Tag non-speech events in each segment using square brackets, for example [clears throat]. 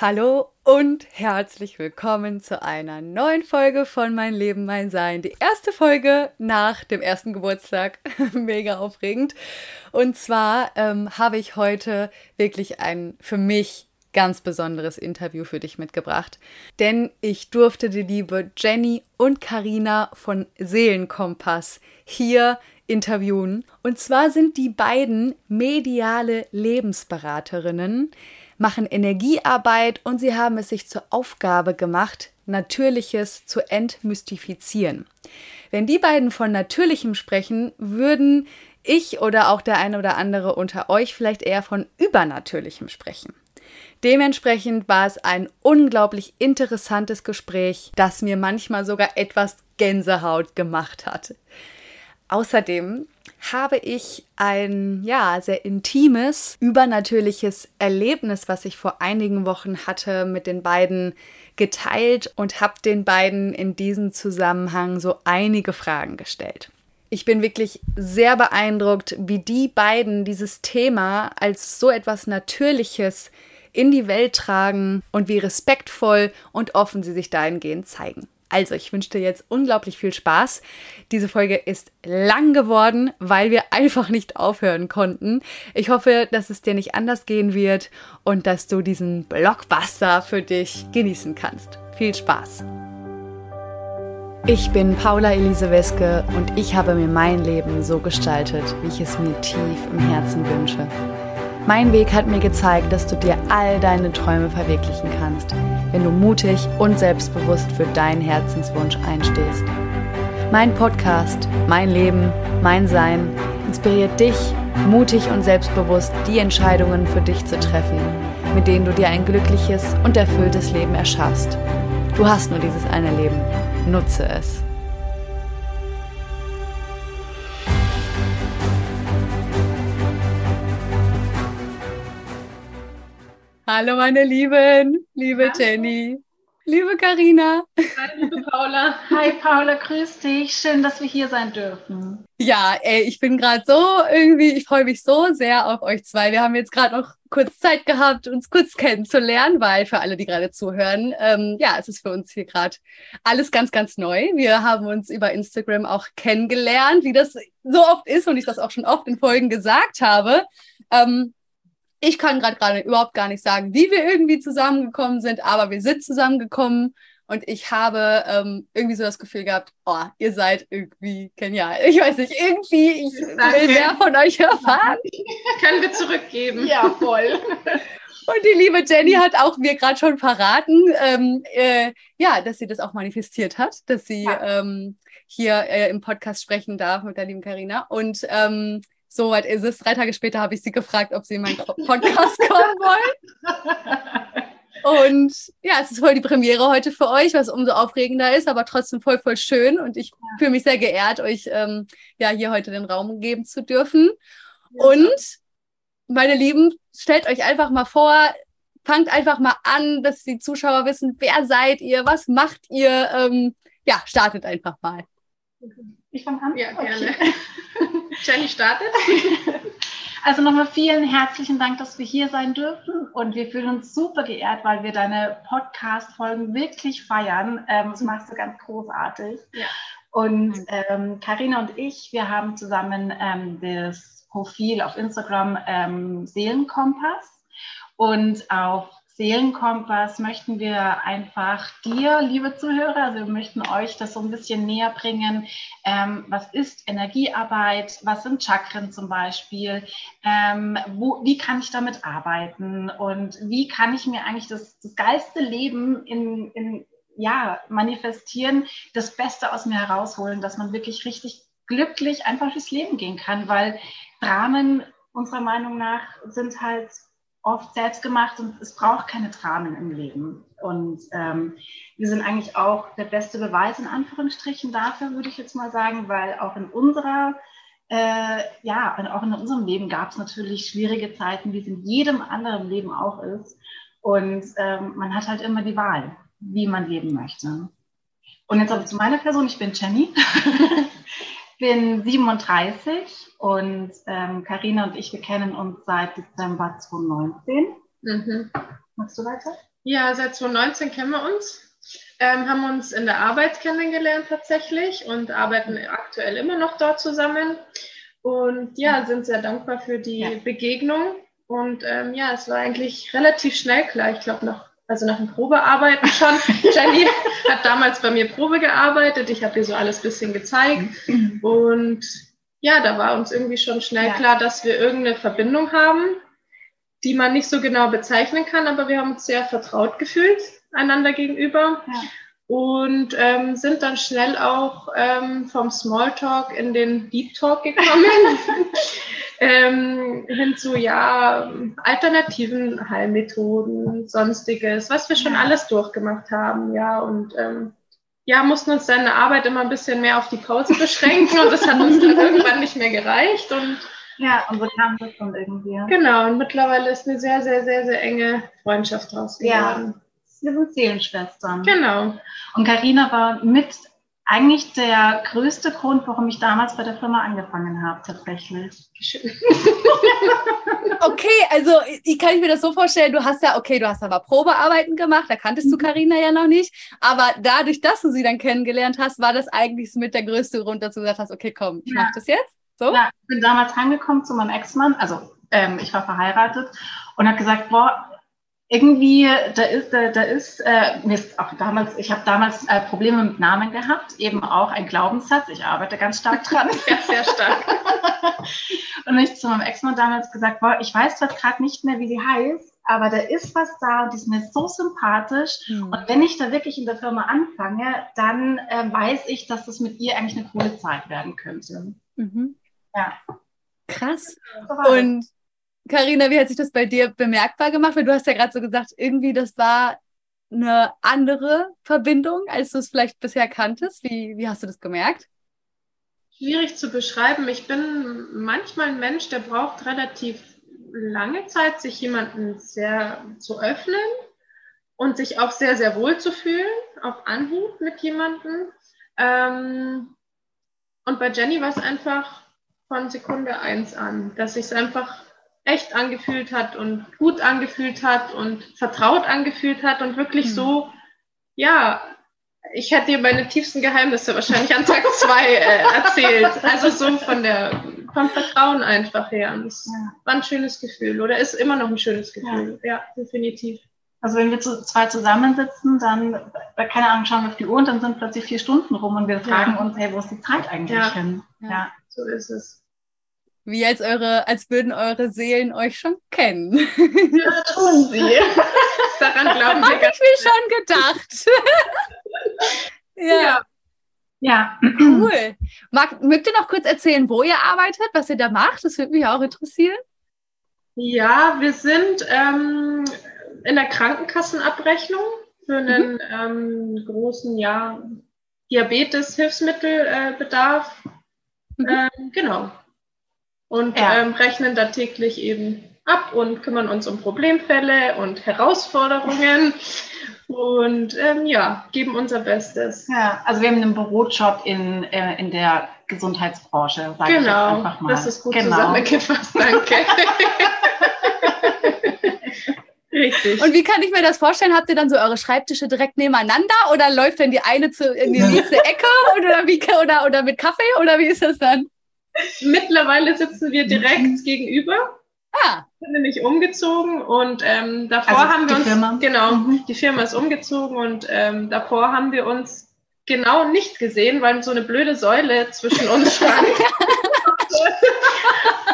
Hallo und herzlich willkommen zu einer neuen Folge von Mein Leben, mein Sein. Die erste Folge nach dem ersten Geburtstag. [laughs] Mega aufregend. Und zwar ähm, habe ich heute wirklich ein für mich ganz besonderes Interview für dich mitgebracht. Denn ich durfte die liebe Jenny und Karina von Seelenkompass hier interviewen. Und zwar sind die beiden mediale Lebensberaterinnen machen Energiearbeit und sie haben es sich zur Aufgabe gemacht, Natürliches zu entmystifizieren. Wenn die beiden von Natürlichem sprechen, würden ich oder auch der eine oder andere unter euch vielleicht eher von Übernatürlichem sprechen. Dementsprechend war es ein unglaublich interessantes Gespräch, das mir manchmal sogar etwas Gänsehaut gemacht hat. Außerdem habe ich ein ja sehr intimes, übernatürliches Erlebnis, was ich vor einigen Wochen hatte, mit den beiden geteilt und habe den beiden in diesem Zusammenhang so einige Fragen gestellt. Ich bin wirklich sehr beeindruckt, wie die beiden dieses Thema als so etwas Natürliches in die Welt tragen und wie respektvoll und offen sie sich dahingehend zeigen. Also, ich wünsche dir jetzt unglaublich viel Spaß. Diese Folge ist lang geworden, weil wir einfach nicht aufhören konnten. Ich hoffe, dass es dir nicht anders gehen wird und dass du diesen Blockbuster für dich genießen kannst. Viel Spaß! Ich bin Paula Elise Weske und ich habe mir mein Leben so gestaltet, wie ich es mir tief im Herzen wünsche. Mein Weg hat mir gezeigt, dass du dir all deine Träume verwirklichen kannst wenn du mutig und selbstbewusst für deinen Herzenswunsch einstehst. Mein Podcast, mein Leben, mein Sein inspiriert dich, mutig und selbstbewusst die Entscheidungen für dich zu treffen, mit denen du dir ein glückliches und erfülltes Leben erschaffst. Du hast nur dieses eine Leben. Nutze es. Hallo meine Lieben, liebe Hallo. Jenny, liebe Karina. Hi liebe Paula. Hi Paula, grüß dich. Schön, dass wir hier sein dürfen. Ja, ey, ich bin gerade so irgendwie, ich freue mich so sehr auf euch zwei. Wir haben jetzt gerade noch kurz Zeit gehabt, uns kurz kennenzulernen, weil für alle, die gerade zuhören, ähm, ja, es ist für uns hier gerade alles ganz, ganz neu. Wir haben uns über Instagram auch kennengelernt, wie das so oft ist und ich das auch schon oft in Folgen gesagt habe. Ähm, ich kann gerade gerade überhaupt gar nicht sagen, wie wir irgendwie zusammengekommen sind, aber wir sind zusammengekommen und ich habe ähm, irgendwie so das Gefühl gehabt, oh, ihr seid irgendwie genial. Ich weiß nicht, irgendwie, ich Danke. will mehr von euch erfahren. [laughs] Können wir zurückgeben. Ja, voll. Und die liebe Jenny hat auch mir gerade schon verraten, ähm, äh, ja, dass sie das auch manifestiert hat, dass sie ja. ähm, hier äh, im Podcast sprechen darf mit der lieben Karina. Und ähm, Soweit ist es. Drei Tage später habe ich sie gefragt, ob sie in meinen Podcast kommen wollen. Und ja, es ist voll die Premiere heute für euch, was umso aufregender ist, aber trotzdem voll, voll schön. Und ich fühle mich sehr geehrt, euch ähm, ja hier heute den Raum geben zu dürfen. Und meine Lieben, stellt euch einfach mal vor, fangt einfach mal an, dass die Zuschauer wissen, wer seid ihr, was macht ihr. Ähm, ja, startet einfach mal. Ich fange an? Ja, gerne. Okay. [laughs] Jenny startet. [laughs] Also nochmal vielen herzlichen Dank, dass wir hier sein dürfen und wir fühlen uns super geehrt, weil wir deine Podcast-Folgen wirklich feiern. Ähm, das machst du ganz großartig. Ja. Und Karina ähm, und ich, wir haben zusammen ähm, das Profil auf Instagram ähm, Seelenkompass und auf Seelenkompass möchten wir einfach dir, liebe Zuhörer, also wir möchten euch das so ein bisschen näher bringen. Ähm, was ist Energiearbeit? Was sind Chakren zum Beispiel? Ähm, wo, wie kann ich damit arbeiten? Und wie kann ich mir eigentlich das, das geilste Leben in, in, ja, manifestieren, das Beste aus mir herausholen, dass man wirklich richtig glücklich einfach durchs Leben gehen kann, weil Dramen unserer Meinung nach sind halt oft selbst gemacht und es braucht keine Dramen im Leben. Und ähm, wir sind eigentlich auch der beste Beweis in Anführungsstrichen dafür, würde ich jetzt mal sagen, weil auch in unserer, äh, ja, auch in unserem Leben gab es natürlich schwierige Zeiten, wie es in jedem anderen Leben auch ist. Und ähm, man hat halt immer die Wahl, wie man leben möchte. Und jetzt aber zu meiner Person, ich bin Jenny. [laughs] bin 37 und Karina ähm, und ich, wir kennen uns seit Dezember 2019. Mhm. Machst du weiter? Ja, seit 2019 kennen wir uns. Ähm, haben uns in der Arbeit kennengelernt tatsächlich und arbeiten aktuell immer noch dort zusammen. Und ja, sind sehr dankbar für die ja. Begegnung. Und ähm, ja, es war eigentlich relativ schnell klar. Ich glaube, noch also nach dem Probearbeiten schon. [laughs] Jenny hat damals bei mir Probe gearbeitet. Ich habe ihr so alles ein bisschen gezeigt. Und ja, da war uns irgendwie schon schnell ja. klar, dass wir irgendeine Verbindung haben, die man nicht so genau bezeichnen kann, aber wir haben uns sehr vertraut gefühlt einander gegenüber. Ja. Und ähm, sind dann schnell auch ähm, vom Smalltalk in den Deep Talk gekommen. [laughs] ähm, hin zu ja alternativen Heilmethoden, sonstiges, was wir schon alles durchgemacht haben, ja und ähm, ja mussten uns dann in der Arbeit immer ein bisschen mehr auf die Pause [laughs] beschränken und das hat uns dann irgendwann nicht mehr gereicht und ja, und so kam das dann irgendwie. Genau, und mittlerweile ist eine sehr, sehr, sehr, sehr enge Freundschaft draus geworden. Ja, wir sind Seelenschwestern. Genau. Und Karina war mit eigentlich der größte Grund, warum ich damals bei der Firma angefangen habe, tatsächlich. [laughs] okay, also ich kann ich mir das so vorstellen, du hast ja, okay, du hast aber Probearbeiten gemacht, da kanntest du Karina mhm. ja noch nicht, aber dadurch, dass du sie dann kennengelernt hast, war das eigentlich mit der größte Grund, dass du gesagt hast, okay, komm, ich ja. mach das jetzt. So? Ja, ich bin damals rangekommen zu meinem Ex-Mann, also ähm, ich war verheiratet und habe gesagt, boah, irgendwie, da ist, da, ist, äh, mir ist auch damals, ich habe damals äh, Probleme mit Namen gehabt, eben auch ein Glaubenssatz. Ich arbeite ganz stark dran. [laughs] ja, sehr stark. [laughs] und ich zu meinem Ex-Mann damals gesagt, boah, ich weiß zwar gerade nicht mehr, wie sie heißt, aber da ist was da und die ist mir so sympathisch. Mhm. Und wenn ich da wirklich in der Firma anfange, dann äh, weiß ich, dass das mit ihr eigentlich eine coole Zeit werden könnte. Mhm. Ja. Krass. Und Karina, wie hat sich das bei dir bemerkbar gemacht? Weil du hast ja gerade so gesagt, irgendwie das war eine andere Verbindung, als du es vielleicht bisher kanntest. Wie, wie hast du das gemerkt? Schwierig zu beschreiben. Ich bin manchmal ein Mensch, der braucht relativ lange Zeit, sich jemanden sehr zu öffnen und sich auch sehr, sehr wohl zu fühlen, auf Anhieb mit jemandem. Ähm, und bei Jenny war es einfach von Sekunde eins an, dass ich es einfach echt angefühlt hat und gut angefühlt hat und vertraut angefühlt hat und wirklich mhm. so, ja, ich hätte dir meine tiefsten Geheimnisse wahrscheinlich an Tag [laughs] zwei äh, erzählt. Also so von der vom Vertrauen einfach her. Und das ja. war ein schönes Gefühl oder ist immer noch ein schönes Gefühl. Ja, ja definitiv. Also wenn wir zu zwei zusammensitzen, dann, keine Ahnung, schauen wir auf die Uhr und dann sind plötzlich vier Stunden rum und wir fragen ja. uns, hey, wo ist die Zeit eigentlich hin? Ja, so ist es. Wie als eure, als würden eure Seelen euch schon kennen. Ja, tun sie. [laughs] Daran glauben wir. Habe ich mir schon gedacht. ja. ja. Cool. Mag, mögt ihr noch kurz erzählen, wo ihr arbeitet, was ihr da macht? Das würde mich auch interessieren. Ja, wir sind ähm, in der Krankenkassenabrechnung für einen mhm. ähm, großen ja, Diabetes-Hilfsmittelbedarf. Äh, mhm. ähm, genau und ja. ähm, rechnen da täglich eben ab und kümmern uns um Problemfälle und Herausforderungen und ähm, ja, geben unser Bestes. Ja, also wir haben einen Bürojob in, äh, in der Gesundheitsbranche, sage genau, ich einfach mal. Das ist gut genau. zusammengefasst, danke. [laughs] Richtig. Und wie kann ich mir das vorstellen? Habt ihr dann so eure Schreibtische direkt nebeneinander oder läuft dann die eine zu, in die nächste Ecke oder, wie, oder, oder mit Kaffee oder wie ist das dann? Mittlerweile sitzen wir direkt mhm. gegenüber. Ah. Sind nämlich umgezogen und ähm, davor also haben wir uns Firma. genau mhm. die Firma ist umgezogen und ähm, davor haben wir uns genau nicht gesehen, weil so eine blöde Säule zwischen uns [laughs] stand.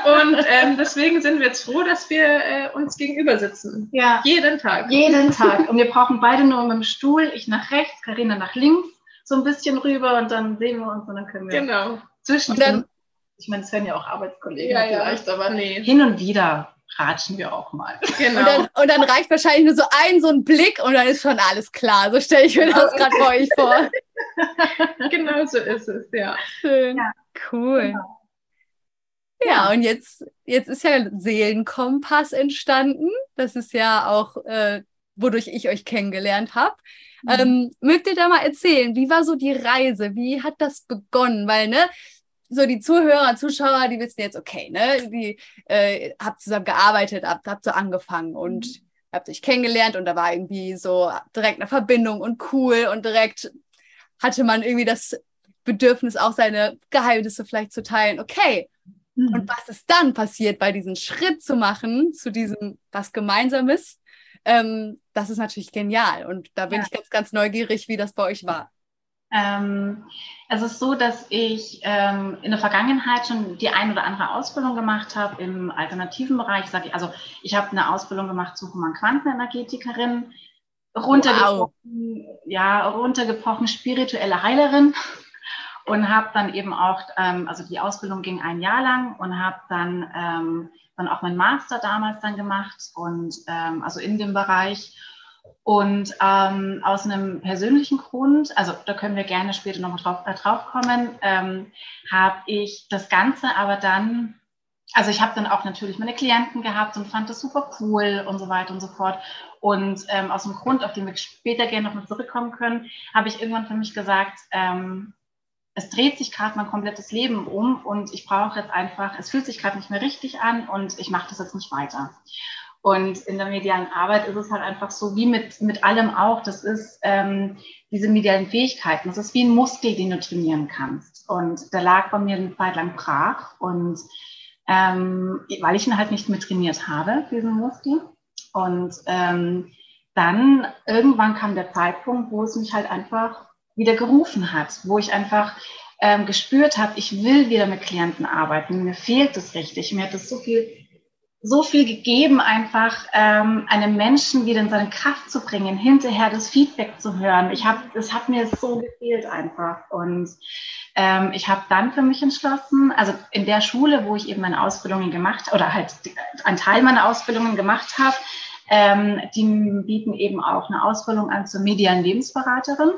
und ähm, deswegen sind wir jetzt froh, dass wir äh, uns gegenüber sitzen. Ja. Jeden Tag. Jeden Tag. Und wir [laughs] brauchen beide nur mit dem Stuhl, ich nach rechts, Karina nach links, so ein bisschen rüber und dann sehen wir uns und dann können wir genau. zwischen und dann, ich meine, es hören ja auch Arbeitskollegen ja, vielleicht, ja. aber nee. Hin und wieder ratschen wir auch mal. Genau. Und dann, und dann, reicht wahrscheinlich nur so ein, so ein Blick und dann ist schon alles klar. So stelle ich mir das gerade bei euch vor. [laughs] genau so ist es, ja. Schön. Ja. Cool. Genau. Ja, und jetzt, jetzt ist ja Seelenkompass entstanden. Das ist ja auch, äh, wodurch ich euch kennengelernt habe. Mhm. Ähm, mögt ihr da mal erzählen, wie war so die Reise? Wie hat das begonnen? Weil, ne, so die Zuhörer, Zuschauer, die wissen jetzt, okay, ne, die äh, habt zusammen gearbeitet, habt, habt so angefangen und habt euch kennengelernt und da war irgendwie so direkt eine Verbindung und cool und direkt hatte man irgendwie das Bedürfnis, auch seine Geheimnisse vielleicht zu teilen. Okay. Mhm. Und was ist dann passiert, bei diesem Schritt zu machen, zu diesem was Gemeinsames? Ähm, das ist natürlich genial. Und da bin ja. ich ganz, ganz neugierig, wie das bei euch war. Ähm, es ist so, dass ich ähm, in der Vergangenheit schon die ein oder andere Ausbildung gemacht habe im alternativen Bereich. Also ich habe eine Ausbildung gemacht zur Human-Quantenenergetikerin, runtergebrochen, wow. ja, runtergebrochen spirituelle Heilerin und habe dann eben auch, ähm, also die Ausbildung ging ein Jahr lang und habe dann ähm, dann auch meinen Master damals dann gemacht und ähm, also in dem Bereich und ähm, aus einem persönlichen Grund, also da können wir gerne später nochmal drauf, äh, drauf kommen, ähm, habe ich das Ganze aber dann, also ich habe dann auch natürlich meine Klienten gehabt und fand das super cool und so weiter und so fort. Und ähm, aus dem Grund, auf den wir später gerne nochmal zurückkommen können, habe ich irgendwann für mich gesagt, ähm, es dreht sich gerade mein komplettes Leben um und ich brauche jetzt einfach, es fühlt sich gerade nicht mehr richtig an und ich mache das jetzt nicht weiter. Und in der medialen Arbeit ist es halt einfach so, wie mit, mit allem auch, das ist ähm, diese medialen Fähigkeiten, das ist wie ein Muskel, den du trainieren kannst. Und der lag bei mir eine Zeit lang brach und ähm, weil ich ihn halt nicht mehr trainiert habe, diesen Muskel. Und ähm, dann irgendwann kam der Zeitpunkt, wo es mich halt einfach wieder gerufen hat, wo ich einfach ähm, gespürt habe, ich will wieder mit Klienten arbeiten. Mir fehlt es richtig. Mir hat es so viel so viel gegeben, einfach ähm, einem Menschen wieder in seine Kraft zu bringen, hinterher das Feedback zu hören. Ich habe, es hat mir so gefehlt einfach. Und ähm, ich habe dann für mich entschlossen, also in der Schule, wo ich eben meine Ausbildungen gemacht oder halt einen Teil meiner Ausbildungen gemacht habe, ähm, die bieten eben auch eine Ausbildung an zur medialen Lebensberaterin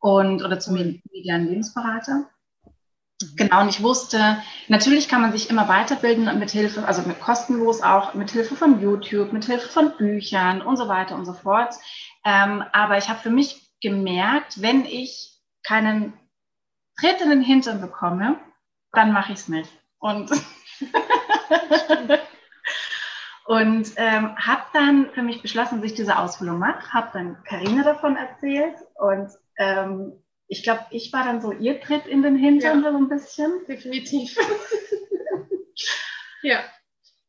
und oder zum medialen Lebensberater. Mhm. Genau, und ich wusste, natürlich kann man sich immer weiterbilden mit Hilfe, also mit kostenlos auch, mit Hilfe von YouTube, mit Hilfe von Büchern und so weiter und so fort. Ähm, aber ich habe für mich gemerkt, wenn ich keinen Tritt in den Hintern bekomme, dann mache ich es nicht. Und, [laughs] und ähm, habe dann für mich beschlossen, dass ich diese Ausbildung mache, habe dann Karine davon erzählt und ähm, ich glaube, ich war dann so ihr Tritt in den Hintern ja, so ein bisschen. Definitiv. ja.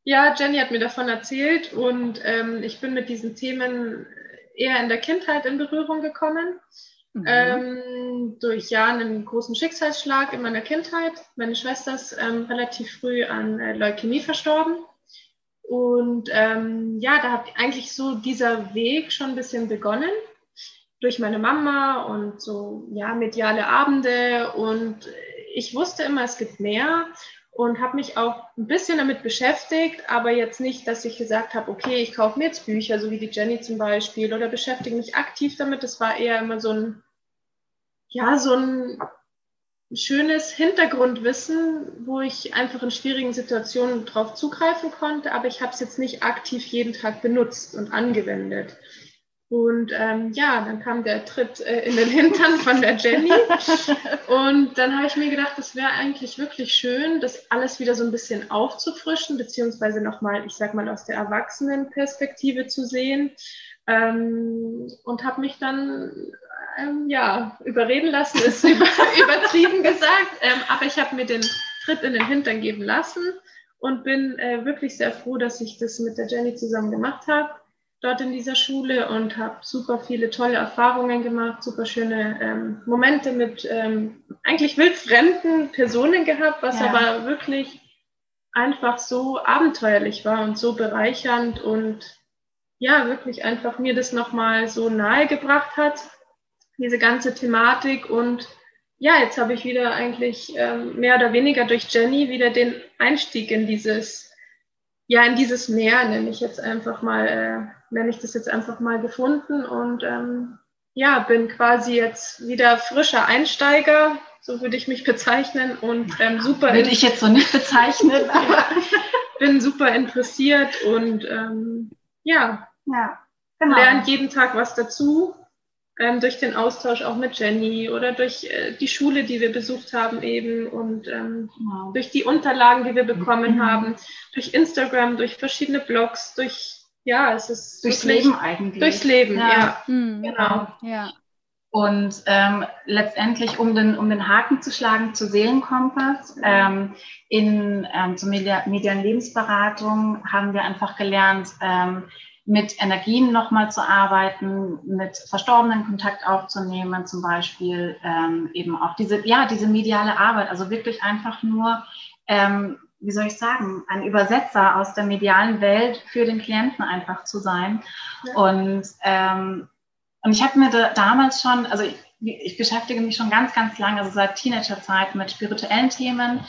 Ja, Jenny hat mir davon erzählt und ähm, ich bin mit diesen Themen eher in der Kindheit in Berührung gekommen. Mhm. Ähm, durch ja einen großen Schicksalsschlag in meiner Kindheit. Meine Schwester ist ähm, relativ früh an äh, Leukämie verstorben. Und ähm, ja, da hat eigentlich so dieser Weg schon ein bisschen begonnen durch meine Mama und so, ja, mediale Abende und ich wusste immer, es gibt mehr und habe mich auch ein bisschen damit beschäftigt, aber jetzt nicht, dass ich gesagt habe, okay, ich kaufe mir jetzt Bücher, so wie die Jenny zum Beispiel, oder beschäftige mich aktiv damit. Das war eher immer so ein, ja, so ein schönes Hintergrundwissen, wo ich einfach in schwierigen Situationen drauf zugreifen konnte, aber ich habe es jetzt nicht aktiv jeden Tag benutzt und angewendet. Und ähm, ja, dann kam der Tritt äh, in den Hintern von der Jenny. Und dann habe ich mir gedacht, es wäre eigentlich wirklich schön, das alles wieder so ein bisschen aufzufrischen, beziehungsweise nochmal, ich sag mal, aus der Erwachsenenperspektive zu sehen. Ähm, und habe mich dann ähm, ja, überreden lassen, ist [laughs] über, übertrieben gesagt. Ähm, aber ich habe mir den Tritt in den Hintern geben lassen und bin äh, wirklich sehr froh, dass ich das mit der Jenny zusammen gemacht habe dort in dieser Schule und habe super viele tolle Erfahrungen gemacht, super schöne ähm, Momente mit ähm, eigentlich wildfremden Personen gehabt, was ja. aber wirklich einfach so abenteuerlich war und so bereichernd und ja, wirklich einfach mir das nochmal so nahe gebracht hat, diese ganze Thematik und ja, jetzt habe ich wieder eigentlich ähm, mehr oder weniger durch Jenny wieder den Einstieg in dieses, ja, in dieses Meer, nenne ich jetzt einfach mal, äh, nenne ich das jetzt einfach mal gefunden und ähm, ja, bin quasi jetzt wieder frischer Einsteiger, so würde ich mich bezeichnen und ähm, super. Würde ich jetzt so nicht bezeichnen, [laughs] aber bin super interessiert und ähm, ja, ja genau. lernt jeden Tag was dazu. Ähm, durch den Austausch auch mit Jenny oder durch äh, die Schule, die wir besucht haben eben und ähm, genau. durch die Unterlagen, die wir bekommen mhm. haben, durch Instagram, durch verschiedene Blogs, durch ja, es ist durchs Leben eigentlich. Durchs Leben, ja. ja. Mhm. Genau. Ja. Und ähm, letztendlich, um den, um den Haken zu schlagen zur Seelenkompass, ähm, in ähm, zur Media, medialen Lebensberatung haben wir einfach gelernt, ähm, mit Energien nochmal zu arbeiten, mit Verstorbenen Kontakt aufzunehmen, zum Beispiel ähm, eben auch diese, ja, diese mediale Arbeit, also wirklich einfach nur, ähm, wie soll ich sagen, ein Übersetzer aus der medialen Welt für den Klienten einfach zu sein. Ja. Und, ähm, und ich habe mir da, damals schon, also ich, ich beschäftige mich schon ganz, ganz lange, also seit Teenagerzeit mit spirituellen Themen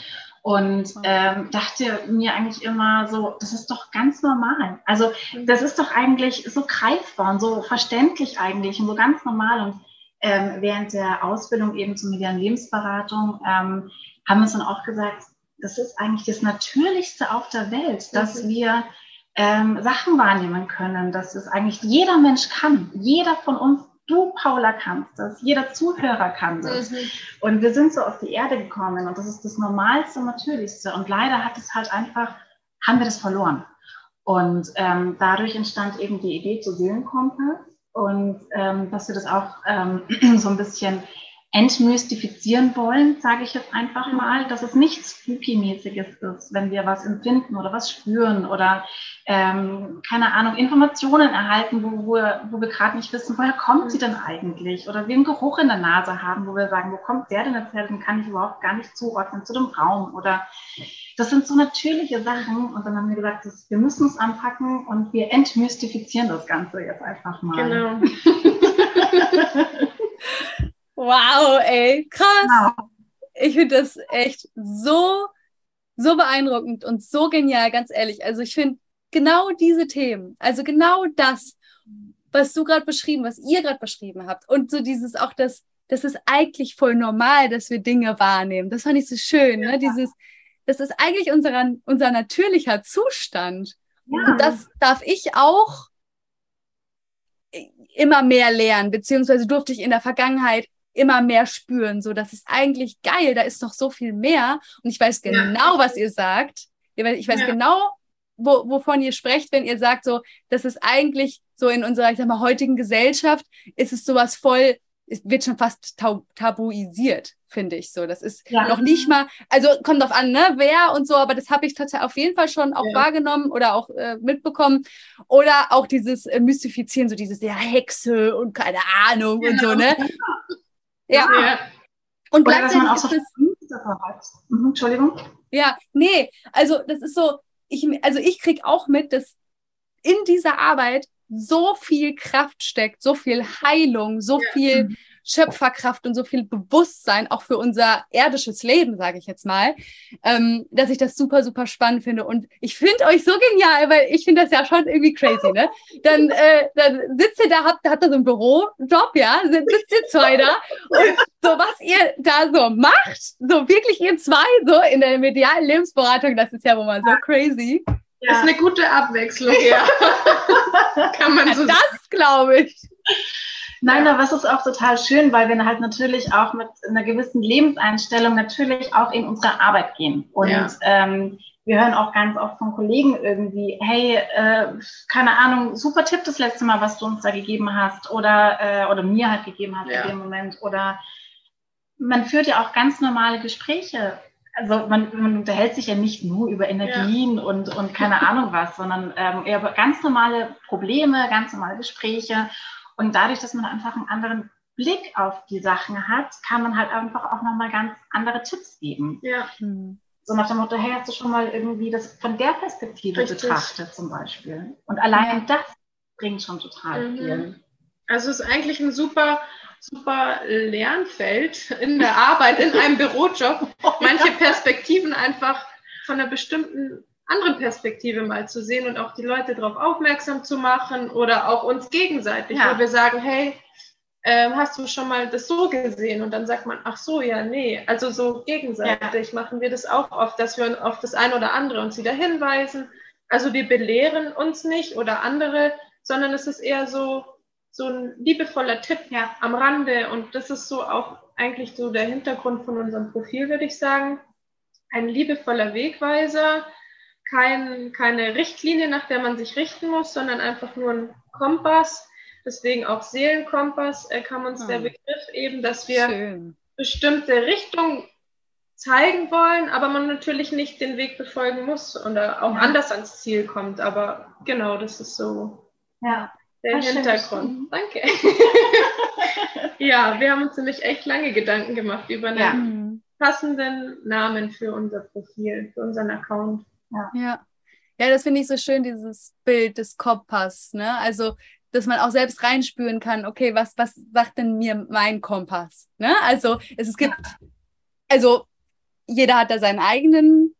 und ähm, dachte mir eigentlich immer so, das ist doch ganz normal. Also mhm. das ist doch eigentlich so greifbar und so verständlich eigentlich und so ganz normal. Und ähm, während der Ausbildung eben zur medialen Lebensberatung ähm, haben wir uns dann auch gesagt, das ist eigentlich das Natürlichste auf der Welt, dass mhm. wir ähm, Sachen wahrnehmen können, dass es eigentlich jeder Mensch kann. Jeder von uns du, Paula, kannst das, jeder Zuhörer kann das. Mhm. Und wir sind so auf die Erde gekommen und das ist das Normalste Natürlichste. Und leider hat es halt einfach, haben wir das verloren. Und ähm, dadurch entstand eben die Idee zu Seelenkompass und ähm, dass wir das auch ähm, [clears throat] so ein bisschen entmystifizieren wollen, sage ich jetzt einfach mal, dass es nichts Spooky-mäßiges ist, wenn wir was empfinden oder was spüren oder ähm, keine Ahnung, Informationen erhalten, wo, wo, wo wir gerade nicht wissen, woher kommt sie denn eigentlich? Oder wir einen Geruch in der Nase haben, wo wir sagen, wo kommt der denn jetzt her? Den kann ich überhaupt gar nicht zuordnen zu dem Raum. Oder das sind so natürliche Sachen. Und dann haben wir gesagt, das, wir müssen es anpacken und wir entmystifizieren das Ganze jetzt einfach mal. Genau. [laughs] Wow, ey, krass. Wow. Ich finde das echt so, so beeindruckend und so genial, ganz ehrlich. Also ich finde genau diese Themen, also genau das, was du gerade beschrieben, was ihr gerade beschrieben habt und so dieses auch das, das ist eigentlich voll normal, dass wir Dinge wahrnehmen. Das fand ich so schön, ne? Dieses, das ist eigentlich unser, unser natürlicher Zustand. Ja. Und das darf ich auch immer mehr lernen, beziehungsweise durfte ich in der Vergangenheit immer mehr spüren. So, das ist eigentlich geil, da ist noch so viel mehr. Und ich weiß genau, ja. was ihr sagt. Ich weiß ja. genau, wo, wovon ihr sprecht, wenn ihr sagt, so, das ist eigentlich so in unserer, ich sag mal, heutigen Gesellschaft, ist es sowas voll, es wird schon fast tabuisiert, finde ich so. Das ist ja. noch nicht mal, also kommt drauf an, ne, wer und so, aber das habe ich tatsächlich auf jeden Fall schon auch ja. wahrgenommen oder auch äh, mitbekommen. Oder auch dieses äh, Mystifizieren, so dieses, ja, Hexe und keine Ahnung ja. und so, ne? Ja. ja. Und Oder gleichzeitig auch so ist es, mhm, Entschuldigung. Ja, nee, also das ist so, ich, also ich kriege auch mit, dass in dieser Arbeit so viel Kraft steckt, so viel Heilung, so ja. viel mhm. Schöpferkraft und so viel Bewusstsein auch für unser irdisches Leben, sage ich jetzt mal, ähm, dass ich das super, super spannend finde. Und ich finde euch so genial, weil ich finde das ja schon irgendwie crazy, ne? Dann, äh, dann sitzt ihr da, habt, habt ihr so einen Bürojob, ja, sitzt ihr zwei da und so, was ihr da so macht, so wirklich ihr zwei, so in der medialen Lebensberatung, das ist ja wohl mal so crazy. Ja. Ist eine gute Abwechslung, ja. [laughs] Kann man so Das glaube ich. Nein, aber es ist auch total schön, weil wir halt natürlich auch mit einer gewissen Lebenseinstellung natürlich auch in unsere Arbeit gehen. Und ja. ähm, wir hören auch ganz oft von Kollegen irgendwie, hey, äh, keine Ahnung, super Tipp das letzte Mal, was du uns da gegeben hast oder, äh, oder mir halt gegeben hast ja. in dem Moment. Oder man führt ja auch ganz normale Gespräche. Also man, man unterhält sich ja nicht nur über Energien ja. und, und keine Ahnung was, sondern ähm, eher über ganz normale Probleme, ganz normale Gespräche. Und dadurch, dass man einfach einen anderen Blick auf die Sachen hat, kann man halt einfach auch nochmal ganz andere Tipps geben. Ja. So nach dem Motto, hey, hast du schon mal irgendwie das von der Perspektive Richtig. betrachtet zum Beispiel? Und allein das bringt schon total mhm. viel. Also es ist eigentlich ein super, super Lernfeld in der Arbeit, in einem [laughs] Bürojob, manche Perspektiven einfach von einer bestimmten andere Perspektive mal zu sehen und auch die Leute darauf aufmerksam zu machen oder auch uns gegenseitig, ja. wo wir sagen, hey, äh, hast du schon mal das so gesehen? Und dann sagt man, ach so, ja, nee. Also so gegenseitig ja. machen wir das auch oft, dass wir auf das eine oder andere uns wieder hinweisen. Also wir belehren uns nicht oder andere, sondern es ist eher so, so ein liebevoller Tipp ja. am Rande. Und das ist so auch eigentlich so der Hintergrund von unserem Profil, würde ich sagen. Ein liebevoller Wegweiser, kein, keine Richtlinie, nach der man sich richten muss, sondern einfach nur ein Kompass. Deswegen auch Seelenkompass äh, kam uns oh. der hm. Begriff eben, dass wir Schön. bestimmte Richtungen zeigen wollen, aber man natürlich nicht den Weg befolgen muss oder auch ja. anders ans Ziel kommt. Aber genau, das ist so ja. der Ach, Hintergrund. Danke. [laughs] ja, wir haben uns nämlich echt lange Gedanken gemacht über einen ja. Mhm. passenden Namen für unser Profil, für unseren Account. Ja. ja. Ja, das finde ich so schön, dieses Bild des Kompass, ne? Also, dass man auch selbst reinspüren kann, okay, was, was sagt denn mir mein Kompass? Ne? Also, es, es gibt, also jeder hat da sein eigenen,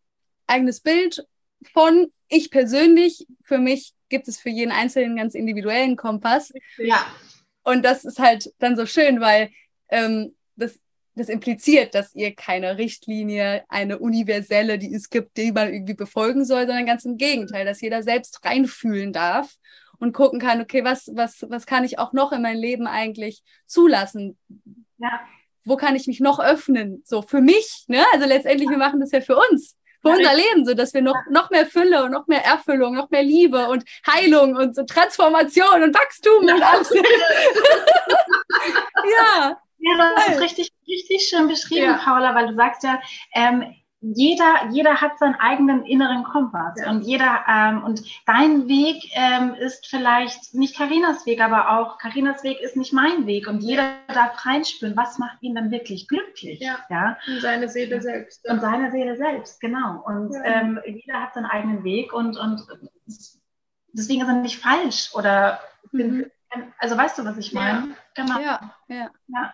eigenes Bild von. Ich persönlich, für mich gibt es für jeden Einzelnen ganz individuellen Kompass. Ja. Und das ist halt dann so schön, weil ähm, das, das impliziert, dass ihr keine Richtlinie, eine universelle, die es gibt, die man irgendwie befolgen soll, sondern ganz im Gegenteil, dass jeder selbst reinfühlen darf und gucken kann, okay, was, was, was kann ich auch noch in mein Leben eigentlich zulassen? Ja wo kann ich mich noch öffnen? So für mich, ne? Also letztendlich, wir machen das ja für uns, für ja, unser Leben, so dass wir noch, noch mehr Fülle und noch mehr Erfüllung, noch mehr Liebe und Heilung und so Transformation und Wachstum ja. und alles. [laughs] ja. Ja, das ist richtig, richtig schön beschrieben, ja. Paula, weil du sagst ja, ähm, jeder, jeder hat seinen eigenen inneren Kompass ja. und jeder ähm, und dein Weg ähm, ist vielleicht nicht Karinas Weg, aber auch Karinas Weg ist nicht mein Weg und jeder darf reinspüren, was macht ihn dann wirklich glücklich. Ja. ja? Und seine Seele selbst. Und seine Seele selbst, genau. Und ähm, jeder hat seinen eigenen Weg und und deswegen ist er nicht falsch oder mhm. Also weißt du, was ich meine? Ja. Genau. Ja, ja. ja.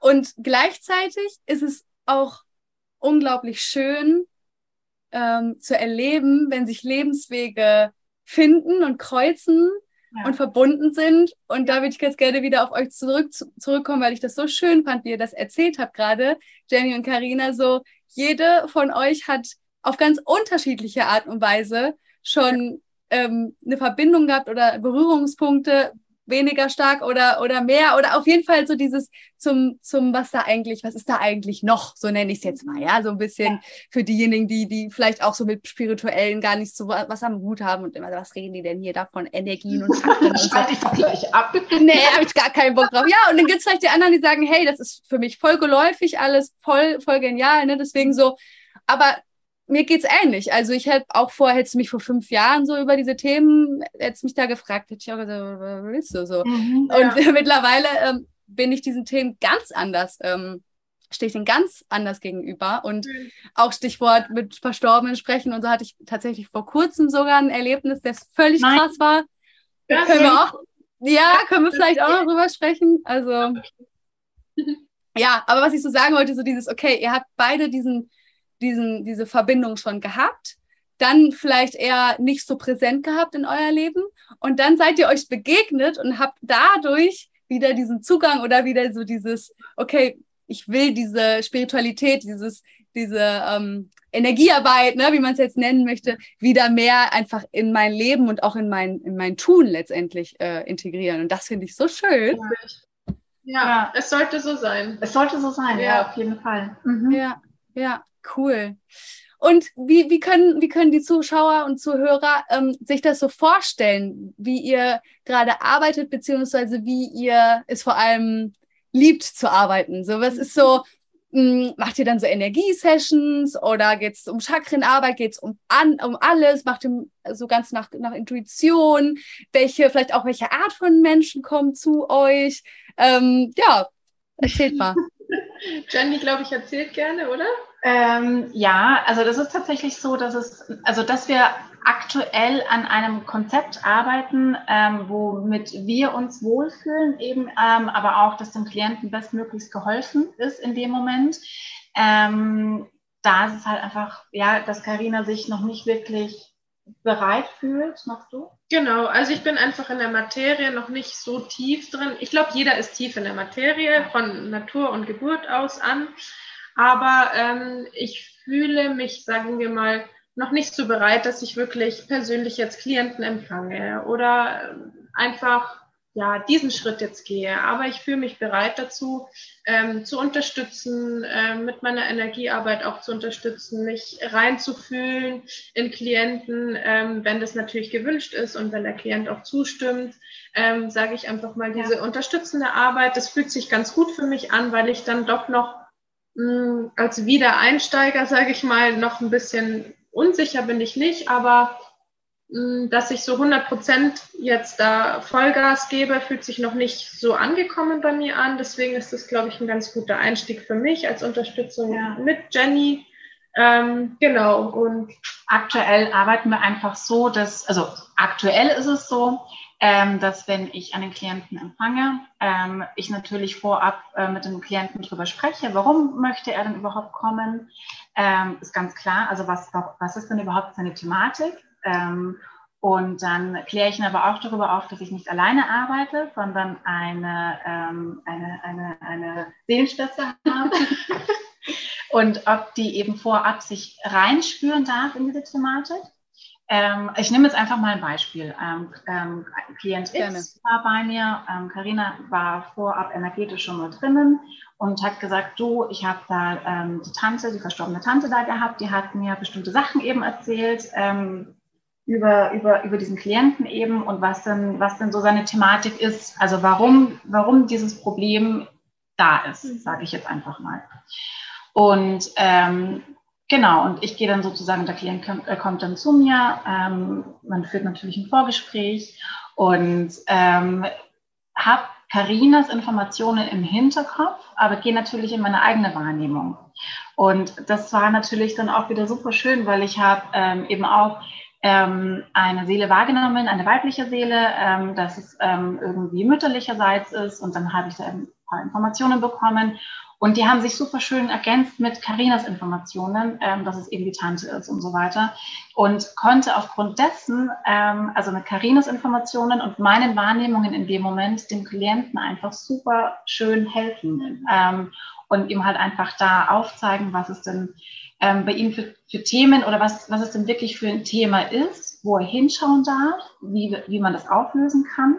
Und gleichzeitig ist es auch unglaublich schön ähm, zu erleben, wenn sich Lebenswege finden und kreuzen ja. und verbunden sind. Und da würde ich ganz gerne wieder auf euch zurück, zurückkommen, weil ich das so schön fand, wie ihr das erzählt habt gerade, Jenny und Karina. So, jede von euch hat auf ganz unterschiedliche Art und Weise schon ähm, eine Verbindung gehabt oder Berührungspunkte weniger stark oder, oder mehr oder auf jeden Fall so dieses zum, zum, was da eigentlich, was ist da eigentlich noch, so nenne ich es jetzt mal, ja, so ein bisschen ja. für diejenigen, die, die vielleicht auch so mit Spirituellen gar nicht so was am Hut haben und immer, was reden die denn hier davon, Energien und Chakren und so. [laughs] ich gleich ab. Nee, habe ich gar keinen Bock drauf. Ja, und dann gibt es vielleicht die anderen, die sagen, hey, das ist für mich voll geläufig, alles voll, voll genial, ne, deswegen so, aber mir geht's ähnlich. Also ich hätte auch vor, hättest du mich vor fünf Jahren so über diese Themen, hättest mich da gefragt, hätte ich auch gesagt, was willst du so? Mhm, und ja. mittlerweile ähm, bin ich diesen Themen ganz anders, ähm, stehe ich denen ganz anders gegenüber. Und mhm. auch Stichwort mit Verstorbenen sprechen und so hatte ich tatsächlich vor kurzem sogar ein Erlebnis, das völlig Nein. krass war. Da können wir auch, ja, können wir vielleicht auch noch drüber sprechen. Also ja, aber was ich so sagen wollte, so dieses, okay, ihr habt beide diesen diesen, diese Verbindung schon gehabt, dann vielleicht eher nicht so präsent gehabt in euer Leben und dann seid ihr euch begegnet und habt dadurch wieder diesen Zugang oder wieder so dieses, okay, ich will diese Spiritualität, dieses, diese ähm, Energiearbeit, ne, wie man es jetzt nennen möchte, wieder mehr einfach in mein Leben und auch in mein, in mein Tun letztendlich äh, integrieren. Und das finde ich so schön. Ja, ja, es sollte so sein. Es sollte so sein, ja, ja auf jeden Fall. Mhm. Ja, ja. Cool. Und wie, wie, können, wie können die Zuschauer und Zuhörer ähm, sich das so vorstellen, wie ihr gerade arbeitet, beziehungsweise wie ihr es vor allem liebt zu arbeiten? So, was ist so, mh, hm, macht ihr dann so Energiesessions oder geht es um Chakrenarbeit, geht es um, um alles, macht ihr so ganz nach, nach Intuition? Welche, vielleicht auch welche Art von Menschen kommen zu euch? Ähm, ja, erzählt mal. [laughs] [laughs] Jenny, glaube ich, erzählt gerne, oder? Ähm, ja, also das ist tatsächlich so, dass es, also dass wir aktuell an einem Konzept arbeiten, ähm, womit wir uns wohlfühlen, eben, ähm, aber auch, dass dem Klienten bestmöglichst geholfen ist in dem Moment. Ähm, da ist es halt einfach, ja, dass Karina sich noch nicht wirklich bereit fühlt. Machst du? Genau, also ich bin einfach in der Materie noch nicht so tief drin. Ich glaube, jeder ist tief in der Materie von Natur und Geburt aus an. Aber ähm, ich fühle mich, sagen wir mal, noch nicht so bereit, dass ich wirklich persönlich jetzt Klienten empfange oder einfach ja, diesen Schritt jetzt gehe. Aber ich fühle mich bereit dazu, ähm, zu unterstützen, äh, mit meiner Energiearbeit auch zu unterstützen, mich reinzufühlen in Klienten, ähm, wenn das natürlich gewünscht ist und wenn der Klient auch zustimmt, ähm, sage ich einfach mal diese ja. unterstützende Arbeit. Das fühlt sich ganz gut für mich an, weil ich dann doch noch mh, mm, als Wiedereinsteiger, sage ich mal, noch ein bisschen unsicher bin ich nicht, aber dass ich so 100 Prozent jetzt da Vollgas gebe, fühlt sich noch nicht so angekommen bei mir an. Deswegen ist das, glaube ich, ein ganz guter Einstieg für mich als Unterstützung ja. mit Jenny. Ähm, genau. Und aktuell arbeiten wir einfach so, dass, also aktuell ist es so, ähm, dass wenn ich einen Klienten empfange, ähm, ich natürlich vorab äh, mit dem Klienten darüber spreche, warum möchte er denn überhaupt kommen, ähm, ist ganz klar. Also was, was ist denn überhaupt seine Thematik? Ähm, und dann kläre ich ihn aber auch darüber auf, dass ich nicht alleine arbeite, sondern eine, ähm, eine, eine, eine Seelenschwester habe. [laughs] und ob die eben vorab sich reinspüren darf in diese Thematik. Ähm, ich nehme jetzt einfach mal ein Beispiel. Ähm, ähm, Klient X war bei mir, Karina ähm, war vorab energetisch schon mal drinnen und hat gesagt, du, ich habe da ähm, die Tante, die verstorbene Tante da gehabt, die hat mir bestimmte Sachen eben erzählt, ähm, über, über, über diesen Klienten eben und was denn, was denn so seine Thematik ist. Also warum, warum dieses Problem da ist, mhm. sage ich jetzt einfach mal. Und ähm, genau, und ich gehe dann sozusagen, der Klient kommt, äh, kommt dann zu mir, ähm, man führt natürlich ein Vorgespräch und ähm, habe Karinas Informationen im Hinterkopf, aber gehe natürlich in meine eigene Wahrnehmung. Und das war natürlich dann auch wieder super schön, weil ich habe ähm, eben auch ähm, eine Seele wahrgenommen, eine weibliche Seele, ähm, dass es ähm, irgendwie mütterlicherseits ist. Und dann habe ich da ein paar Informationen bekommen. Und die haben sich super schön ergänzt mit Karinas Informationen, ähm, dass es eben die Tante ist und so weiter. Und konnte aufgrund dessen, ähm, also mit Karinas Informationen und meinen Wahrnehmungen in dem Moment, dem Klienten einfach super schön helfen. Ähm, und ihm halt einfach da aufzeigen, was es denn ähm, bei ihm für, für Themen oder was, was es denn wirklich für ein Thema ist, wo er hinschauen darf, wie, wie man das auflösen kann.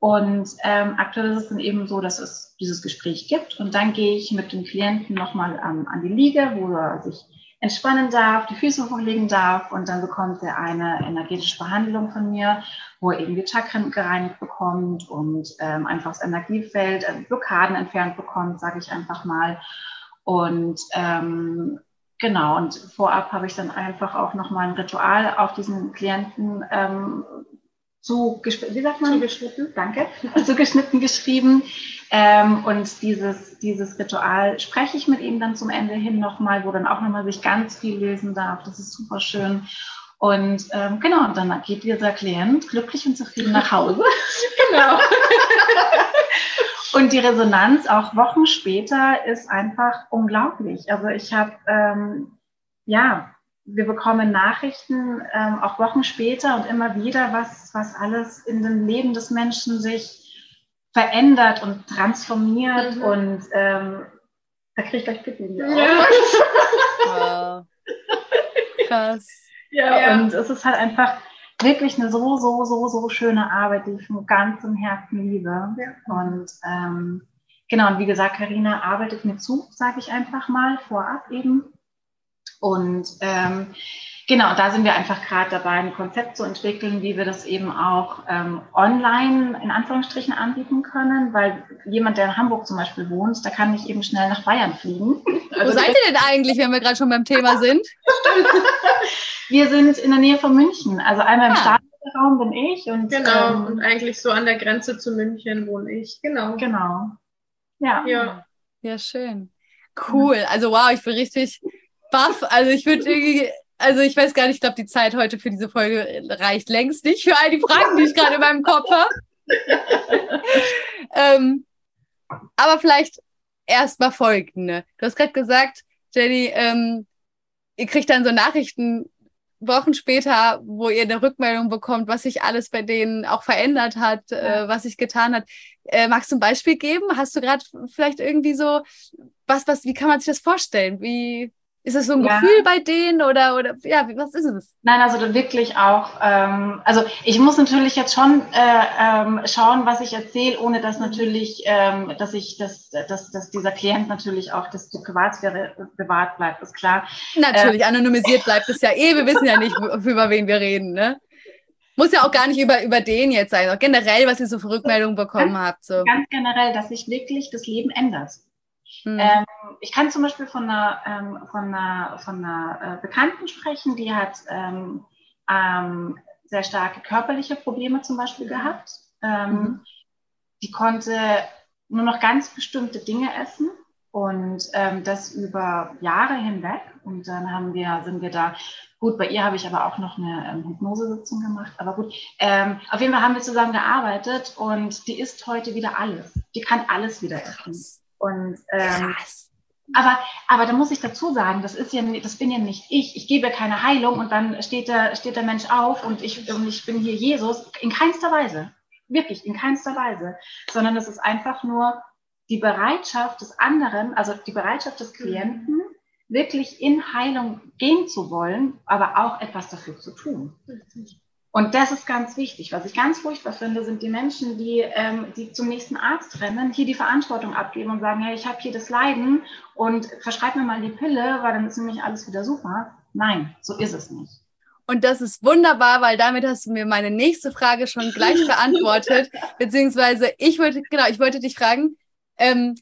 Und ähm, aktuell ist es dann eben so, dass es dieses Gespräch gibt und dann gehe ich mit dem Klienten nochmal ähm, an die Liege, wo er sich entspannen darf, die Füße hochlegen darf und dann bekommt er eine energetische Behandlung von mir, wo er eben die Chakren gereinigt bekommt und ähm, einfach das Energiefeld, äh, Blockaden entfernt bekommt, sage ich einfach mal. Und ähm, Genau, und vorab habe ich dann einfach auch nochmal ein Ritual auf diesen Klienten ähm, zu, wie sagt man? Zugeschnitten, danke, [laughs] zugeschnitten geschrieben. Ähm, und dieses, dieses Ritual spreche ich mit ihm dann zum Ende hin nochmal, wo dann auch nochmal sich ganz viel lesen darf. Das ist super schön. Und ähm, genau, und dann geht dieser Klient glücklich und zufrieden nach Hause. genau. [laughs] Und die Resonanz auch Wochen später ist einfach unglaublich. Also ich habe, ähm, ja, wir bekommen Nachrichten ähm, auch Wochen später und immer wieder, was, was alles in dem Leben des Menschen sich verändert und transformiert. Mhm. Und ähm, da kriege ich gleich Pipi. Ja. [laughs] wow. Krass. Ja, ja, und es ist halt einfach, wirklich eine so, so, so, so schöne Arbeit, die ich von ganzem Herzen liebe. Ja. Und ähm, genau, und wie gesagt, Karina arbeitet mir zu, sage ich einfach mal, vorab eben. Und ähm, genau, da sind wir einfach gerade dabei, ein Konzept zu entwickeln, wie wir das eben auch ähm, online in Anführungsstrichen anbieten können, weil jemand, der in Hamburg zum Beispiel wohnt, da kann nicht eben schnell nach Bayern fliegen. Also Wo seid ihr denn eigentlich, wenn wir gerade schon beim Thema sind? [laughs] Wir sind in der Nähe von München. Also einmal im ah. Stadtraum bin ich und genau ähm, und eigentlich so an der Grenze zu München wohne ich. Genau. Genau. Ja. Ja, ja schön. Cool. Also wow, ich bin richtig baff. Also ich würde irgendwie also ich weiß gar nicht, ich glaube, die Zeit heute für diese Folge reicht längst nicht für all die Fragen, die ich gerade in meinem Kopf habe. [laughs] ähm, aber vielleicht erstmal folgende. Du hast gerade gesagt, Jenny, ähm, ihr kriegt dann so Nachrichten Wochen später, wo ihr eine Rückmeldung bekommt, was sich alles bei denen auch verändert hat, äh, ja. äh, was sich getan hat. Äh, magst du ein Beispiel geben? Hast du gerade vielleicht irgendwie so, was, was, wie kann man sich das vorstellen? Wie, Ist es so ein ja. Gefühl bei denen oder, oder ja, was ist es? Nein, also wirklich auch, ähm, also ich muss natürlich jetzt schon äh, ähm, schauen, was ich erzähle, ohne dass natürlich, ähm, dass ich, dass, dass, dass dieser Klient natürlich auch, dass die Privatsphäre bewahrt bleibt, ist klar. Natürlich, äh, anonymisiert bleibt es ja eh, wir wissen ja nicht, über wen wir reden, ne? Muss ja auch gar nicht über, über den jetzt sein, auch generell, was ihr so für Rückmeldungen bekommen ganz, habt. So. Ganz generell, dass sich wirklich das Leben ändert. Hm. Ähm, ich kann zum Beispiel von einer, ähm, von einer, von einer äh, Bekannten sprechen, die hat ähm, ähm sehr starke körperliche Probleme zum Beispiel gehabt. Mhm. Die konnte nur noch ganz bestimmte Dinge essen und ähm, das über Jahre hinweg. Und dann haben wir, sind wir da Gut, bei ihr habe ich aber auch noch eine ähm, Hypnosesitzung gemacht. Aber gut, ähm, auf jeden Fall haben wir zusammen gearbeitet und die isst heute wieder alles. Die kann alles wieder essen. Und ähm, Krass. Aber, aber da muss ich dazu sagen, das ist ja, das bin ja nicht ich. Ich gebe keine Heilung und dann steht der, steht der Mensch auf und ich, und ich bin hier Jesus. In keinster Weise. Wirklich, in keinster Weise. Sondern es ist einfach nur die Bereitschaft des anderen, also die Bereitschaft des Klienten, wirklich in Heilung gehen zu wollen, aber auch etwas dafür zu tun. Und das ist ganz wichtig. Was ich ganz furchtbar finde, sind die Menschen, die, ähm, die zum nächsten Arzt rennen, hier die Verantwortung abgeben und sagen, hey, ich habe hier das Leiden und verschreib mir mal die Pille, weil dann ist nämlich alles wieder super. Nein, so ist es nicht. Und das ist wunderbar, weil damit hast du mir meine nächste Frage schon gleich [laughs] beantwortet. Beziehungsweise ich wollte, genau, ich wollte dich fragen, ähm,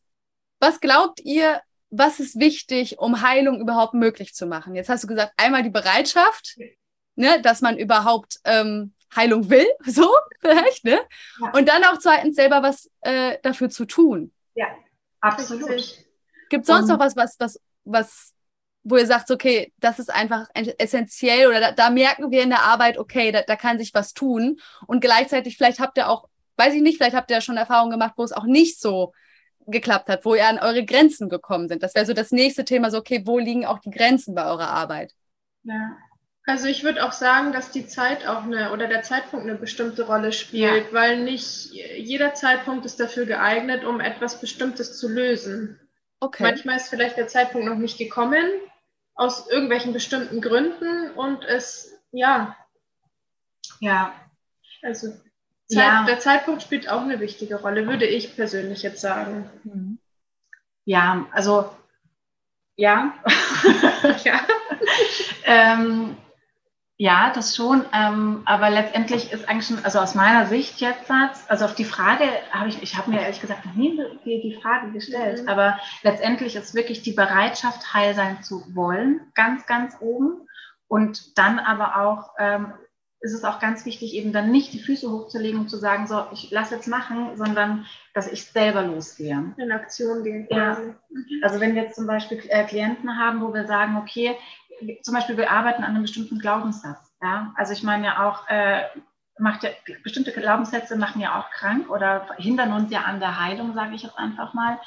was glaubt ihr, was ist wichtig, um Heilung überhaupt möglich zu machen? Jetzt hast du gesagt, einmal die Bereitschaft, ne, dass man überhaupt ähm, Heilung will, [laughs] so vielleicht, ne? Ja. Und dann auch zweitens selber was äh, dafür zu tun. Ja, absolut. Gibt es sonst noch was, was, was, was, wo ihr sagt, okay, das ist einfach essentiell oder da, da merken wir in der Arbeit, okay, da, da kann sich was tun. Und gleichzeitig, vielleicht habt ihr auch, weiß ich nicht, vielleicht habt ihr ja schon Erfahrungen gemacht, wo es auch nicht so geklappt hat, wo ihr an eure Grenzen gekommen sind. Das wäre so das nächste Thema, so okay, wo liegen auch die Grenzen bei eurer Arbeit? Ja. Also ich würde auch sagen, dass die Zeit auch eine oder der Zeitpunkt eine bestimmte Rolle spielt, ja. weil nicht jeder Zeitpunkt ist dafür geeignet, um etwas Bestimmtes zu lösen. Okay. Manchmal ist vielleicht der Zeitpunkt noch nicht gekommen, aus irgendwelchen bestimmten Gründen und es, ja. Ja. Also Zeit, ja. Der Zeitpunkt spielt auch eine wichtige Rolle, würde ich persönlich jetzt sagen. Mhm. Ja, also ja. [laughs] ja. ähm, ja, das schon. Ähm, aber letztendlich ist eigentlich schon, also aus meiner Sicht jetzt, also auf die Frage habe ich, ich habe mir ehrlich gesagt noch nie die, die Frage gestellt, mhm. aber letztendlich ist wirklich die Bereitschaft, heil sein zu wollen, ganz, ganz oben. Und dann aber auch ähm, ist es auch ganz wichtig, eben dann nicht die Füße hochzulegen und zu sagen, so, ich lasse jetzt machen, sondern dass ich selber losgehe. In Aktion gehen. Ja. Also wenn wir jetzt zum Beispiel äh, Klienten haben, wo wir sagen, okay, zum Beispiel wir arbeiten an einem bestimmten Glaubenssatz. Ja? Also ich meine ja auch, äh, macht ja, bestimmte Glaubenssätze machen ja auch krank oder hindern uns ja an der Heilung, sage ich jetzt einfach mal.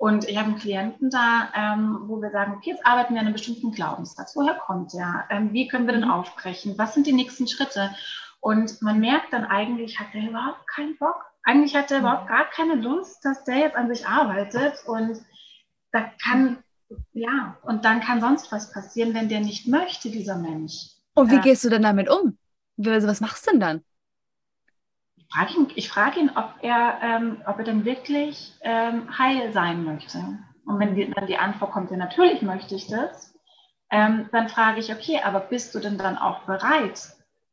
Und ich habe einen Klienten da, ähm, wo wir sagen, okay, jetzt arbeiten wir an einem bestimmten Glaubenssatz. Woher kommt der? Ähm, wie können wir den mhm. aufbrechen? Was sind die nächsten Schritte? Und man merkt dann eigentlich, hat er überhaupt keinen Bock. Eigentlich hat er mhm. überhaupt gar keine Lust, dass der jetzt an sich arbeitet. Und da kann, ja, und dann kann sonst was passieren, wenn der nicht möchte, dieser Mensch. Und wie äh, gehst du denn damit um? Was machst du denn dann? frage ihn, ich frage ihn, ob er, ähm, ob er denn wirklich ähm, heil sein möchte. Und wenn die, dann die Antwort kommt, ja, natürlich möchte ich das, ähm, dann frage ich, okay, aber bist du denn dann auch bereit,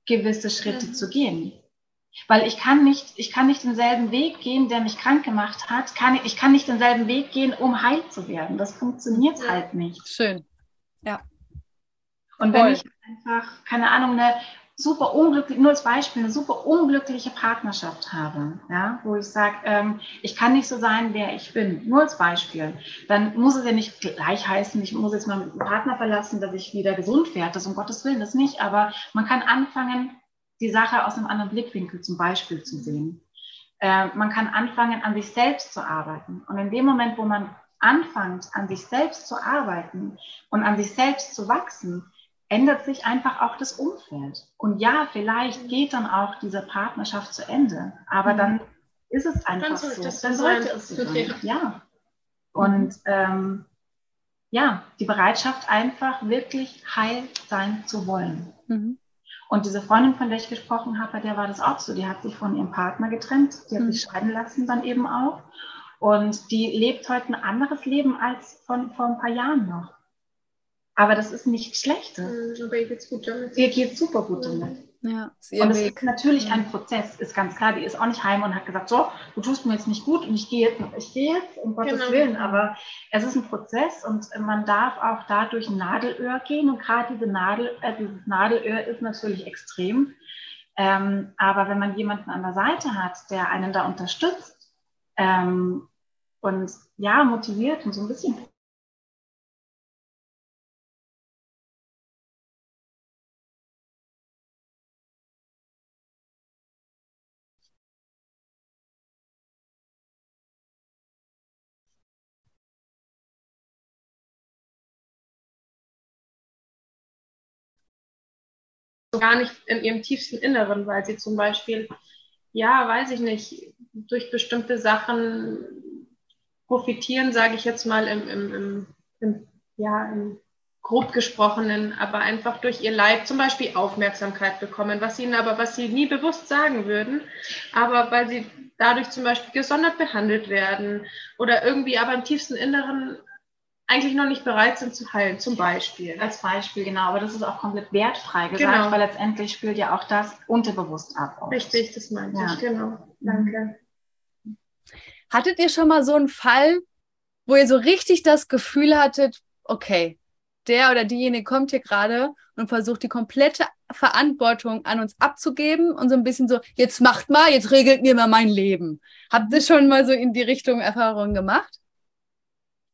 gewisse Schritte mhm. zu gehen? Weil ich kann nicht, ich kann nicht denselben Weg gehen, der mich krank gemacht hat. Kann, ich kann nicht denselben Weg gehen, um heil zu werden. Das funktioniert halt nicht. Schön. Ja. Und wenn ich einfach, keine Ahnung, eine super unglücklich, nur als Beispiel, eine super unglückliche Partnerschaft habe, ja, wo ich sage, ähm, ich kann nicht so sein, wer ich bin, nur als Beispiel, dann muss es ja nicht gleich heißen, ich muss jetzt mal mit dem Partner verlassen, dass ich wieder gesund werde, das um Gottes Willen, das nicht, aber man kann anfangen, die Sache aus einem anderen Blickwinkel zum Beispiel zu sehen. Äh, man kann anfangen, an sich selbst zu arbeiten. Und in dem Moment, wo man anfängt, an sich selbst zu arbeiten und an sich selbst zu wachsen, ändert sich einfach auch das Umfeld. Und ja, vielleicht geht dann auch diese Partnerschaft zu Ende, aber mhm. dann ist es einfach dann so. dann sollte es so sein. Ja. Und ähm, ja, die Bereitschaft einfach wirklich heil sein zu wollen. Mhm. Und diese Freundin, von der ich gesprochen habe, der war das auch so. Die hat sich von ihrem Partner getrennt, die hat mhm. sich scheiden lassen dann eben auch. Und die lebt heute ein anderes Leben als von vor ein paar Jahren noch. Aber das ist nichts Schlechtes. Mhm, aber ihr geht's gut damit. Ihr geht super gut damit. Ja, und es ist natürlich ein Prozess, ist ganz klar. Die ist auch nicht heim und hat gesagt, so, du tust mir jetzt nicht gut und ich gehe jetzt, ich gehe jetzt, um Gottes genau. Willen. Aber es ist ein Prozess und man darf auch da durch ein Nadelöhr gehen. Und gerade diese Nadel, äh, dieses Nadelöhr ist natürlich extrem. Ähm, aber wenn man jemanden an der Seite hat, der einen da unterstützt ähm, und ja, motiviert und so ein bisschen gar nicht in ihrem tiefsten Inneren, weil sie zum Beispiel, ja, weiß ich nicht, durch bestimmte Sachen profitieren, sage ich jetzt mal im, im, im, im, ja, im grob gesprochenen, aber einfach durch ihr Leid zum Beispiel Aufmerksamkeit bekommen, was ihnen aber, was sie nie bewusst sagen würden, aber weil sie dadurch zum Beispiel gesondert behandelt werden oder irgendwie aber im tiefsten Inneren eigentlich noch nicht bereit sind zu heilen, zum Beispiel. Als Beispiel, genau. Aber das ist auch komplett wertfrei gesagt, genau. weil letztendlich spielt ja auch das unterbewusst ab. Oft. Richtig, das meinte ja. ich, genau. Danke. Hattet ihr schon mal so einen Fall, wo ihr so richtig das Gefühl hattet, okay, der oder diejenige kommt hier gerade und versucht die komplette Verantwortung an uns abzugeben und so ein bisschen so, jetzt macht mal, jetzt regelt mir mal mein Leben. Habt ihr schon mal so in die Richtung Erfahrungen gemacht?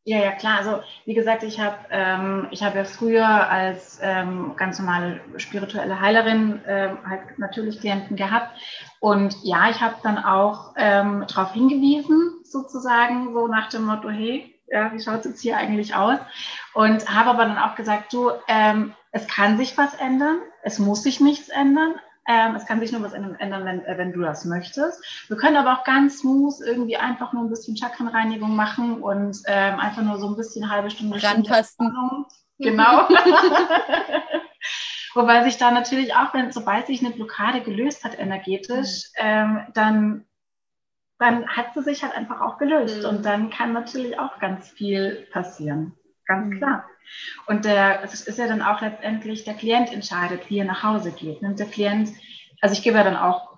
Ja, ja, klar. Also wie gesagt, ich habe ähm, ich habe ja früher als ähm, ganz normale spirituelle Heilerin ähm, halt natürlich Klienten gehabt. Und ja, ich habe dann auch ähm, darauf hingewiesen, sozusagen, so nach dem Motto, hey, ja, wie schaut es jetzt hier eigentlich aus? Und habe aber dann auch gesagt, du, ähm, es kann sich was ändern, es muss sich nichts ändern, ähm, es kann sich nur was ändern, wenn, äh, wenn du das möchtest. Wir können aber auch ganz smooth irgendwie einfach nur ein bisschen Chakrenreinigung machen und ähm, einfach nur so ein bisschen halbe Stunde rantasten. Genau. [laughs] Wobei sich da natürlich auch, wenn sobald sich eine Blockade gelöst hat energetisch, mhm. ähm, dann dann hat sie sich halt einfach auch gelöst. Mhm. Und dann kann natürlich auch ganz viel passieren. Ganz mhm. klar. Und der, es ist ja dann auch letztendlich, der Klient entscheidet, wie er nach Hause geht. Nimmt der Klient, also ich gebe ja dann auch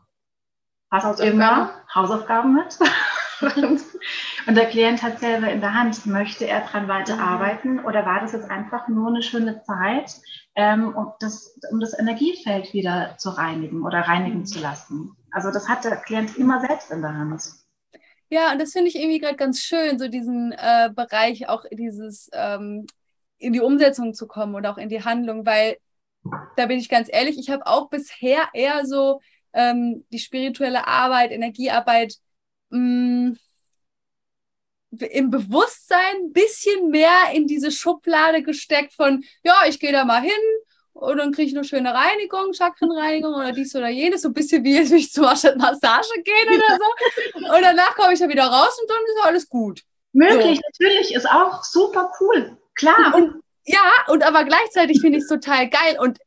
Hausaufgaben. immer Hausaufgaben mit. [laughs] und, der Klient hat selber in der Hand, möchte er daran weiterarbeiten mhm. oder war das jetzt einfach nur eine schöne Zeit, ähm, um, das, um das Energiefeld wieder zu reinigen oder reinigen mhm. zu lassen. Also das hat der Klient immer selbst in der Hand. Ja, und das finde ich irgendwie gerade ganz schön, so diesen äh, Bereich, auch dieses ähm, in die Umsetzung zu kommen und auch in die Handlung, weil da bin ich ganz ehrlich, ich habe auch bisher eher so ähm, die spirituelle Arbeit, Energiearbeit mh, mm, im Bewusstsein ein bisschen mehr in diese Schublade gesteckt von, ja, ich gehe da mal hin, und dann kriege ich eine schöne Reinigung, Chakrenreinigung oder dies oder jenes, so ein bisschen wie jetzt mich zur Massage gehen oder so. Und danach komme ich dann wieder raus und dann ist alles gut. Möglich, so. natürlich, ist auch super cool. Klar. Und, ja, und aber gleichzeitig finde ich es total geil. Und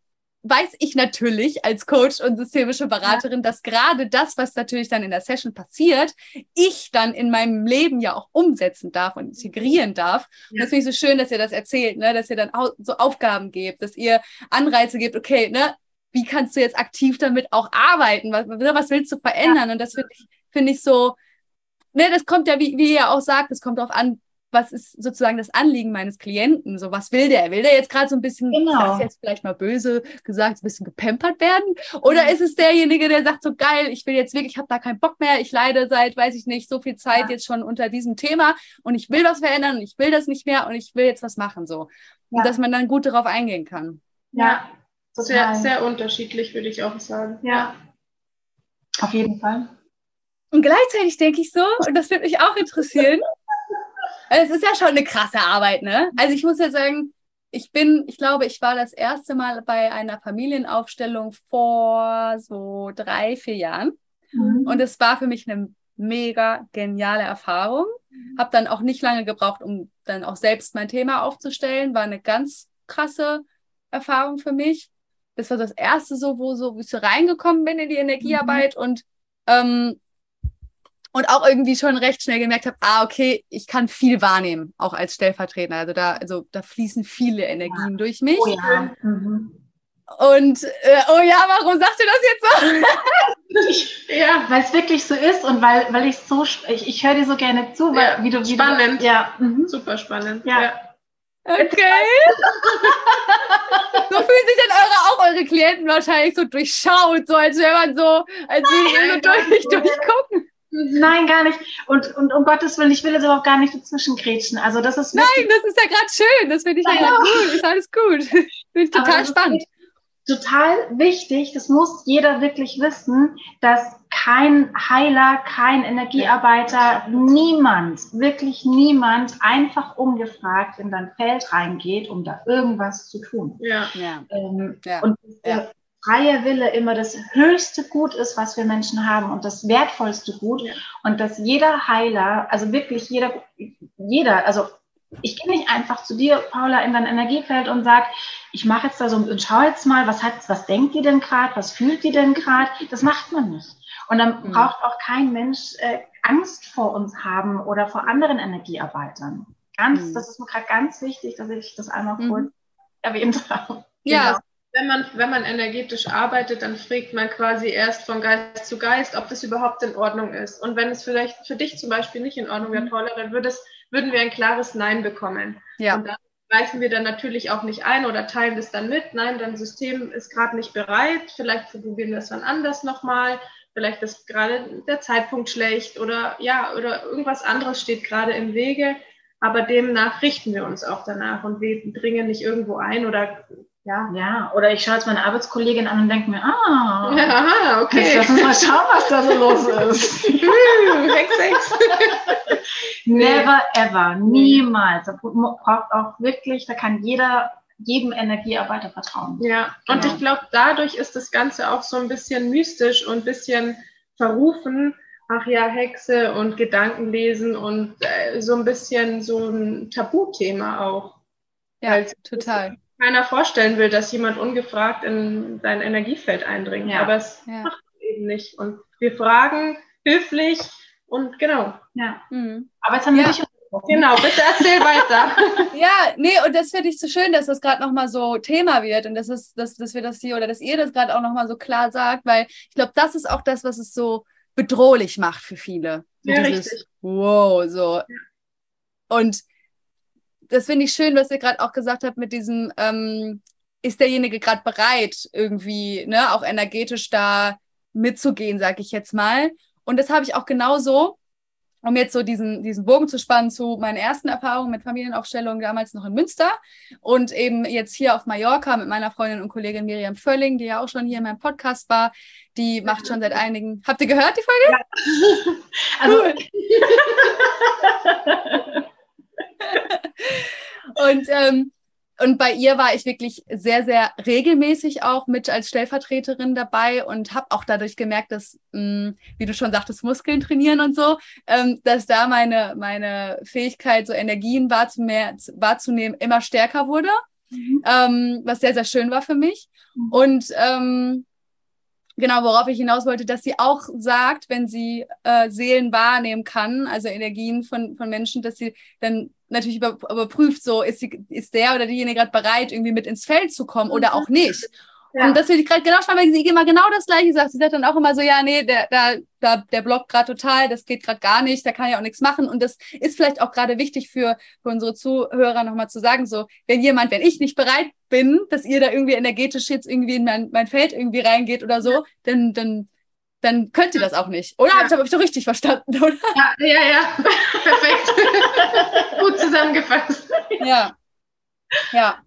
weiß ich natürlich als Coach und systemische Beraterin, dass gerade das, was natürlich dann in der Session passiert, ich dann in meinem Leben ja auch umsetzen darf und integrieren darf. Und das finde ich so schön, dass ihr das erzählt, ne? dass ihr dann auch so Aufgaben gebt, dass ihr Anreize gebt, okay, ne, wie kannst du jetzt aktiv damit auch arbeiten? Was, ne, was willst du verändern? Und das finde ich, find ich so, ne, das kommt ja, wie, wie ihr auch sagt, es kommt darauf an, was ist sozusagen das Anliegen meines Klienten? So, was will der? Will der jetzt gerade so ein bisschen, genau. ich jetzt vielleicht mal böse gesagt, ein bisschen gepampert werden? Oder mhm. ist es derjenige, der sagt so geil, ich will jetzt wirklich, ich habe da keinen Bock mehr, ich leide seit, weiß ich nicht, so viel Zeit ja. jetzt schon unter diesem Thema und ich will was verändern und ich will das nicht mehr und ich will jetzt was machen so. Ja. Und dass man dann gut darauf eingehen kann. Ja, sehr, sehr unterschiedlich, würde ich auch sagen. Ja. Auf jeden Fall. Und gleichzeitig denke ich so, und das würde mich auch interessieren, es ist ja schon eine krasse Arbeit, ne? Also ich muss ja sagen, ich bin, ich glaube, ich war das erste Mal bei einer Familienaufstellung vor so drei, vier Jahren. Mhm. Und es war für mich eine mega geniale Erfahrung. Mhm. Habe dann auch nicht lange gebraucht, um dann auch selbst mein Thema aufzustellen. War eine ganz krasse Erfahrung für mich. Das war das erste so, wo, so, wo ich so reingekommen bin in die Energiearbeit mhm. und ähm, und auch irgendwie schon recht schnell gemerkt habe, ah, okay, ich kann viel wahrnehmen, auch als Stellvertreter. Also da, also da fließen viele Energien ja. durch mich. Oh ja. Mhm. Und äh, oh ja, warum sagst du das jetzt so? [laughs] ja, weil es wirklich so ist und weil, weil ich so, ich, ich höre dir so gerne zu, weil ja, wie du wie Spannend. Du, ja. Mhm. Super spannend. Ja. ja. Okay. [laughs] so fühlen sich dann eure, auch eure Klienten wahrscheinlich so durchschaut, so als wäre man so, als würde man durch, durchgucken. Nein, gar nicht. Und, und um Gottes Willen, ich will jetzt überhaupt gar nicht dazwischen grätschen. Also das ist Nein, das ist ja gerade schön. Das finde ich ja gut. Ist alles gut. [laughs] Finde ich total spannend. Total wichtig, das muss jeder wirklich wissen, dass kein Heiler, kein Energiearbeiter, niemand, wirklich niemand einfach ungefragt in dein Feld reingeht, um da irgendwas zu tun. Ja. ja. Ähm, ja. Und ja freie Wille immer das höchste Gut ist, was wir Menschen haben und das wertvollste Gut. Ja. Und dass jeder Heiler, also wirklich jeder, jeder, also ich gehe nicht einfach zu dir, Paula, in dein Energiefeld und sage, ich mache jetzt da so und schau jetzt mal, was hat, was denkt die denn gerade, was fühlt die denn gerade? Das macht man nicht. Und dann mhm. braucht auch kein Mensch äh, Angst vor uns haben oder vor anderen Energiearbeitern. Ganz, mhm. das ist mir gerade ganz wichtig, dass ich das einmal mhm. kurz erwähnt habe. Ja, genau wenn man, wenn man energetisch arbeitet, dann fragt man quasi erst von Geist zu Geist, ob das überhaupt in Ordnung ist. Und wenn es vielleicht für dich zum Beispiel nicht in Ordnung wäre, mhm. Paula, dann würde es, würden wir ein klares Nein bekommen. Ja. Und dann greifen wir dann natürlich auch nicht ein oder teilen das dann mit. Nein, dein System ist gerade nicht bereit. Vielleicht probieren wir es dann anders nochmal. Vielleicht ist gerade der Zeitpunkt schlecht oder ja, oder irgendwas anderes steht gerade im Wege. Aber demnach richten wir uns auch danach und wir dringen nicht irgendwo ein oder ja. ja, oder ich schaue jetzt meine Arbeitskollegin an und denke mir, ah, ja, okay. Lass uns mal schauen, was da so los [laughs] ist. hex, hex. [laughs] Never ever, niemals. Da braucht auch wirklich, da kann jeder jedem Energiearbeiter vertrauen. Ja, genau. und ich glaube, dadurch ist das Ganze auch so ein bisschen mystisch und ein bisschen verrufen. Ach ja, Hexe und Gedankenlesen und äh, so ein bisschen so ein Tabuthema auch. Ja, Weil total keiner vorstellen will, dass jemand ungefragt in dein Energiefeld eindringt. Ja. Aber es ja. macht eben nicht. Und wir fragen höflich und genau. Ja. Mhm. Aber jetzt haben wir ja. dich Genau, bitte erzähl weiter. [laughs] [laughs] ja, nee, und das finde ich so schön, dass das gerade nochmal so Thema wird und das ist, dass, dass wir das hier oder dass ihr das gerade auch nochmal so klar sagt, weil ich glaube, das ist auch das, was es so bedrohlich macht für viele. So ja, dieses, richtig. Wow, so. Und das finde ich schön, was ihr gerade auch gesagt habt mit diesem, ähm, ist derjenige gerade bereit, irgendwie, ne, auch energetisch da mitzugehen, sag ich jetzt mal. Und das habe ich auch genauso, um jetzt so diesen, diesen Bogen zu spannen zu meinen ersten Erfahrungen mit Familienaufstellung, damals noch in Münster und eben jetzt hier auf Mallorca mit meiner Freundin und Kollegin Miriam Völling, die ja auch schon hier in meinem Podcast war. Die macht schon seit einigen. Habt ihr gehört, die Folge? Ja. [laughs] Also, cool. [laughs] [laughs] und, ähm, und bei ihr war ich wirklich sehr, sehr regelmäßig auch mit als Stellvertreterin dabei und habe auch dadurch gemerkt, dass, mh, mm, wie du schon sagtest, Muskeln trainieren und so, ähm, dass da meine, meine Fähigkeit, so Energien wahrzunehmen, wahrzunehmen immer stärker wurde, mhm. ähm, was sehr, sehr schön war für mich. Mhm. Und ähm, genau, worauf ich hinaus wollte, dass sie auch sagt, wenn sie äh, Seelen wahrnehmen kann, also Energien von, von Menschen, dass sie dann natürlich über, überprüft, so ist, sie, ist der oder diejenige gerade bereit, irgendwie mit ins Feld zu kommen oder auch nicht. Ja. Und das finde ich gerade genau spannend, weil sie immer genau das Gleiche sagt. Sie sagt dann auch immer so, ja, nee, der, der, der, der blockt gerade total, das geht gerade gar nicht, da kann ja auch nichts machen. Und das ist vielleicht auch gerade wichtig für, für unsere Zuhörer nochmal zu sagen, so, wenn jemand, wenn ich nicht bereit bin, dass ihr da irgendwie energetisch jetzt irgendwie in mein, mein Feld irgendwie reingeht oder so, dann, dann dann könnt ihr das auch nicht. Oder ja. habe ich, hab ich doch richtig verstanden, [laughs] oder? Ja, ja, ja. Perfekt. [laughs] Gut zusammengefasst. Ja. Ja.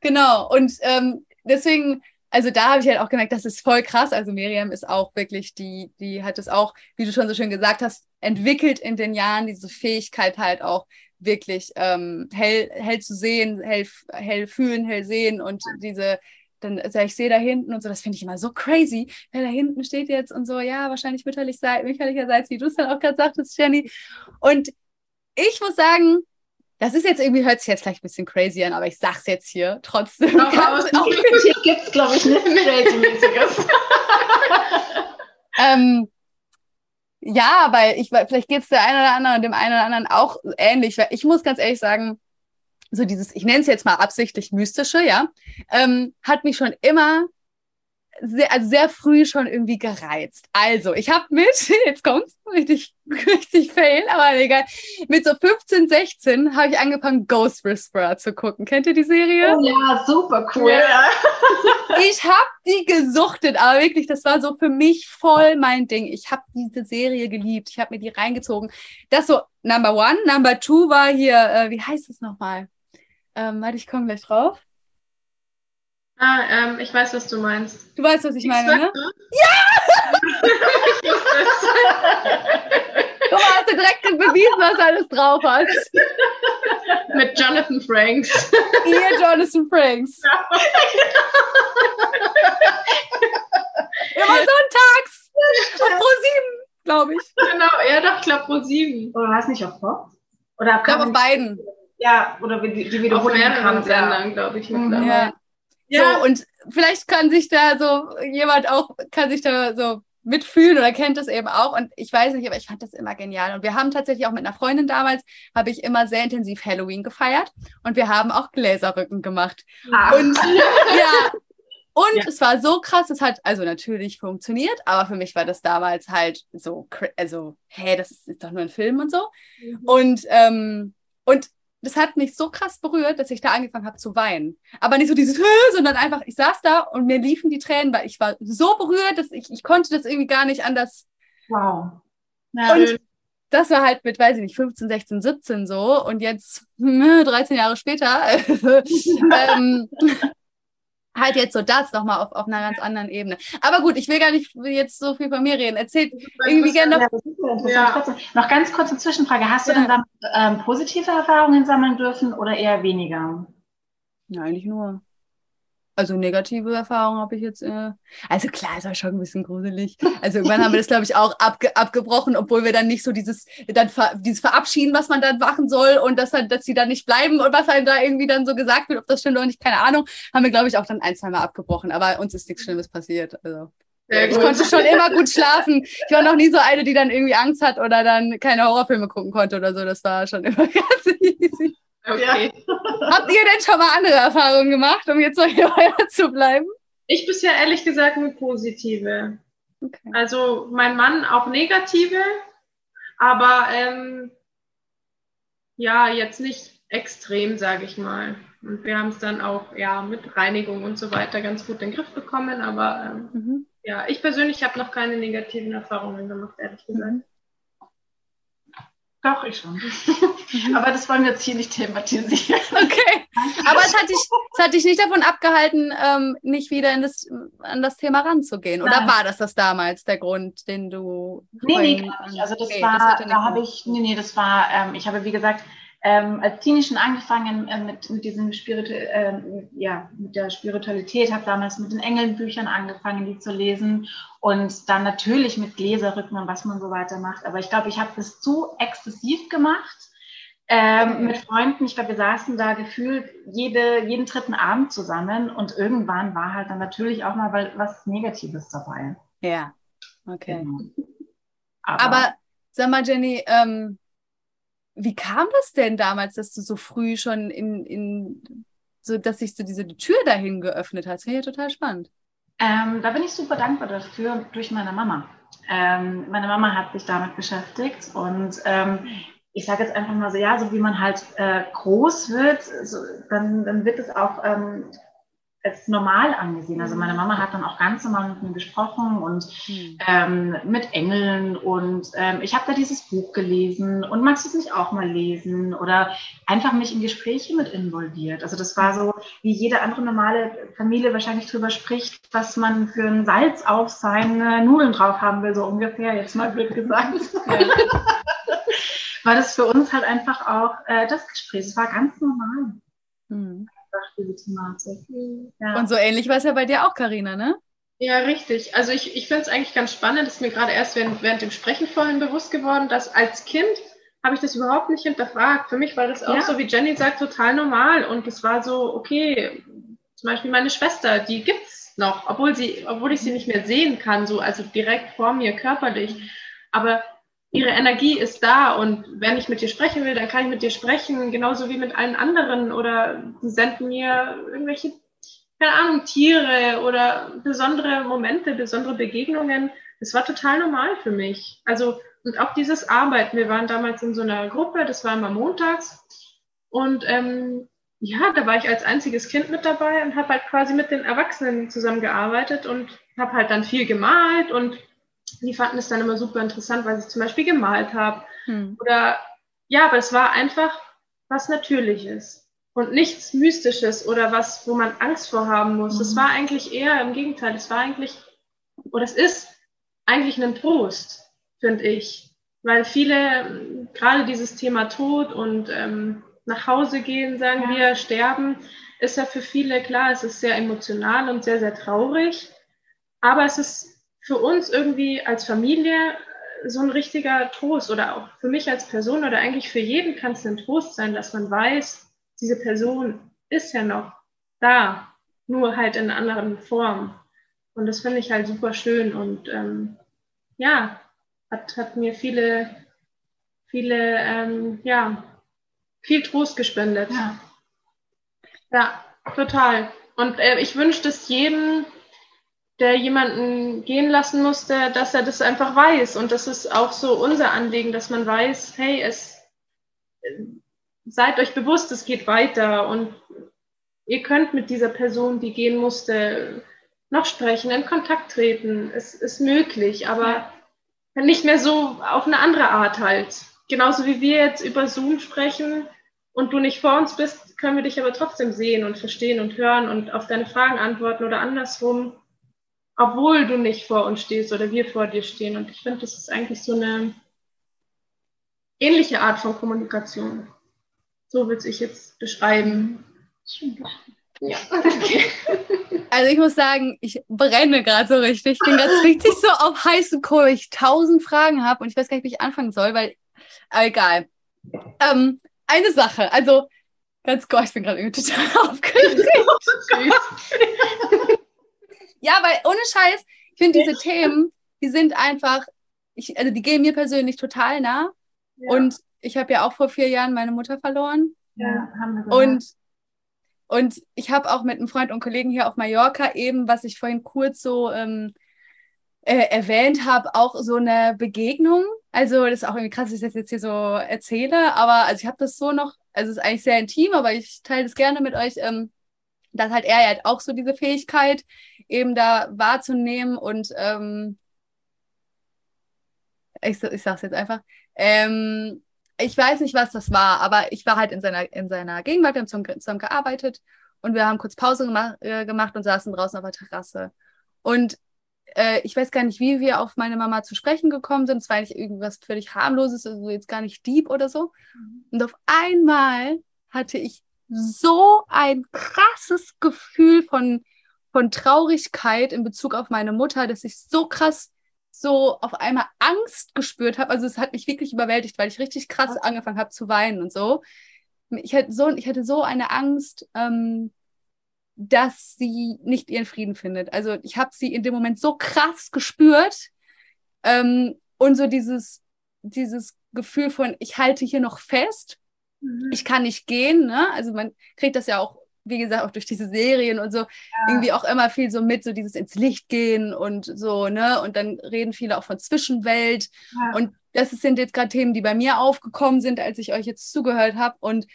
Genau. Und ähm, deswegen, also da habe ich halt auch gemerkt, das ist voll krass. Also Miriam ist auch wirklich, die, die hat es auch, wie du schon so schön gesagt hast, entwickelt in den Jahren, diese Fähigkeit halt auch wirklich ähm, hell, hell zu sehen, hell, hell fühlen, hell sehen und diese dann, also ich sehe da hinten und so, das finde ich immer so crazy, wer da hinten steht jetzt und so, ja, wahrscheinlich mütterlich, mütterlicherseits, wie du es dann auch gerade sagtest, Jenny. Und ich muss sagen, das ist jetzt irgendwie, hört sich jetzt vielleicht ein bisschen crazy an, aber ich sag's jetzt hier trotzdem. Auch, auch hier gibt's, glaube ich, nichts crazy-mäßiges. [laughs] ähm, ja, weil ich, vielleicht geht's der einen oder anderen und dem einen oder anderen auch ähnlich, weil ich muss ganz ehrlich sagen, so dieses, ich nenne es jetzt mal absichtlich mystische, ja, ähm, hat mich schon immer sehr, also sehr früh schon irgendwie gereizt. Also, ich habe mit, [laughs] jetzt kommt's, richtig, richtig fail, aber egal, mit so 15, 16 habe ich angefangen, Ghost Whisperer zu gucken. Kennt ihr die Serie? Oh ja, super cool. Ja. [laughs] ich habe die gesuchtet, aber wirklich, das war so für mich voll mein Ding. Ich habe diese Serie geliebt. Ich habe mir die reingezogen. Das so Number One. Number Two war hier, äh, wie heißt es nochmal? Ähm, warte, ich komme gleich drauf. Ah, ähm, ich weiß, was du meinst. Du weißt, was ich, ich meine, ne? Ja! [laughs] du hast dir direkt bewiesen, was alles drauf hat. Mit Jonathan Franks. Ihr Jonathan Franks. Ja. Immer sonntags. Auf Pro 7, glaube ich. Genau, er doch, glaube Pro 7. Oder war es nicht auf Fox? Oder ich glaube auf beiden. Ja, oder die, die wiederholen. Auf mehreren Sendern, glaube ich, mittlerweile. Ja. Ja. So, und vielleicht kann sich da so jemand auch, kann sich da so mitfühlen oder kennt das eben auch. Und ich weiß nicht, aber ich fand das immer genial. Und wir haben tatsächlich auch mit einer Freundin damals, habe ich immer sehr intensiv Halloween gefeiert. Und wir haben auch Gläserrücken gemacht. Ach. Und [laughs] ja, und ja. es war so krass, es hat also natürlich funktioniert, aber für mich war das damals halt so, also, hey, das ist, ist doch nur ein Film und so. Mhm. Und, ähm, und das hat mich so krass berührt, dass ich da angefangen habe zu weinen. Aber nicht so dieses, sondern einfach, ich saß da und mir liefen die Tränen, weil ich war so berührt, dass ich, ich konnte das irgendwie gar nicht anders. Wow. Ja, und das war halt mit, weiß ich nicht, 15, 16, 17 so. Und jetzt, 13 Jahre später, [laughs] ähm, halt jetzt so das nochmal auf, auf einer ganz anderen Ebene. Aber gut, ich will gar nicht jetzt so viel von mir reden. Erzählt irgendwie gerne noch. Ja. Noch ganz kurze Zwischenfrage. Hast du denn damit ähm, positive Erfahrungen sammeln dürfen oder eher weniger? Ja, eigentlich nur. Also negative Erfahrungen habe ich jetzt. Äh, also klar, ist auch schon ein bisschen gruselig. Also irgendwann haben wir das, glaube ich, auch abge abgebrochen, obwohl wir dann nicht so dieses, dann ver dieses Verabschieden, was man dann machen soll und dass, dann, dass sie dann nicht bleiben und was einem da irgendwie dann so gesagt wird, ob das stimmt oder nicht, keine Ahnung, haben wir, glaube ich, auch dann ein, zwei Mal abgebrochen. Aber uns ist nichts Schlimmes passiert. Also. ich konnte schon immer gut schlafen. Ich war noch nie so eine, die dann irgendwie Angst hat oder dann keine Horrorfilme gucken konnte oder so. Das war schon immer [laughs] ganz easy. Okay. Habt ihr denn schon mal andere Erfahrungen gemacht, um jetzt noch hier [laughs] weiter zu bleiben? Ich bisher ehrlich gesagt nur positive. Okay. Also mein Mann auch negative, aber ähm, ja, jetzt nicht extrem, sage ich mal. Und wir haben es dann auch ja mit Reinigung und so weiter ganz gut in den Griff bekommen. Aber ähm, mhm. ja, ich persönlich habe noch keine negativen Erfahrungen gemacht, ehrlich gesagt. Mhm. Doch, ich schon. Mhm. Aber das wollen wir jetzt hier nicht thematisieren. Okay. Aber es hat dich, es hat dich nicht davon abgehalten, ähm, nicht wieder in das, an das Thema ranzugehen. Oder Nein. war das das damals der Grund, den du. Nee, nee, gar nicht. Also das okay, war, das da habe ich, nee, nee, das war, ähm, ich habe wie gesagt, ähm, als Teenie schon angefangen äh, mit, mit diesem Spiritu äh, ja, mit der Spiritualität, habe damals mit den Engelbüchern angefangen, die zu lesen und dann natürlich mit Gläserrücken und was man so weiter macht. Aber ich glaube, ich habe das zu exzessiv gemacht. Ähm, mit Freunden, ich glaube, wir saßen da gefühlt jede, jeden dritten Abend zusammen und irgendwann war halt dann natürlich auch mal was Negatives dabei. Ja, okay. Genau. Aber, Aber, sag mal, Jenny, ähm, wie kam das denn damals, dass du so früh schon in, in so, dass sich so diese Tür dahin geöffnet? Das finde ich ja total spannend. Ähm, da bin ich super dankbar dafür durch meine Mama. Ähm, meine Mama hat sich damit beschäftigt und ähm, ich sage jetzt einfach mal so, ja, so wie man halt äh, groß wird, so, dann, dann wird es auch ähm, als normal angesehen. Also meine Mama hat dann auch ganz normal mit mir gesprochen und mhm. ähm, mit Engeln und ähm, ich habe da dieses Buch gelesen und magst du es nicht auch mal lesen oder einfach mich in Gespräche mit involviert. Also das war so, wie jede andere normale Familie wahrscheinlich drüber spricht, was man für ein Salz auf seine Nudeln drauf haben will, so ungefähr, jetzt mal blöd gesagt. [laughs] War das für uns halt einfach auch äh, das Gespräch. Es war ganz normal. Mhm diese Thematik. Ja. Und so ähnlich war es ja bei dir auch, Karina, ne? Ja, richtig. Also ich, ich finde es eigentlich ganz spannend, das ist mir gerade erst während, während dem Sprechen vorhin bewusst geworden, dass als Kind habe ich das überhaupt nicht hinterfragt. Für mich war das auch ja. so, wie Jenny sagt, total normal. Und es war so, okay, zum Beispiel meine Schwester, die gibt's noch, obwohl sie, obwohl ich sie nicht mehr sehen kann, so, also direkt vor mir körperlich. Aber ihre Energie ist da und wenn ich mit dir sprechen will, dann kann ich mit dir sprechen, genauso wie mit allen anderen oder die senden mir irgendwelche keine Ahnung, Tiere oder besondere Momente, besondere Begegnungen. Das war total normal für mich. Also, und auch dieses Arbeiten. Wir waren damals in so einer Gruppe, das war immer montags. Und ähm, ja, da war ich als einziges Kind mit dabei und habe halt quasi mit den Erwachsenen zusammengearbeitet und habe halt dann viel gemalt und die fanden es dann immer super interessant, weil ich zum Beispiel gemalt habe. Hm. Oder ja, aber es war einfach was Natürliches und nichts Mystisches oder was, wo man Angst vor haben muss. Mhm. Es war eigentlich eher im Gegenteil. Es war eigentlich, oder es ist eigentlich ein Trost, finde ich. Weil viele, gerade dieses Thema Tod und ähm, nach Hause gehen, sagen ja. wir, sterben, ist ja für viele klar, es ist sehr emotional und sehr, sehr traurig. Aber es ist für uns irgendwie als Familie so ein richtiger Trost oder auch für mich als Person oder eigentlich für jeden kann es ein Trost sein, dass man weiß, diese Person ist ja noch da, nur halt in einer anderen Form. Und das finde ich halt super schön und ähm, ja, hat, hat mir viele, viele, ähm, ja, viel Trost gespendet. Ja, ja total. Und äh, ich wünsche es jedem, der jemanden gehen lassen musste, dass er das einfach weiß. Und das ist auch so unser Anliegen, dass man weiß, hey, es, seid euch bewusst, es geht weiter und ihr könnt mit dieser Person, die gehen musste, noch sprechen, in Kontakt treten. Es ist möglich, aber ja. nicht mehr so auf eine andere Art halt. Genauso wie wir jetzt über Zoom sprechen und du nicht vor uns bist, können wir dich aber trotzdem sehen und verstehen und hören und auf deine Fragen antworten oder andersrum, obwohl du nicht vor uns stehst oder wir vor dir stehen. Und ich finde, das ist eigentlich so eine ähnliche Art von Kommunikation. So würde ich jetzt beschreiben. Ja. [laughs] Also ich muss sagen, ich brenne gerade so richtig. Ich bin gerade richtig so auf heißen Kohle, ich tausend Fragen habe und ich weiß gar nicht, wie ich anfangen soll, weil, aber egal. Ähm, eine Sache, also ganz kurz, ich bin gerade irgendwie total [laughs] aufgeregt. Ja, weil ohne Scheiß, ich finde diese Themen, die sind einfach, ich, also die gehen mir persönlich total nah. Ja. Und ich habe ja auch vor vier Jahren meine Mutter verloren. Ja, haben wir gehört. Und, und ich habe auch mit einem Freund und Kollegen hier auf Mallorca eben, was ich vorhin kurz so ähm, äh, erwähnt habe, auch so eine Begegnung. Also das ist auch irgendwie krass, dass ich das jetzt hier so erzähle, aber also ich habe das so noch, also es ist eigentlich sehr intim, aber ich teile das gerne mit euch, ähm, dass halt er halt auch so diese Fähigkeit eben da wahrzunehmen und ähm, ich, ich sag's jetzt einfach, ähm, ich weiß nicht, was das war, aber ich war halt in seiner, in seiner Gegenwart, wir haben zusammen, zusammen gearbeitet und wir haben kurz Pause gemacht, äh, gemacht und saßen draußen auf der Terrasse. Und äh, ich weiß gar nicht, wie wir auf meine Mama zu sprechen gekommen sind. Es war eigentlich irgendwas völlig harmloses, also jetzt gar nicht deep oder so. Mhm. Und auf einmal hatte ich so ein krasses Gefühl von, von Traurigkeit in Bezug auf meine Mutter, dass ich so krass so auf einmal Angst gespürt habe. Also es hat mich wirklich überwältigt, weil ich richtig krass angefangen habe zu weinen und so. Ich hatte so, ich hatte so eine Angst, ähm, dass sie nicht ihren Frieden findet. Also ich habe sie in dem Moment so krass gespürt ähm, und so dieses, dieses Gefühl von, ich halte hier noch fest, mhm. ich kann nicht gehen. Ne? Also man kriegt das ja auch wie gesagt, auch durch diese Serien und so, ja. irgendwie auch immer viel so mit, so dieses ins Licht gehen und so, ne? Und dann reden viele auch von Zwischenwelt. Ja. Und das sind jetzt gerade Themen, die bei mir aufgekommen sind, als ich euch jetzt zugehört habe. Und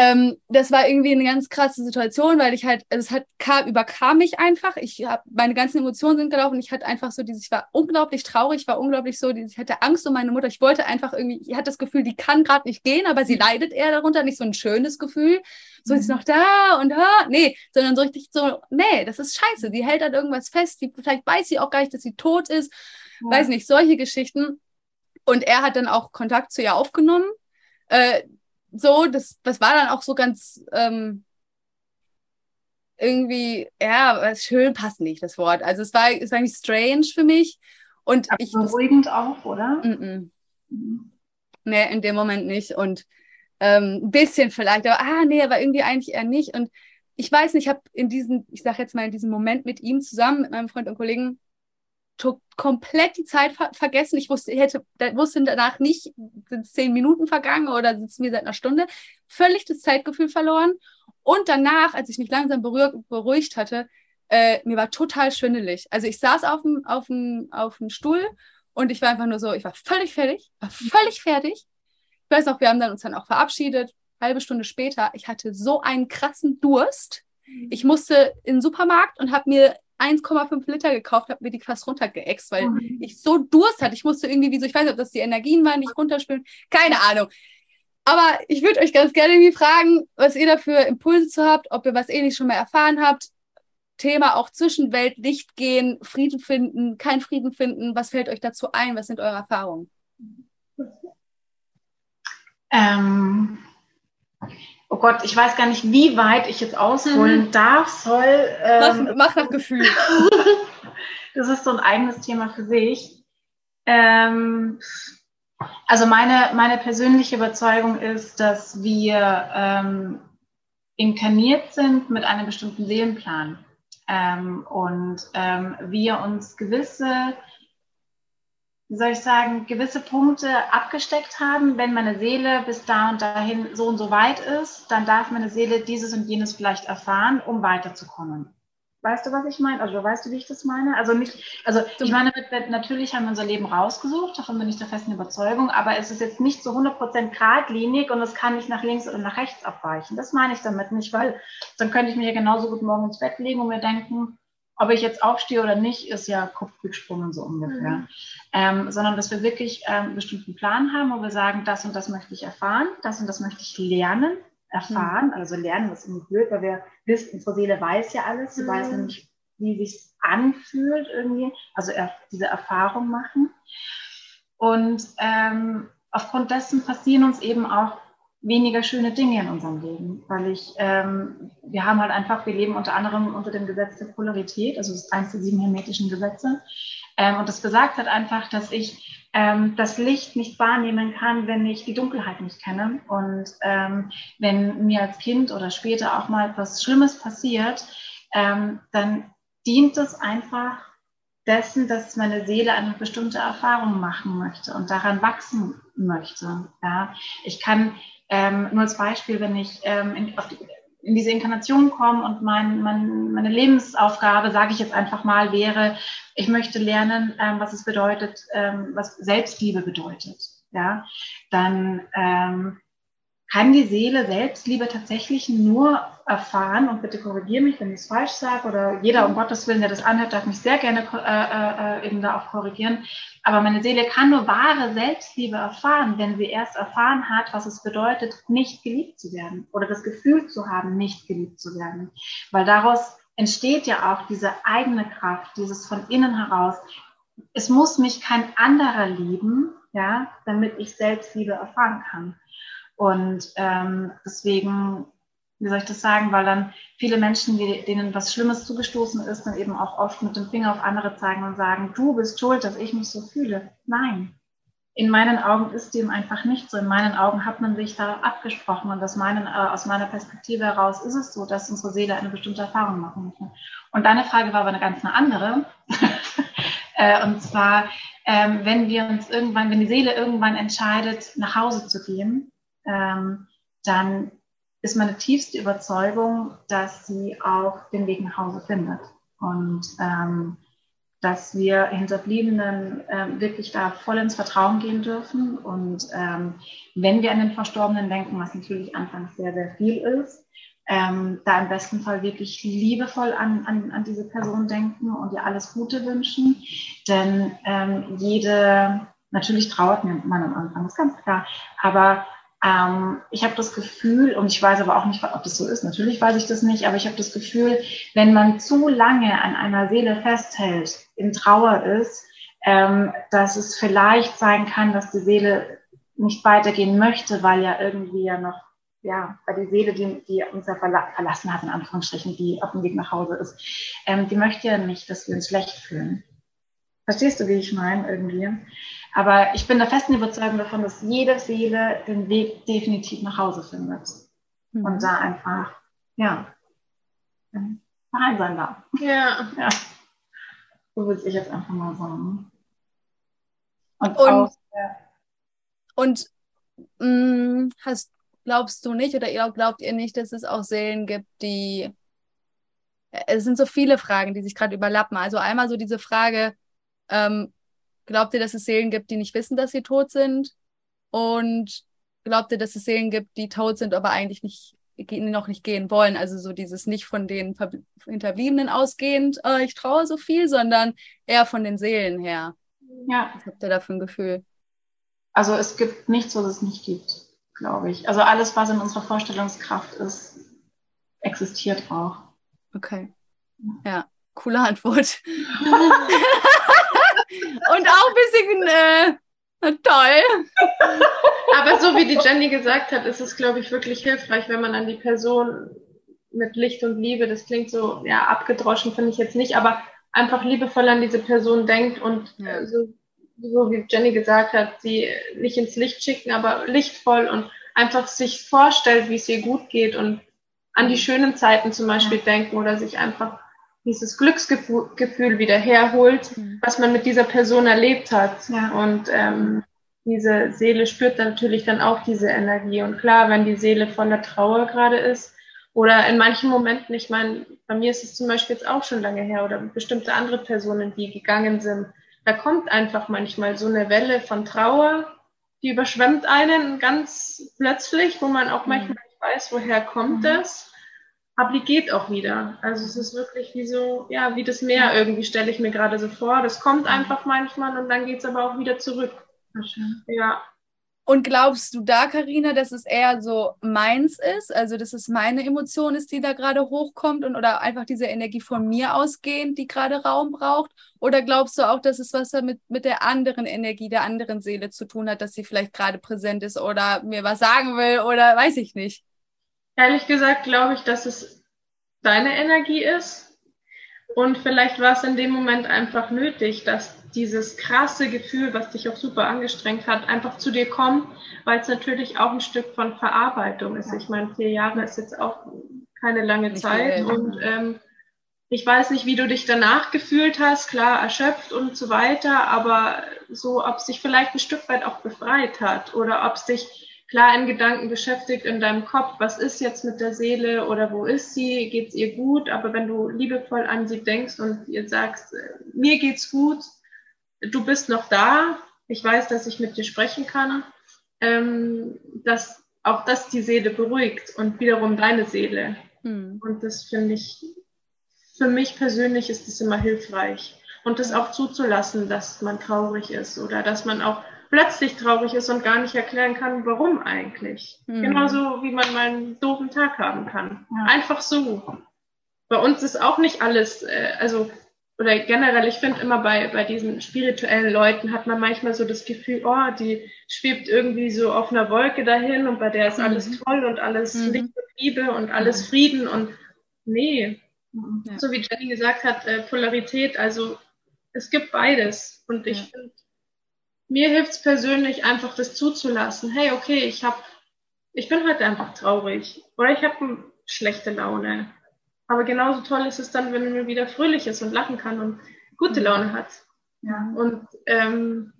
ähm, das war irgendwie eine ganz krasse Situation, weil ich halt, also es hat kam, überkam mich einfach. Ich habe meine ganzen Emotionen sind gelaufen. Ich hatte einfach so dieses, ich war unglaublich traurig, ich war unglaublich so, ich hatte Angst um meine Mutter. Ich wollte einfach irgendwie, ich hatte das Gefühl, die kann gerade nicht gehen, aber sie mhm. leidet eher darunter. Nicht so ein schönes Gefühl, so mhm. ist noch da und ha, nee, sondern so richtig so, nee, das ist scheiße. Die hält an irgendwas fest. Die, vielleicht weiß sie auch gar nicht, dass sie tot ist. Ja. Weiß nicht, solche Geschichten. Und er hat dann auch Kontakt zu ihr aufgenommen. Äh, so, das, das war dann auch so ganz, ähm, irgendwie, ja, schön passt nicht, das Wort. Also es war, es war irgendwie strange für mich. Und Aber ich, beruhigend auch, oder? Mm -mm. Mhm. Nee, in dem Moment nicht. Und ähm, ein bisschen vielleicht, aber ah, nee, aber irgendwie eigentlich eher nicht. Und ich weiß nicht, ich habe in diesem, ich sage jetzt mal, in diesem Moment mit ihm zusammen, mit meinem Freund und Kollegen, komplett die Zeit ver vergessen. Ich wusste, ich hätte, wusste danach nicht, sind zehn Minuten vergangen oder sitzen wir seit einer Stunde. Völlig das Zeitgefühl verloren. Und danach, als ich mich langsam beruhigt hatte, äh, mir war total schwindelig. Also ich saß auf dem, auf, dem, auf dem Stuhl und ich war einfach nur so, ich war völlig fertig, war völlig fertig. Ich weiß auch, wir haben dann uns dann auch verabschiedet, halbe Stunde später. Ich hatte so einen krassen Durst. Ich musste in den Supermarkt und habe mir 1,5 Liter gekauft, habe mir die fast runtergeext, weil mhm. ich so Durst hatte. Ich musste irgendwie wie so, ich weiß nicht, ob das die Energien waren, die ich runterspülen, keine Ahnung. Aber ich würde euch ganz gerne irgendwie fragen, was ihr dafür Impulse zu habt, ob ihr was ähnliches schon mal erfahren habt. Thema auch Zwischenwelt, Licht gehen, Frieden finden, kein Frieden finden. Was fällt euch dazu ein? Was sind eure Erfahrungen? Ähm, oh Gott, ich weiß gar nicht, wie weit ich jetzt ausholen mhm. darf, soll. Ähm, mach, mach, nach Gefühl. [laughs] das ist so ein eigenes Thema für sich. Ähm, also meine, meine persönliche Überzeugung ist, dass wir ähm, inkarniert sind mit einem bestimmten Seelenplan ähm, und ähm, wir uns gewisse, wie soll ich sagen, gewisse Punkte abgesteckt haben. Wenn meine Seele bis da und dahin so und so weit ist, dann darf meine Seele dieses und jenes vielleicht erfahren, um weiterzukommen. Weißt du, was ich meine? Also weißt du, wie ich das meine? Also nicht, also ich meine, natürlich haben wir unser Leben rausgesucht, davon bin ich der festen Überzeugung, aber es ist jetzt nicht zu 100% geradlinig und es kann nicht nach links oder nach rechts abweichen. Das meine ich damit nicht, weil dann könnte ich mir ja genauso gut morgen ins Bett legen und mir denken, ob ich jetzt aufstehe oder nicht, ist ja Kopfgesprungen so ungefähr. Mhm. Ähm, sondern dass wir wirklich ähm, einen bestimmten Plan haben, wo wir sagen, das und das möchte ich erfahren, das und das möchte ich lernen erfahren. Mhm. Also lernen ist irgendwie blöd, weil wir wissen, unsere Seele weiß ja alles. Sie mhm. weiß nämlich, wie sich anfühlt irgendwie. Also er, diese Erfahrung machen. Und ähm, aufgrund dessen passieren uns eben auch weniger schöne Dinge in unserem Leben, weil ich, ähm, wir haben halt einfach, wir leben unter anderem unter dem Gesetz der Polarität, also das eins der sieben hermetischen Gesetze. Ähm, und das besagt halt einfach, dass ich ähm, das Licht nicht wahrnehmen kann, wenn ich die Dunkelheit nicht kenne. Und ähm, wenn mir als Kind oder später auch mal etwas Schlimmes passiert, ähm, dann dient es einfach dessen, dass meine Seele eine bestimmte Erfahrung machen möchte und daran wachsen möchte. Ja? Ich kann ähm, nur als Beispiel, wenn ich ähm, in, die, in, diese Inkarnation komme und mein, mein, meine Lebensaufgabe, sage ich jetzt einfach mal, wäre, ich möchte lernen, ähm, was es bedeutet, ähm, was Selbstliebe bedeutet. Ja, dann ähm, kann die Seele Selbstliebe tatsächlich nur erfahren, und bitte korrigiere mich, wenn ich es falsch sage, oder jeder um Gottes Willen, der das anhört, darf mich sehr gerne äh, äh, eben da auch korrigieren. Aber meine Seele kann nur wahre Selbstliebe erfahren, wenn sie erst erfahren hat, was es bedeutet, nicht geliebt zu werden oder das Gefühl zu haben, nicht geliebt zu werden. Weil daraus entsteht ja auch diese eigene Kraft, dieses von innen heraus. Es muss mich kein anderer lieben, ja, damit ich Selbstliebe erfahren kann. Und ähm, deswegen, wie soll ich das sagen, weil dann viele Menschen, denen was Schlimmes zugestoßen ist, dann eben auch oft mit dem Finger auf andere zeigen und sagen, du bist schuld, dass ich mich so fühle. Nein, in meinen Augen ist dem einfach nicht so. In meinen Augen hat man sich da abgesprochen und aus, meinen, äh, aus meiner Perspektive heraus ist es so, dass unsere Seele eine bestimmte Erfahrung machen möchte. Und deine Frage war aber eine ganz eine andere. [laughs] äh, und zwar, ähm, wenn wir uns irgendwann, wenn die Seele irgendwann entscheidet, nach Hause zu gehen, dann ist meine tiefste Überzeugung, dass sie auch den Weg nach Hause findet. Und ähm, dass wir Hinterbliebenen äh, wirklich da voll ins Vertrauen gehen dürfen. Und ähm, wenn wir an den Verstorbenen denken, was natürlich anfangs sehr, sehr viel ist, ähm, da im besten Fall wirklich liebevoll an, an, an diese Person denken und ihr alles Gute wünschen. Denn ähm, jede, natürlich trauert man am Anfang, ist ganz klar, aber ähm, ich habe das Gefühl, und ich weiß aber auch nicht, ob das so ist, natürlich weiß ich das nicht, aber ich habe das Gefühl, wenn man zu lange an einer Seele festhält, in Trauer ist, ähm, dass es vielleicht sein kann, dass die Seele nicht weitergehen möchte, weil ja irgendwie ja noch ja, weil die Seele, die, die uns ja verla verlassen hat, in Anführungsstrichen, die auf dem Weg nach Hause ist, ähm, die möchte ja nicht, dass wir uns schlecht fühlen. Verstehst du, wie ich meine, irgendwie? Aber ich bin der festen Überzeugung davon, dass jede Seele den Weg definitiv nach Hause findet. Mhm. Und da einfach, ja, daheim sein darf. Ja. ja. So würde ich jetzt einfach mal sagen. Und, und, auch, ja. und mh, mm, hast glaubst du nicht oder ihr glaubt ihr nicht, dass es auch Seelen gibt, die äh, es sind so viele Fragen, die sich gerade überlappen. Also einmal so diese Frage, ähm, glaubt ihr, dass es Seelen gibt, die nicht wissen, dass sie tot sind? Und glaubt ihr, dass es Seelen gibt, die tot sind, aber eigentlich nicht noch nicht gehen wollen? Also so dieses nicht von den Hinterbliebenen ausgehend, oh, ich traue so viel, sondern eher von den Seelen her. Ja. Was habt ihr da für ein Gefühl? Also es gibt nichts, was es nicht gibt glaube ich. Also alles, was in unserer Vorstellungskraft ist, existiert auch. Okay. Ja, coole Antwort. [laughs] [laughs] Und auch ein bisschen äh, toll. Aber so wie die Jenny gesagt hat, ist es, glaube ich, wirklich hilfreich, wenn man an die Person mit Licht und Liebe, das klingt so, ja, abgedroschen finde ich jetzt nicht, aber einfach liebevoll an diese Person denkt und ja. so so wie Jenny gesagt hat, sie nicht ins Licht schicken, aber lichtvoll und einfach sich vorstellt, wie es ihr gut geht und an die schönen Zeiten zum Beispiel ja. denken oder sich einfach dieses Glücksgefühl wieder herholt, mhm. was man mit dieser Person erlebt hat. Ja. Und ähm, diese Seele spürt natürlich dann auch diese Energie. Und klar, wenn die Seele voller Trauer gerade ist oder in manchen Momenten, ich meine, bei mir ist es zum Beispiel jetzt auch schon lange her oder bestimmte andere Personen, die gegangen sind, da kommt einfach manchmal so eine Welle von Trauer, die überschwemmt einen ganz plötzlich, wo man auch mhm. manchmal nicht weiß, woher kommt mhm. das. Aber die geht auch wieder. Also es ist wirklich wie so, ja, wie das Meer irgendwie, stelle ich mir gerade so vor. Das kommt einfach manchmal und dann geht es aber auch wieder zurück. Ja. Und glaubst du da, Karina, dass es eher so meins ist, also dass es meine Emotion ist, die da gerade hochkommt und oder einfach diese Energie von mir ausgehend, die gerade Raum braucht? Oder glaubst du auch, dass es was damit mit der anderen Energie der anderen Seele zu tun hat, dass sie vielleicht gerade präsent ist oder mir was sagen will oder weiß ich nicht? Ehrlich gesagt glaube ich, dass es deine Energie ist. Und vielleicht war es in dem Moment einfach nötig, dass dieses krasse Gefühl, was dich auch super angestrengt hat, einfach zu dir kommt, weil es natürlich auch ein Stück von Verarbeitung ist. Ich meine, vier Jahre ist jetzt auch keine lange nicht Zeit. und ähm, ich weiß nicht, wie du dich danach gefühlt hast, klar erschöpft und so weiter, aber so, ob es dich vielleicht ein Stück weit auch befreit hat oder ob es dich klar in Gedanken beschäftigt in deinem Kopf, was ist jetzt mit der Seele oder wo ist sie, geht es ihr gut, aber wenn du liebevoll an sie denkst und ihr sagst, äh, mir geht's gut, du bist noch da, ich weiß, dass ich mit dir sprechen kann, ähm, dass auch das die Seele beruhigt und wiederum deine Seele. Hm. Und das finde ich, für mich persönlich ist es immer hilfreich. Und das auch zuzulassen, dass man traurig ist oder dass man auch plötzlich traurig ist und gar nicht erklären kann, warum eigentlich. Mhm. Genauso wie man mal einen doofen Tag haben kann. Ja. Einfach so. Bei uns ist auch nicht alles, äh, also oder generell, ich finde immer bei, bei diesen spirituellen Leuten hat man manchmal so das Gefühl, oh, die schwebt irgendwie so auf einer Wolke dahin und bei der ist mhm. alles toll und alles mhm. Licht und Liebe und alles. Frieden und nee. Ja. So wie Jenny gesagt hat, äh, Polarität, also es gibt beides und ich ja. finde, mir hilft es persönlich einfach, das zuzulassen. Hey, okay, ich habe, ich bin heute einfach traurig oder ich habe schlechte Laune. Aber genauso toll ist es dann, wenn man wieder fröhlich ist und lachen kann und gute Laune hat. Ja. Und ähm,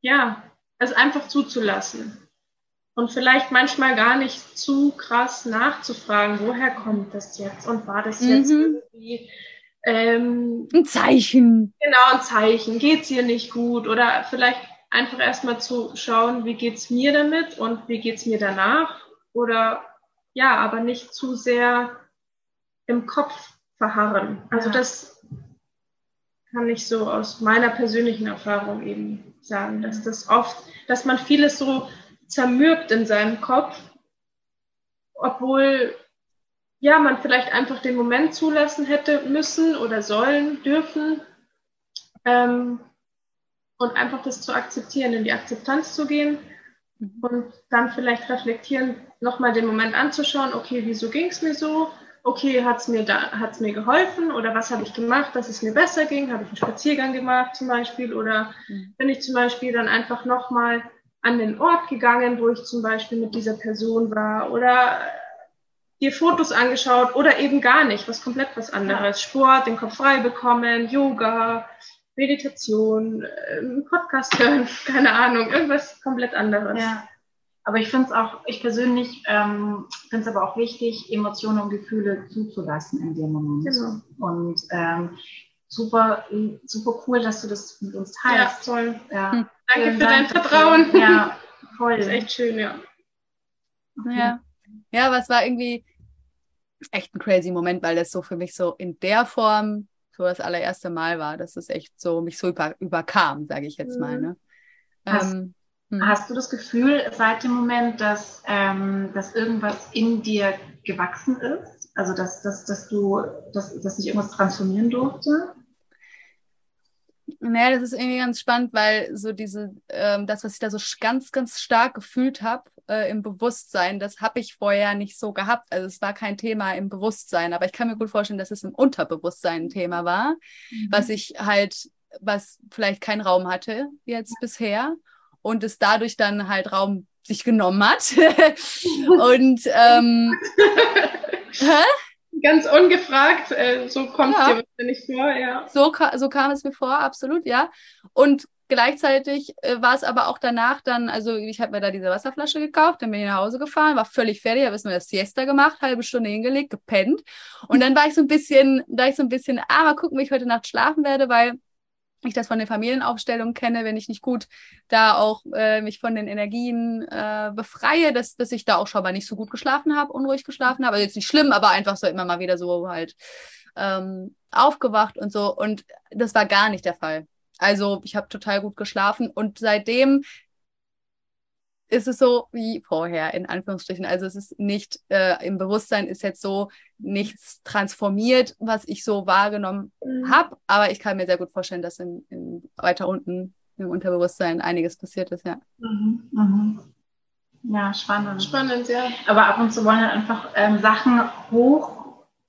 ja, es einfach zuzulassen. Und vielleicht manchmal gar nicht zu krass nachzufragen, woher kommt das jetzt und war das jetzt mhm. irgendwie ähm, ein Zeichen. Genau, ein Zeichen. Geht es ihr nicht gut? Oder vielleicht einfach erstmal zu schauen, wie geht's mir damit und wie geht's mir danach oder ja, aber nicht zu sehr im Kopf verharren. Also ja. das kann ich so aus meiner persönlichen Erfahrung eben sagen, dass das oft, dass man vieles so zermürbt in seinem Kopf, obwohl ja, man vielleicht einfach den Moment zulassen hätte müssen oder sollen, dürfen, ähm, und einfach das zu akzeptieren, in die Akzeptanz zu gehen mhm. und dann vielleicht reflektieren, nochmal den Moment anzuschauen, okay, wieso ging es mir so? Okay, hat es mir, da, hat's mir geholfen oder was habe ich gemacht, dass es mir besser ging? Habe ich einen Spaziergang gemacht zum Beispiel oder mhm. bin ich zum Beispiel dann einfach nochmal an den Ort gegangen, wo ich zum Beispiel mit dieser Person war oder dir Fotos angeschaut oder eben gar nicht, was komplett was anderes. Sport, den Kopf frei bekommen, Yoga, Meditation, ähm, Podcast hören, [laughs] keine Ahnung, irgendwas komplett anderes. Ja. Aber ich finde es auch, ich persönlich ähm, finde es aber auch wichtig, Emotionen und Gefühle zuzulassen in dem Moment. Genau. Und ähm, super, super cool, dass du das mit uns teilst. Ja, toll. Ja. Hm. Danke für Dank dein Vertrauen. Ja, voll. Das ist echt schön, ja. Ja. Ja, aber es war irgendwie echt ein crazy Moment, weil das so für mich so in der Form so das allererste Mal war, dass es echt so mich so über, überkam, sage ich jetzt mal. Ne? Hast, ähm, hm. hast, du das Gefühl seit dem Moment, dass, ähm, dass irgendwas in dir gewachsen ist? Also dass, dass, dass du, dass, dass sich irgendwas transformieren durfte? Naja, das ist irgendwie ganz spannend, weil so diese, ähm, das, was ich da so ganz, ganz stark gefühlt habe äh, im Bewusstsein, das habe ich vorher nicht so gehabt. Also es war kein Thema im Bewusstsein, aber ich kann mir gut vorstellen, dass es im Unterbewusstsein ein Thema war, mhm. was ich halt, was vielleicht keinen Raum hatte jetzt bisher und es dadurch dann halt Raum sich genommen hat. [laughs] und ähm? [laughs] Ganz ungefragt, äh, so kommt ja. dir wahrscheinlich vor, ja. So, so kam es mir vor, absolut, ja. Und gleichzeitig äh, war es aber auch danach dann, also ich habe mir da diese Wasserflasche gekauft, dann bin ich nach Hause gefahren, war völlig fertig, habe erstmal das Siesta gemacht, halbe Stunde hingelegt, gepennt. Und dann war ich so ein bisschen, da ich so ein bisschen, ah, mal gucken, wie ich heute Nacht schlafen werde, weil ich das von den Familienaufstellungen kenne, wenn ich nicht gut da auch äh, mich von den Energien äh, befreie, dass, dass ich da auch schon mal nicht so gut geschlafen habe, unruhig geschlafen habe. Also jetzt nicht schlimm, aber einfach so immer mal wieder so halt ähm, aufgewacht und so. Und das war gar nicht der Fall. Also ich habe total gut geschlafen und seitdem ist es so wie vorher, in Anführungsstrichen. Also es ist nicht, äh, im Bewusstsein ist jetzt so nichts transformiert, was ich so wahrgenommen mhm. habe. Aber ich kann mir sehr gut vorstellen, dass in, in, weiter unten im Unterbewusstsein einiges passiert ist, ja. Mhm. Mhm. Ja, spannend. Spannend, ja. Aber ab und zu wollen halt einfach ähm, Sachen hoch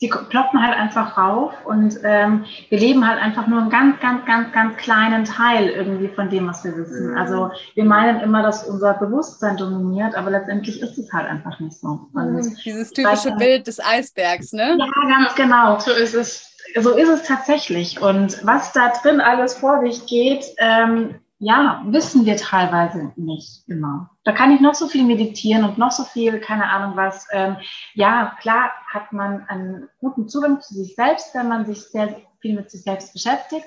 die ploppen halt einfach rauf und ähm, wir leben halt einfach nur einen ganz, ganz, ganz, ganz kleinen Teil irgendwie von dem, was wir wissen. Mhm. Also wir meinen immer, dass unser Bewusstsein dominiert, aber letztendlich ist es halt einfach nicht so. Und mhm. Dieses typische Bild des Eisbergs, ne? Ja, ganz genau. So ist es. So ist es tatsächlich. Und was da drin alles vor sich geht, ähm, ja, wissen wir teilweise nicht immer. Da kann ich noch so viel meditieren und noch so viel, keine Ahnung was. Ähm, ja, klar hat man einen guten Zugang zu sich selbst, wenn man sich sehr viel mit sich selbst beschäftigt.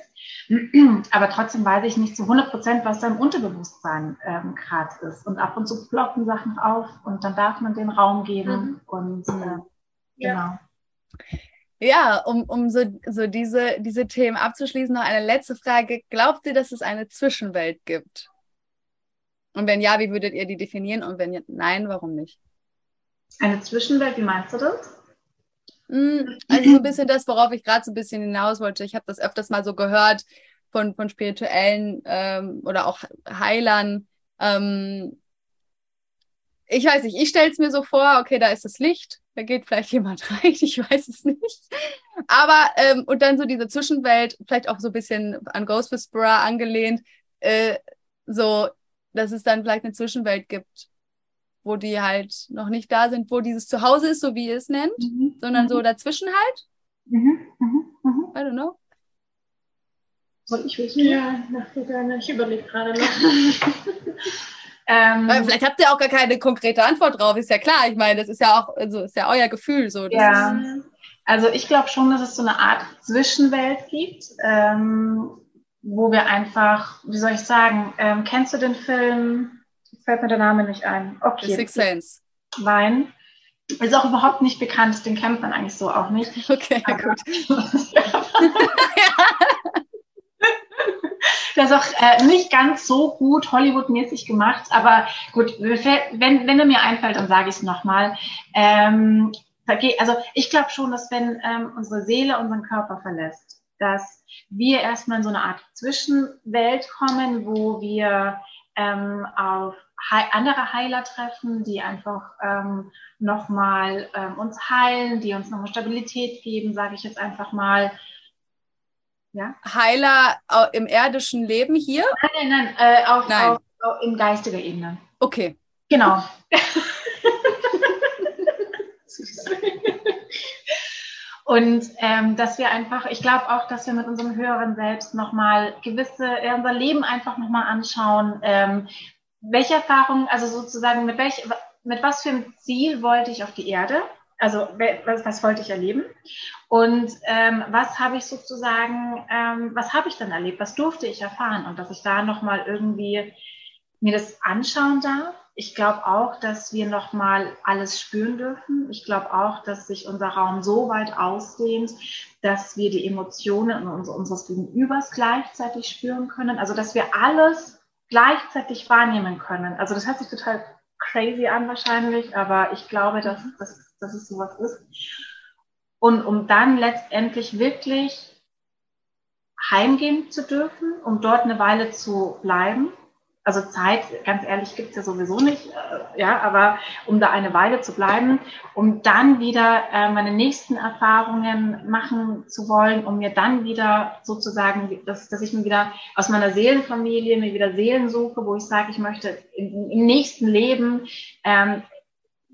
[clears throat] Aber trotzdem weiß ich nicht zu 100 Prozent, was da im Unterbewusstsein ähm, gerade ist. Und ab und zu ploppen Sachen auf und dann darf man den Raum geben. Mhm. Und äh, ja. genau. Ja, um, um so, so diese, diese Themen abzuschließen, noch eine letzte Frage. Glaubt ihr, dass es eine Zwischenwelt gibt? Und wenn ja, wie würdet ihr die definieren? Und wenn nein, warum nicht? Eine Zwischenwelt, wie meinst du das? Hm, also so ein bisschen das, worauf ich gerade so ein bisschen hinaus wollte. Ich habe das öfters mal so gehört von, von spirituellen ähm, oder auch Heilern. Ähm, ich weiß nicht, ich stelle es mir so vor, okay, da ist das Licht da geht vielleicht jemand [laughs] rein, ich weiß es nicht. Aber, ähm, und dann so diese Zwischenwelt, vielleicht auch so ein bisschen an Ghost Whisperer angelehnt, äh, so, dass es dann vielleicht eine Zwischenwelt gibt, wo die halt noch nicht da sind, wo dieses Zuhause ist, so wie ihr es nennt, mhm. sondern so mhm. dazwischen halt. Mhm. Mhm. mhm. I don't know. Soll ich wissen? Ja, du gerne. Ich überlege gerade noch. [laughs] Ähm, vielleicht habt ihr auch gar keine konkrete Antwort drauf, ist ja klar. Ich meine, das ist ja auch, also ist ja euer Gefühl so. ja. also ich glaube schon, dass es so eine Art Zwischenwelt gibt, ähm, wo wir einfach, wie soll ich sagen, ähm, kennst du den Film? Fällt mir der Name nicht ein. Okay. The Sixth Sense. Nein. Ist auch überhaupt nicht bekannt, den kennt man eigentlich so auch nicht. Okay, Aber, gut. [laughs] [laughs] [laughs] Das auch äh, nicht ganz so gut Hollywood-mäßig gemacht, aber gut, wenn, wenn er mir einfällt, dann sage ich es nochmal. Ähm, also ich glaube schon, dass wenn ähm, unsere Seele unseren Körper verlässt, dass wir erstmal in so eine Art Zwischenwelt kommen, wo wir ähm, auf andere Heiler treffen, die einfach ähm, nochmal ähm, uns heilen, die uns nochmal Stabilität geben, sage ich jetzt einfach mal. Ja? Heiler im irdischen Leben hier? Nein, nein, nein, äh, auf, nein. Auf, auf, in geistiger Ebene. Okay. Genau. [laughs] Und ähm, dass wir einfach, ich glaube auch, dass wir mit unserem höheren Selbst nochmal gewisse, äh, unser Leben einfach nochmal anschauen. Ähm, welche Erfahrungen, also sozusagen, mit, welch, mit was für einem Ziel wollte ich auf die Erde? Also was, was wollte ich erleben? Und ähm, was habe ich sozusagen, ähm, was habe ich dann erlebt? Was durfte ich erfahren? Und dass ich da nochmal irgendwie mir das anschauen darf ich glaube auch, dass wir nochmal alles spüren dürfen. Ich glaube auch, dass sich unser Raum so weit ausdehnt, dass wir die Emotionen unseres Gegenübers gleichzeitig spüren können. Also, dass wir alles gleichzeitig wahrnehmen können. Also, das hört sich total crazy an wahrscheinlich, aber ich glaube, dass, dass, dass es sowas ist. Und um dann letztendlich wirklich heimgehen zu dürfen, um dort eine Weile zu bleiben also Zeit, ganz ehrlich, gibt's ja sowieso nicht, äh, ja, aber um da eine Weile zu bleiben, um dann wieder äh, meine nächsten Erfahrungen machen zu wollen, um mir dann wieder sozusagen, dass, dass ich mir wieder aus meiner Seelenfamilie mir wieder Seelen suche, wo ich sage, ich möchte im, im nächsten Leben ähm,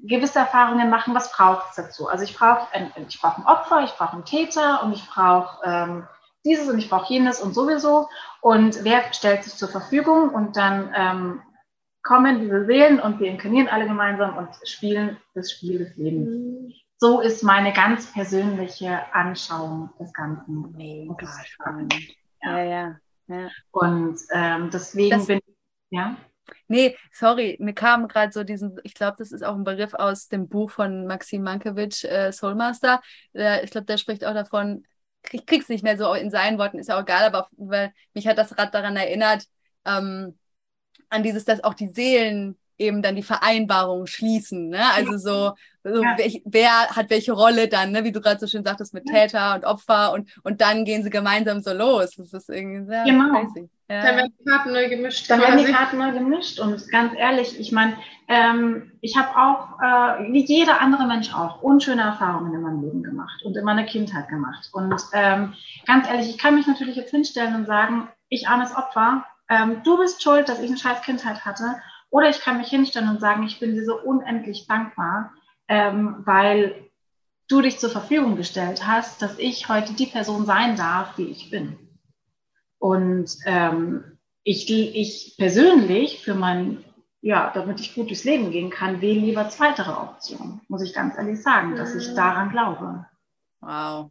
gewisse Erfahrungen machen, was braucht es dazu? Also ich brauche ich brauche ein Opfer, ich brauche einen Täter und ich brauche ähm, dieses und ich brauche jenes und sowieso. Und wer stellt sich zur Verfügung? Und dann ähm, kommen diese Seelen und wir inkarnieren alle gemeinsam und spielen das Spiel des Lebens. Mhm. So ist meine ganz persönliche Anschauung des Ganzen. Mega spannend. Ja, ja. ja. ja. Und ähm, deswegen das, bin ich, ja. Nee, sorry, mir kam gerade so diesen, ich glaube, das ist auch ein Begriff aus dem Buch von Maxim Mankiewicz, äh, Soulmaster. Äh, ich glaube, der spricht auch davon, ich krieg's nicht mehr so in seinen Worten, ist ja auch egal, aber weil mich hat das Rad daran erinnert, ähm, an dieses, dass auch die Seelen eben dann die Vereinbarung schließen. Ne? Also so, so ja. wer, wer, hat welche Rolle dann, ne? wie du gerade so schön sagtest, mit Täter und Opfer und, und dann gehen sie gemeinsam so los. Das ist irgendwie sehr genau. crazy. Ja. Dann werden die Karten neu gemischt. Dann werden die Karten neu gemischt und ganz ehrlich, ich meine, ähm, ich habe auch, äh, wie jeder andere Mensch auch, unschöne Erfahrungen in meinem Leben gemacht und in meiner Kindheit gemacht. Und ähm, ganz ehrlich, ich kann mich natürlich jetzt hinstellen und sagen, ich armes Opfer, ähm, du bist schuld, dass ich eine scheiß Kindheit hatte oder ich kann mich hinstellen und sagen, ich bin dir so unendlich dankbar, ähm, weil du dich zur Verfügung gestellt hast, dass ich heute die Person sein darf, wie ich bin. Und ähm, ich, ich persönlich für mein, ja, damit ich gut durchs Leben gehen kann, wähle lieber zweitere Option, muss ich ganz ehrlich sagen, dass ich mhm. daran glaube. Wow.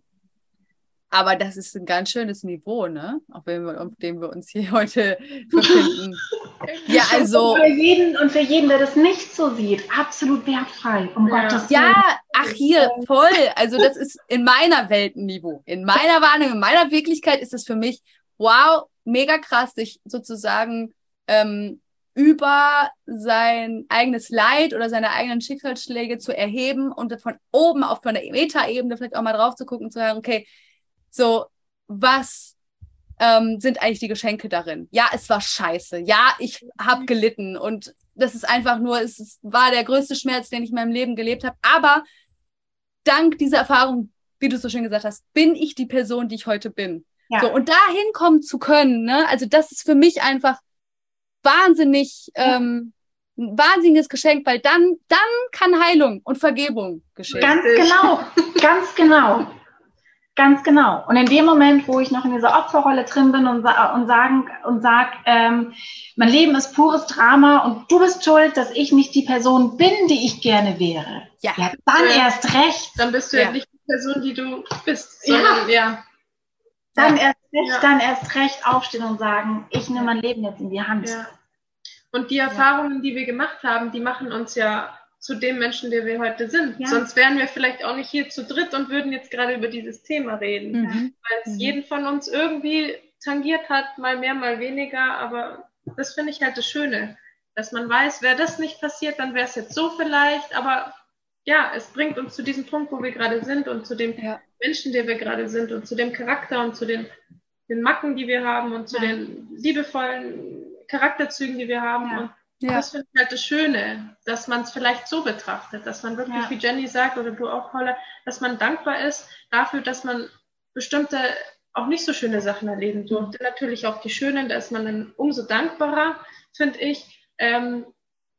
Aber das ist ein ganz schönes Niveau, ne? Auf dem wir, auf dem wir uns hier heute befinden. [laughs] ja, also. Und für, jeden, und für jeden, der das nicht so sieht, absolut wertfrei. Um ja. Gottes Willen. Ja, ach hier, voll. Also, das ist in meiner Welt ein Niveau. In meiner Wahrnehmung, in meiner Wirklichkeit ist es für mich, wow, mega krass, sich sozusagen ähm, über sein eigenes Leid oder seine eigenen Schicksalsschläge zu erheben und von oben auf von der Metaebene vielleicht auch mal drauf zu gucken, zu sagen, okay, so, was ähm, sind eigentlich die Geschenke darin? Ja, es war scheiße. Ja, ich habe gelitten und das ist einfach nur, es ist, war der größte Schmerz, den ich in meinem Leben gelebt habe. Aber dank dieser Erfahrung, wie du so schön gesagt hast, bin ich die Person, die ich heute bin. Ja. So, und dahin kommen zu können, ne? Also das ist für mich einfach wahnsinnig, ähm, ein wahnsinniges Geschenk, weil dann, dann kann Heilung und Vergebung geschehen. Ganz genau, ganz genau. Ganz genau. Und in dem Moment, wo ich noch in dieser Opferrolle drin bin und, und sagen und sag, ähm, mein Leben ist pures Drama und du bist schuld, dass ich nicht die Person bin, die ich gerne wäre. Ja, ja dann ja. erst recht. Dann bist du ja. ja. nicht die Person, die du bist, sondern ja. Dann erst recht, dann erst recht aufstehen und sagen, ich nehme mein Leben jetzt in die Hand. Und die Erfahrungen, die wir gemacht haben, die machen uns ja zu dem Menschen, der wir heute sind. Ja. Sonst wären wir vielleicht auch nicht hier zu dritt und würden jetzt gerade über dieses Thema reden, mhm. weil es mhm. jeden von uns irgendwie tangiert hat, mal mehr, mal weniger. Aber das finde ich halt das Schöne, dass man weiß, wäre das nicht passiert, dann wäre es jetzt so vielleicht. Aber ja, es bringt uns zu diesem Punkt, wo wir gerade sind und zu dem ja. Menschen, der wir gerade sind und zu dem Charakter und zu den, den Macken, die wir haben und zu ja. den liebevollen Charakterzügen, die wir haben. Und Ja. Das finde ich halt das Schöne, dass man es vielleicht so betrachtet, dass man wirklich, ja. wie Jenny sagt oder du auch, Paula, dass man dankbar ist dafür, dass man bestimmte auch nicht so schöne Sachen erleben durfte. Mhm. Natürlich auch die schönen, da ist man dann umso dankbarer, finde ich. Ähm,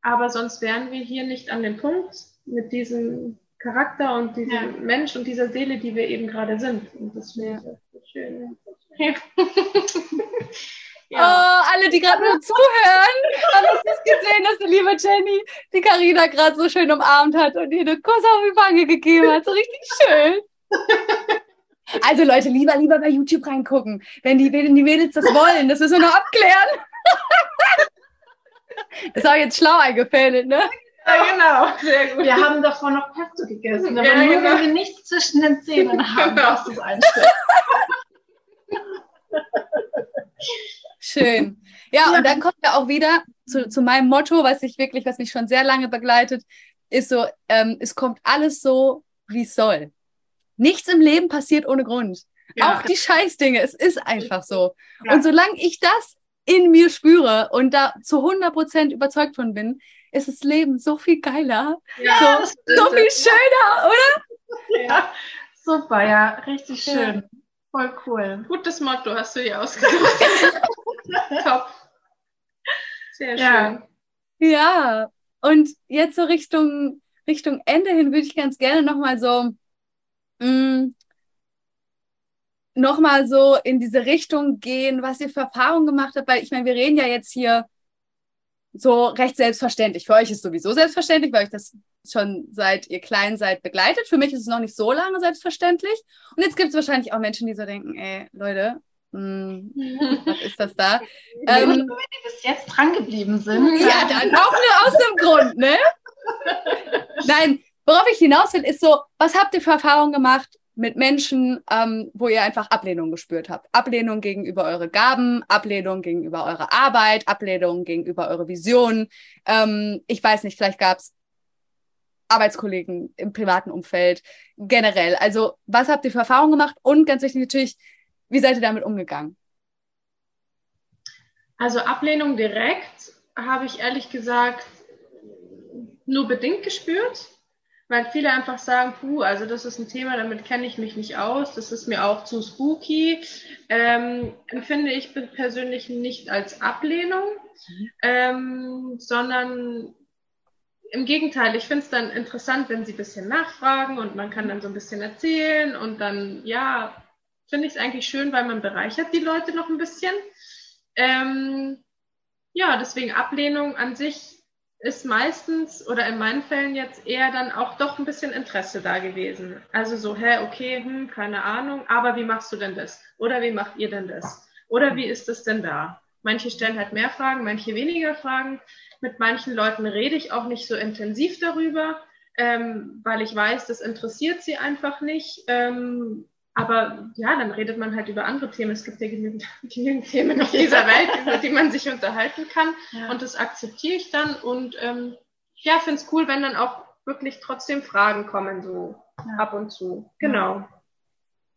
aber sonst wären wir hier nicht an dem Punkt mit diesem Charakter und diesem ja. Mensch und dieser Seele, die wir eben gerade sind. Und das finde ich auch schön. Ja. [laughs] Oh, alle, die gerade nur zuhören, haben es nicht gesehen, dass die liebe Jenny die Karina gerade so schön umarmt hat und ihr einen Kuss auf die Wange gegeben hat. So richtig schön. [laughs] Also Leute, lieber, lieber bei YouTube reingucken, wenn die, wenn die Mädels das wollen. Das müssen wir noch abklären. [laughs] Das war jetzt schlau eingefädelt, ne? Ja, genau. Sehr gut. Wir haben davor noch Pesto gegessen, aber ja, nur genau. wenn wir nichts zwischen den Zähnen haben, genau. darfst du es einstellen. [laughs] Schön. Ja, ja, und dann kommt ja auch wieder zu, zu meinem Motto, was ich wirklich, was mich schon sehr lange begleitet, ist so, ähm, es kommt alles so, wie es soll. Nichts im Leben passiert ohne Grund. Ja. Auch die Scheißdinge, es ist einfach so. Ja. Und solange ich das in mir spüre und da zu 100% überzeugt von bin, ist das Leben so viel geiler, so, so viel schöner, oder? Ja, super, ja, richtig schön. Voll cool. Gutes Motto hast du dir ausgesucht. [laughs] Top. Sehr schön. Ja. und jetzt so Richtung, Richtung Ende hin würde ich ganz gerne nochmal so mh, mm, nochmal so in diese Richtung gehen, was ihr für Erfahrungen gemacht habt, weil ich meine, wir reden ja jetzt hier so recht selbstverständlich. Für euch ist es sowieso selbstverständlich, weil euch das schon seit ihr klein seid begleitet. Für mich ist es noch nicht so lange selbstverständlich. Und jetzt gibt es wahrscheinlich auch Menschen, die so denken, ey, Leute, mh, hm, was ist das da? [laughs] ähm, wenn die bis jetzt dran geblieben sind. Ja, dann auch nur aus dem Grund, ne? [laughs] Nein, worauf ich hinaus will, ist so, was habt ihr für Erfahrungen gemacht mit Menschen, ähm, wo ihr einfach Ablehnung gespürt habt. Ablehnung gegenüber eure Gaben, Ablehnung gegenüber eurer Arbeit, Ablehnung gegenüber eure Vision. Ähm, ich weiß nicht, vielleicht gab es Arbeitskollegen im privaten Umfeld generell. Also was habt ihr für Erfahrungen gemacht? Und ganz wichtig natürlich, wie seid ihr damit umgegangen? Also Ablehnung direkt habe ich ehrlich gesagt nur bedingt gespürt weil viele einfach sagen, puh, also das ist ein Thema, damit kenne ich mich nicht aus, das ist mir auch zu spooky, ähm, empfinde ich persönlich nicht als Ablehnung, ähm, sondern im Gegenteil, ich finde es dann interessant, wenn sie ein bisschen nachfragen und man kann dann so ein bisschen erzählen und dann, ja, finde ich es eigentlich schön, weil man bereichert die Leute noch ein bisschen. Ähm, ja, deswegen Ablehnung an sich ist meistens oder in meinen Fällen jetzt eher dann auch doch ein bisschen Interesse da gewesen. Also so, hä, okay, hm, keine Ahnung, aber wie machst du denn das? Oder wie macht ihr denn das? Oder wie ist es denn da? Manche stellen halt mehr Fragen, manche weniger Fragen. Mit manchen Leuten rede ich auch nicht so intensiv darüber, ähm, weil ich weiß, das interessiert sie einfach nicht. Ähm, aber ja, dann redet man halt über andere Themen. Es gibt ja genügend, [laughs] genügend Themen auf dieser Welt, über die man sich unterhalten kann. Ja. Und das akzeptiere ich dann. Und ähm, ja, finde es cool, wenn dann auch wirklich trotzdem Fragen kommen, so ja. ab und zu. Genau.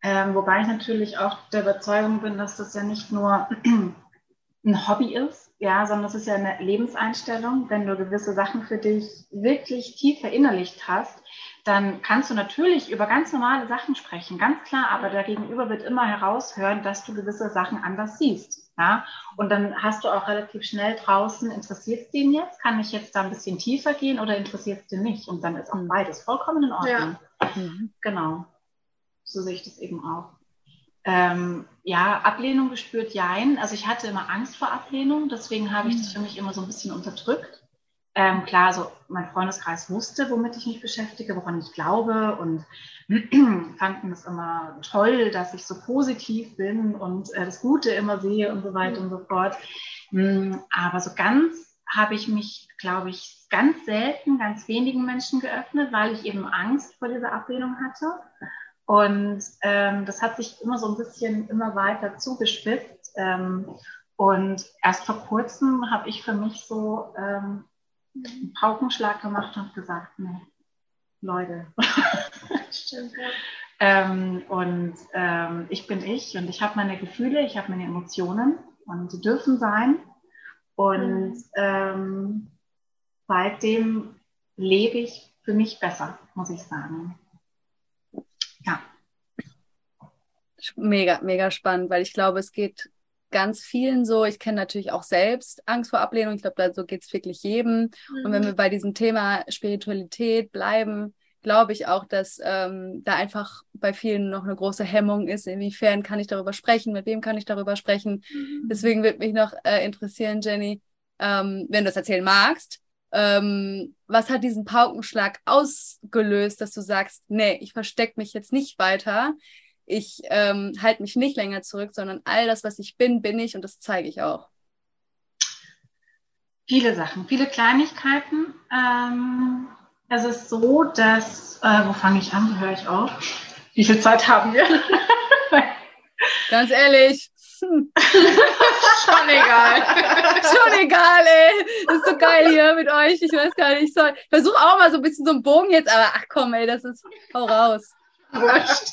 Ähm, wobei ich natürlich auch der Überzeugung bin, dass das ja nicht nur [clears throat] ein Hobby ist, ja, sondern es ist ja eine Lebenseinstellung. Wenn du gewisse Sachen für dich wirklich tief verinnerlicht hast, dann kannst du natürlich über ganz normale Sachen sprechen, ganz klar, aber der Gegenüber wird immer heraushören, dass du gewisse Sachen anders siehst. Ja? Und dann hast du auch relativ schnell draußen, interessiert es den jetzt? Kann ich jetzt da ein bisschen tiefer gehen oder interessiert es den nicht? Und dann ist auch beides vollkommen in Ordnung. Ja. Mhm. Genau. So sehe ich das eben auch. Ähm, ja, Ablehnung gespürt, jein. Also ich hatte immer Angst vor Ablehnung, deswegen habe ich das für mich immer so ein bisschen unterdrückt. Ähm, klar, so mein Freundeskreis wusste, womit ich mich beschäftige, woran ich glaube und [clears throat] fanden es immer toll, dass ich so positiv bin und äh, das Gute immer sehe und so weiter mhm. und so fort. Mhm, aber so ganz habe ich mich, glaube ich, ganz selten, ganz wenigen Menschen geöffnet, weil ich eben Angst vor dieser Ablehnung hatte. Und ähm, das hat sich immer so ein bisschen immer weiter zugespitzt. Ähm, und erst vor kurzem habe ich für mich so ähm, einen Paukenschlag gemacht und gesagt, nee, Leute. [laughs] Stimmt, ja. ähm, und ähm, ich bin ich und ich habe meine Gefühle, ich habe meine Emotionen und sie dürfen sein. Und mhm. ähm, seitdem lebe ich für mich besser, muss ich sagen. Ja. Mega, mega spannend, weil ich glaube, es geht ganz vielen so. Ich kenne natürlich auch selbst Angst vor Ablehnung. Ich glaube, da so geht es wirklich jedem. Mhm. Und wenn mhm. wir bei diesem Thema Spiritualität bleiben, glaube ich auch, dass ähm, da einfach bei vielen noch eine große Hemmung ist, inwiefern kann ich darüber sprechen, mit wem kann ich darüber sprechen. Mhm. Deswegen würde mich noch äh, interessieren, Jenny, ähm, wenn du es erzählen magst, ähm, was hat diesen Paukenschlag ausgelöst, dass du sagst, nee, ich verstecke mich jetzt nicht weiter, ich ähm, halte mich nicht länger zurück, sondern all das, was ich bin, bin ich und das zeige ich auch. Viele Sachen, viele Kleinigkeiten. Ähm, es ist so, dass, äh, wo fange ich an, wo höre ich auf? Wie viel Zeit haben wir? [laughs] Ganz ehrlich. [laughs] Schon egal. [laughs] Schon egal, ey. Das ist so geil hier mit euch. Ich weiß gar nicht. Ich versuche auch mal so ein bisschen so einen Bogen jetzt, aber ach komm, ey, das ist. Hau raus. Wurscht.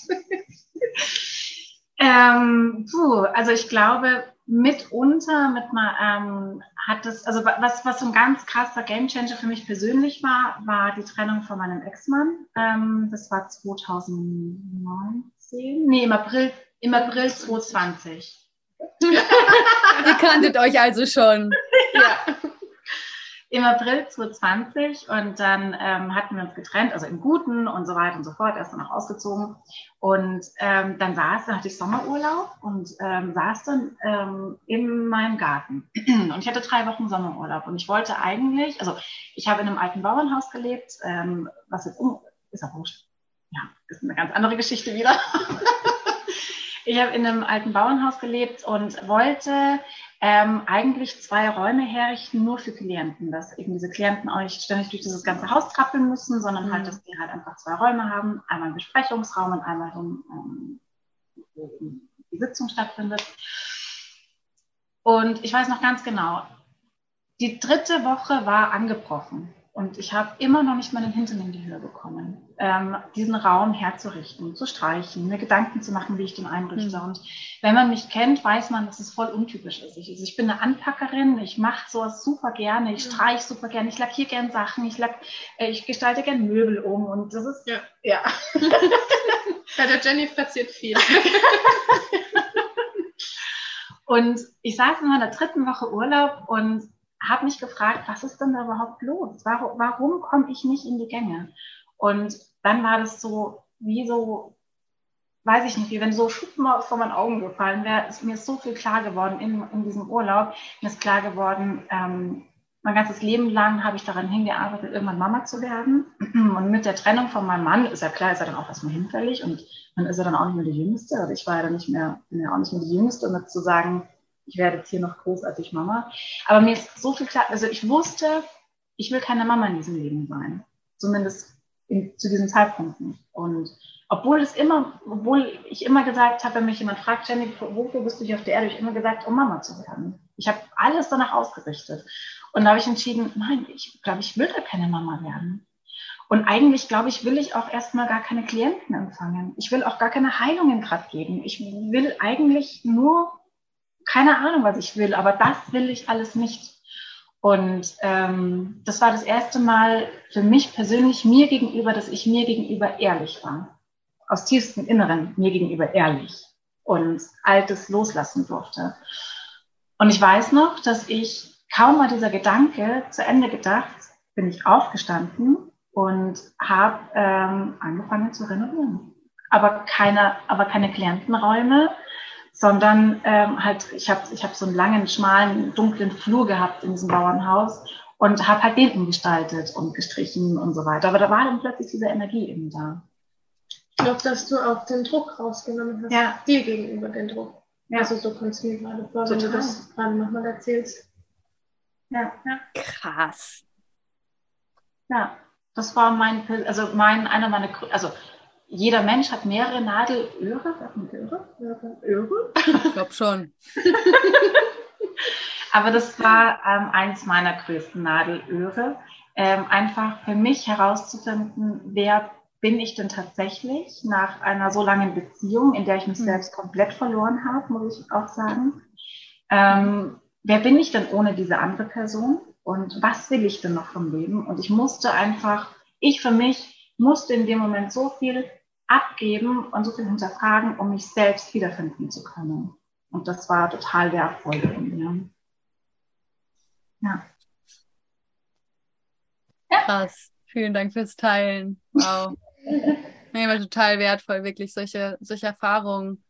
Ähm, puh, also ich glaube, mitunter mit mal, ähm, hat es, also was, was so ein ganz krasser Gamechanger für mich persönlich war, war die Trennung von meinem Ex-Mann. Ähm, das war 2019, nee, im April, im April 2020. [laughs] Ihr kanntet euch also schon. ja im April 2020 und dann ähm, hatten wir uns getrennt, also im Guten und so weiter und so fort, er ist dann auch ausgezogen. Und ähm, dann saß, dann hatte ich Sommerurlaub und ähm, saß dann ähm, in meinem Garten. Und ich hatte drei Wochen Sommerurlaub und ich wollte eigentlich, also ich habe in einem alten Bauernhaus gelebt, ähm, was jetzt um, ist auch wurscht, ja, ist eine ganz andere Geschichte wieder. [laughs] ich habe in einem alten Bauernhaus gelebt und wollte ähm, eigentlich zwei Räume herrichten, nur für Klienten, dass eben diese Klienten auch nicht ständig durch dieses ganze Haus trappeln müssen, sondern halt, mhm. halt, dass die halt einfach zwei Räume haben, einmal einen Besprechungsraum und einmal den, ähm, wo die Sitzung stattfindet. Und ich weiß noch ganz genau, die dritte Woche war angebrochen. Und ich habe immer noch nicht mal den Hintern in die Höhe bekommen, ähm, diesen Raum herzurichten, zu streichen, mir Gedanken zu machen, wie ich den einrichte. Mhm. Und wenn man mich kennt, weiß man, dass es voll untypisch ist. Ich, also ich bin eine Anpackerin, ich mache sowas super gerne, ich streiche super gerne, ich lackiere gerne Sachen, ich, lack, äh, ich gestalte gerne Möbel um. Und das ist, ja. Ja, [laughs] ja der Jenny passiert viel. [laughs] und ich saß in meiner dritten Woche Urlaub und habe mich gefragt, was ist denn da überhaupt los? Warum, warum komme ich nicht in die Gänge? Und dann war das so, wie so, weiß ich nicht, wie wenn so Schuppen vor meinen Augen gefallen wäre. Mir ist so viel klar geworden in, in diesem Urlaub. Mir ist klar geworden, ähm, mein ganzes Leben lang habe ich daran hingearbeitet, irgendwann Mama zu werden. [clears throat] Und mit der Trennung von meinem Mann ist ja klar, ist er dann auch erstmal hinfällig und dann ist er dann auch nicht mehr die Jüngste. Also ich war ja dann nicht mehr, ja auch nicht mehr die Jüngste, um jetzt zu sagen, ich werde jetzt hier noch großartig Mama. Aber mir ist so viel klar, also ich wusste, ich will keine Mama in diesem Leben sein. Zumindest in, zu diesem Zeitpunkt nicht. Und obwohl es immer, obwohl ich immer gesagt habe, wenn mich jemand fragt, Jenny, wofür bist du hier auf der Erde? Ich immer gesagt, um Mama zu werden. Ich habe alles danach ausgerichtet. Und da habe ich entschieden, nein, ich glaube, ich will da keine Mama werden. Und eigentlich, glaube ich, will ich auch erstmal gar keine Klienten empfangen. Ich will auch gar keine Heilungen gerade geben. Ich will eigentlich nur keine Ahnung, was ich will, aber das will ich alles nicht. Und ähm, das war das erste Mal für mich persönlich mir gegenüber, dass ich mir gegenüber ehrlich war. Aus tiefstem Inneren mir gegenüber ehrlich und Altes loslassen durfte. Und ich weiß noch, dass ich kaum war dieser Gedanke zu Ende gedacht, bin ich aufgestanden und habe ähm, angefangen zu renovieren. Aber keine, aber keine Klientenräume, sondern ähm, halt, ich habe ich hab so einen langen, schmalen, dunklen Flur gehabt in diesem Bauernhaus und habe halt den umgestaltet und gestrichen und so weiter. Aber da war dann plötzlich diese Energie eben da. Ich glaube, dass du auch den Druck rausgenommen hast, ja. dir gegenüber den Druck. Ja. Also so kommt es mir gerade vor, wenn du das gerade nochmal erzählst. Ja. ja. Krass. Ja, das war mein, also mein, einer meiner, also jeder Mensch hat mehrere Nadelöhre. Öhre? Ich glaube schon. [laughs] Aber das war ähm, eins meiner größten Nadelöhre. Ähm, einfach für mich herauszufinden, wer bin ich denn tatsächlich nach einer so langen Beziehung, in der ich mich mhm. selbst komplett verloren habe, muss ich auch sagen. Ähm, wer bin ich denn ohne diese andere Person? und was will ich denn noch vom Leben? Und ich musste einfach, ich für mich musste in dem Moment so viel abgeben und so viel hinterfragen, um mich selbst wiederfinden zu können. Und das war total wertvoll für mich. Ja. Krass. Vielen Dank fürs Teilen. Wow. [laughs] nee, war total wertvoll, wirklich solche, solche Erfahrungen,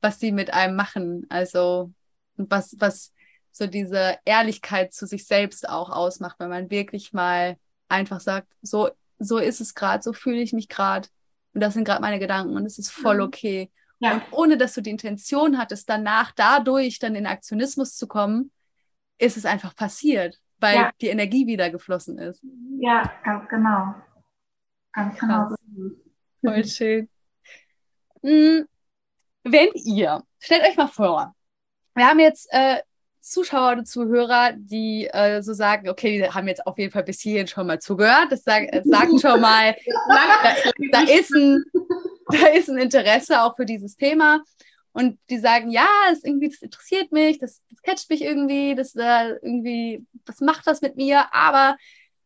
was sie mit einem machen. Also, was, was so diese Ehrlichkeit zu sich selbst auch ausmacht, wenn man wirklich mal einfach sagt, so, so ist es gerade, so fühle ich mich gerade und das sind gerade meine Gedanken und es ist voll mhm. okay. Ja. Und ohne dass du die Intention hattest, danach dadurch dann in Aktionismus zu kommen, ist es einfach passiert, weil ja. die Energie wieder geflossen ist. Ja, ganz genau. Ganz genau. Voll schön. Hm, wenn ihr, stellt euch mal vor, wir haben jetzt äh, Zuschauer oder Zuhörer, die äh, so sagen, okay, die haben jetzt auf jeden Fall bis hierhin schon mal zugehört. Das sagen, äh, sagen schon mal, [laughs] da, da, ist ein, da ist ein Interesse auch für dieses Thema. Und die sagen, ja, das irgendwie, das interessiert mich, das, das catcht mich irgendwie, das äh, irgendwie, was macht das mit mir? Aber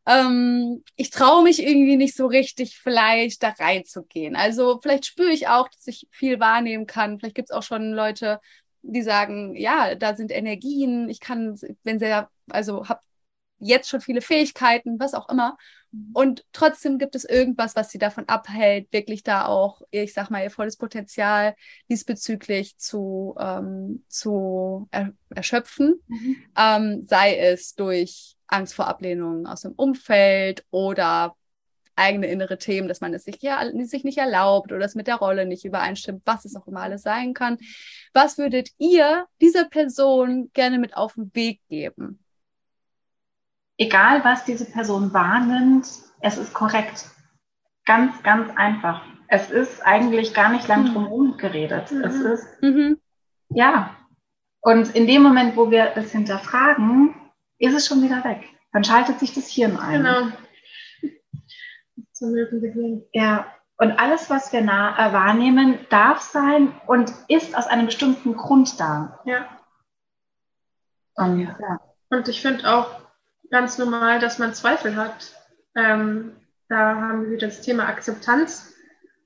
ähm, ich traue mich irgendwie nicht so richtig, vielleicht da reinzugehen. Also vielleicht spüre ich auch, dass ich viel wahrnehmen kann. Vielleicht gibt es auch schon Leute, die sagen, ja, da sind Energien, ich kann, wenn sie, also habe jetzt schon viele Fähigkeiten, was auch immer. Mhm. Und trotzdem gibt es irgendwas, was sie davon abhält, wirklich da auch, ich sag mal, ihr volles Potenzial diesbezüglich zu, ähm, zu er erschöpfen. Mhm. Ähm, sei es durch Angst vor Ablehnung aus dem Umfeld oder eigene innere Themen, dass man es sich, ja, sich nicht erlaubt oder es mit der Rolle nicht übereinstimmt, was es auch immer alles sein kann. Was würdet ihr dieser Person gerne mit auf den Weg geben? Egal, was diese Person wahrnimmt, es ist korrekt. Ganz, ganz einfach. Es ist eigentlich gar nicht lang hm. drum geredet. Mhm. Es ist, mhm. ja. Und in dem Moment, wo wir es hinterfragen, ist es schon wieder weg. Dann schaltet sich das Hirn ein. Genau zum Löwen Ja, und alles, was wir nah, äh, wahrnehmen, darf sein und ist aus einem bestimmten Grund da. Ja. Und, ja. und ich finde auch ganz normal, dass man Zweifel hat. Ähm, da haben wir wieder das Thema Akzeptanz.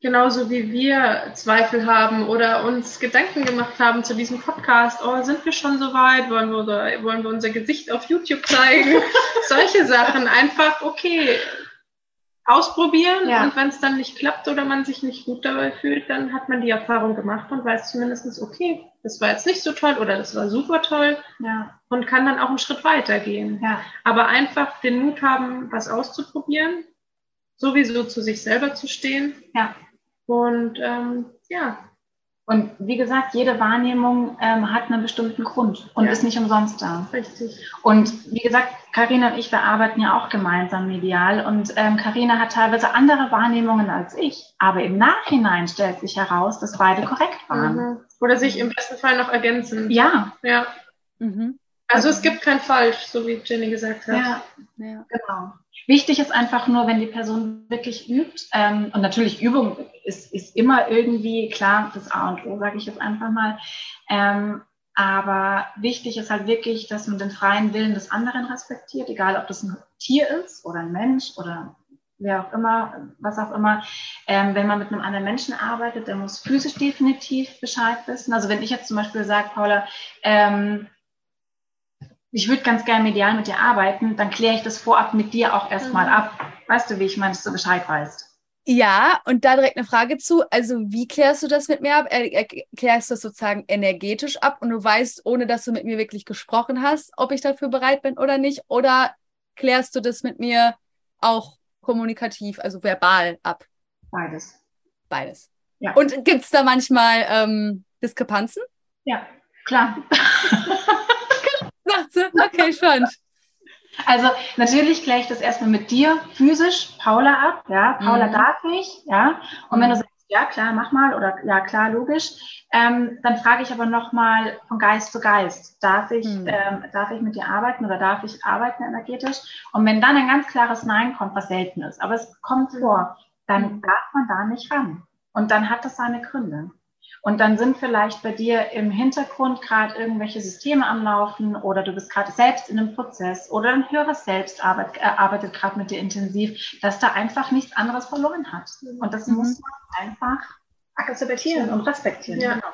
Genauso wie wir Zweifel haben oder uns Gedanken gemacht haben zu diesem Podcast. Oh, sind wir schon so weit? Wollen wir, wollen wir unser Gesicht auf YouTube zeigen? [laughs] Solche Sachen. Einfach, okay, ausprobieren ja. und wenn es dann nicht klappt oder man sich nicht gut dabei fühlt, dann hat man die Erfahrung gemacht und weiß zumindest, okay, das war jetzt nicht so toll oder das war super toll ja. und kann dann auch einen Schritt weitergehen. Ja. Aber einfach den Mut haben, was auszuprobieren, sowieso zu sich selber zu stehen. Und ähm, ja, und wie gesagt, jede Wahrnehmung ähm, hat einen bestimmten Grund und ja. ist nicht umsonst da. Richtig. Und wie gesagt, Karina und ich, wir arbeiten ja auch gemeinsam medial und Karina ähm, hat teilweise andere Wahrnehmungen als ich, aber im Nachhinein stellt sich heraus, dass beide korrekt waren. Mhm. Oder sich im besten Fall noch ergänzen. Ja. Ja. Mhm. Also es gibt kein Falsch, so wie Jenny gesagt hat. Ja, ja. genau. Wichtig ist einfach nur, wenn die Person wirklich übt, ähm, und natürlich Übung ist, ist immer irgendwie, klar, das A und O, sage ich jetzt einfach mal, ähm, aber wichtig ist halt wirklich, dass man den freien Willen des anderen respektiert, egal ob das ein Tier ist oder ein Mensch oder wer auch immer, was auch immer. Ähm, wenn man mit einem anderen Menschen arbeitet, der muss physisch definitiv Bescheid wissen. Also wenn ich jetzt zum Beispiel sage, Paula, ähm, ich würde ganz gerne medial mit dir arbeiten, dann kläre ich das vorab mit dir auch erstmal mhm. ab. Weißt du, wie ich meine, dass du Bescheid weißt? Ja, und da direkt eine Frage zu. Also, wie klärst du das mit mir ab? Klärst du das sozusagen energetisch ab und du weißt, ohne dass du mit mir wirklich gesprochen hast, ob ich dafür bereit bin oder nicht? Oder klärst du das mit mir auch kommunikativ, also verbal ab? Beides. Beides. Ja. Und gibt es da manchmal ähm, Diskrepanzen? Ja, klar. [laughs] Sagt sie. Okay, spannend. Also natürlich kläre ich das erstmal mit dir physisch, Paula ab. Ja, Paula mhm. darf ich. Ja, und mhm. wenn du sagst, ja klar, mach mal oder ja klar, logisch, ähm, dann frage ich aber nochmal von Geist zu Geist, darf ich, mhm. ähm, darf ich mit dir arbeiten oder darf ich arbeiten energetisch? Und wenn dann ein ganz klares Nein kommt, was selten ist, aber es kommt vor, dann mhm. darf man da nicht ran. Und dann hat das seine Gründe. Und dann sind vielleicht bei dir im Hintergrund gerade irgendwelche Systeme am Laufen oder du bist gerade selbst in einem Prozess oder ein höheres Selbst arbeitet, äh, arbeitet gerade mit dir intensiv, dass da einfach nichts anderes verloren hat. Und das mhm. muss man einfach akzeptieren und respektieren. Ja. Genau.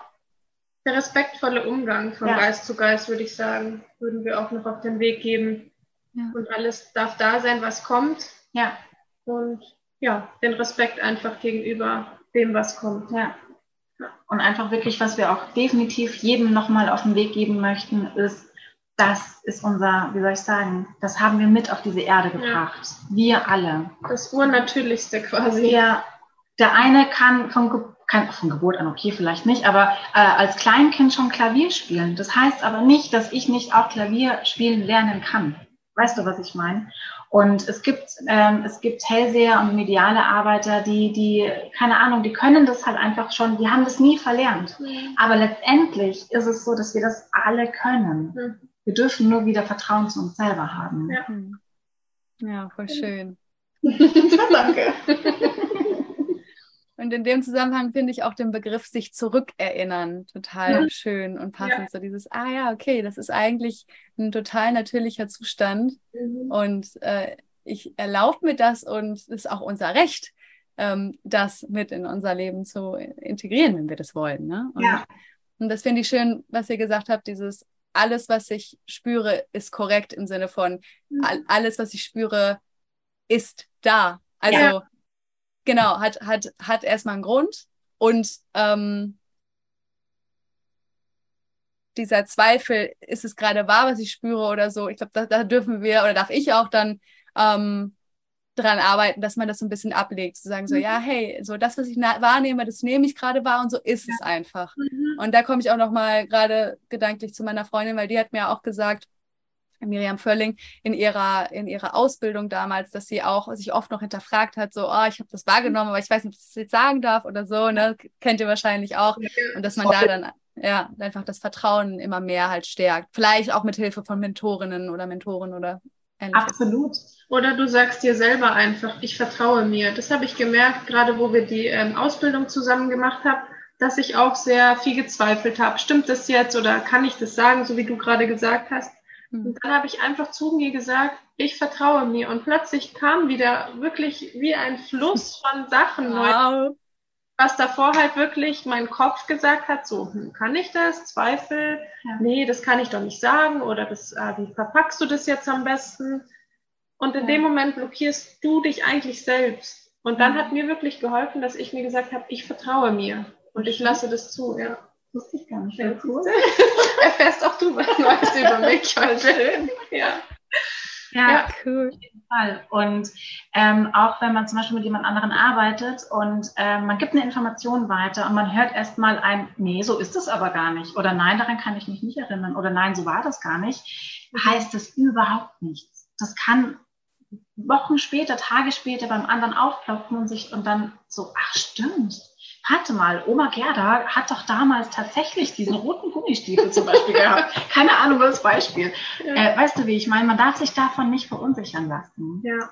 Der respektvolle Umgang von ja. Geist zu Geist, würde ich sagen, würden wir auch noch auf den Weg geben. Ja. Und alles darf da sein, was kommt. Ja. Und ja, den Respekt einfach gegenüber dem, was kommt. Ja. Und einfach wirklich, was wir auch definitiv jedem nochmal auf den Weg geben möchten, ist, das ist unser, wie soll ich sagen, das haben wir mit auf diese Erde gebracht. Ja. Wir alle. Das Urnatürlichste quasi. Ja. Der eine kann von, Ge kann von Geburt an, okay, vielleicht nicht, aber äh, als Kleinkind schon Klavier spielen. Das heißt aber nicht, dass ich nicht auch Klavier spielen lernen kann. Weißt du, was ich meine? Und es gibt, ähm, es gibt Hellseher und mediale Arbeiter, die, die, keine Ahnung, die können das halt einfach schon, die haben das nie verlernt. Mhm. Aber letztendlich ist es so, dass wir das alle können. Mhm. Wir dürfen nur wieder Vertrauen zu uns selber haben. Ja, ja voll schön. [laughs] Danke. [laughs] Und in dem Zusammenhang finde ich auch den Begriff sich zurückerinnern total ja. schön und passend. Ja. So dieses, ah ja, okay, das ist eigentlich ein total natürlicher Zustand. Mhm. Und äh, ich erlaube mir das und es ist auch unser Recht, ähm, das mit in unser Leben zu integrieren, wenn wir das wollen. Ne? Und, ja. und das finde ich schön, was ihr gesagt habt, dieses alles, was ich spüre, ist korrekt im Sinne von mhm. all, alles, was ich spüre, ist da. Also ja Genau, hat, hat, hat erstmal einen Grund. Und ähm, dieser Zweifel, ist es gerade wahr, was ich spüre oder so, ich glaube, da, da, dürfen wir oder darf ich auch dann ähm, dran arbeiten, dass man das so ein bisschen ablegt, zu sagen so, mhm. ja, hey, so das, was ich wahrnehme, das nehme ich gerade wahr und so ist ja. es einfach. Mhm. Und da komme ich auch noch mal gerade gedanklich zu meiner Freundin, weil die hat mir auch gesagt, Miriam Völling in ihrer, in ihrer Ausbildung damals, dass sie auch sich oft noch hinterfragt hat, so, oh, ich habe das wahrgenommen, aber ich weiß nicht, ob ich das jetzt sagen darf oder so, ne? Kennt ihr wahrscheinlich auch. Und dass man da dann ja einfach das Vertrauen immer mehr halt stärkt. Vielleicht auch mit Hilfe von Mentorinnen oder Mentoren oder ähnliches. Absolut. Oder du sagst dir selber einfach, ich vertraue mir. Das habe ich gemerkt, gerade wo wir die ähm, Ausbildung zusammen gemacht haben, dass ich auch sehr viel gezweifelt habe. Stimmt das jetzt oder kann ich das sagen, so wie du gerade gesagt hast? Und hm. dann habe ich einfach zu mir gesagt, ich vertraue mir. Und plötzlich kam wieder wirklich wie ein Fluss von Sachen, wow. was davor halt wirklich mein Kopf gesagt hat, so, hm, kann ich das? Zweifel? Ja. Nee, das kann ich doch nicht sagen. Oder das, äh, wie verpackst du das jetzt am besten? Und in ja. dem Moment blockierst du dich eigentlich selbst. Und dann ja. hat mir wirklich geholfen, dass ich mir gesagt habe, ich vertraue mir und ich lasse das zu, ja. Wusste ich gar nicht. Sehr cool. [laughs] Erfährst auch du was Neues über [laughs] mich heute. Ja. Ja, ja, cool. Auf jeden Fall. Und ähm, auch wenn man zum Beispiel mit jemand anderen arbeitet und ähm, man gibt eine Information weiter und man hört erstmal ein, nee, so ist es aber gar nicht. Oder nein, daran kann ich mich nicht erinnern. Oder nein, so war das gar nicht. Mhm. Heißt das überhaupt nichts. Das kann Wochen später, Tage später beim anderen aufploppen und sich und dann so, ach stimmt, warte mal, Oma Gerda hat doch damals tatsächlich diesen roten Gummistiefel zum Beispiel gehabt. [laughs] Keine Ahnung, was Beispiel. Ja. Äh, weißt du, wie ich meine? Man darf sich davon nicht verunsichern lassen. Ja.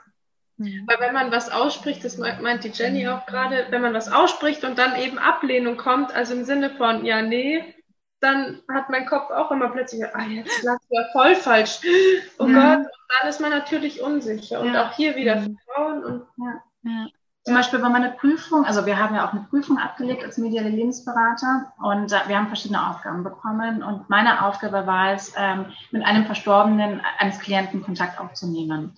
Mhm. Weil wenn man was ausspricht, das meint die Jenny auch gerade, wenn man was ausspricht und dann eben Ablehnung kommt, also im Sinne von, ja, nee, dann hat mein Kopf auch immer plötzlich, ah, jetzt lag ja voll falsch. Oh ja. Gott, und dann ist man natürlich unsicher. Und ja. auch hier wieder mhm. Vertrauen und ja. Zum Beispiel bei meiner Prüfung, also wir haben ja auch eine Prüfung abgelegt als mediale Lebensberater und äh, wir haben verschiedene Aufgaben bekommen und meine Aufgabe war es, ähm, mit einem Verstorbenen eines Klienten Kontakt aufzunehmen.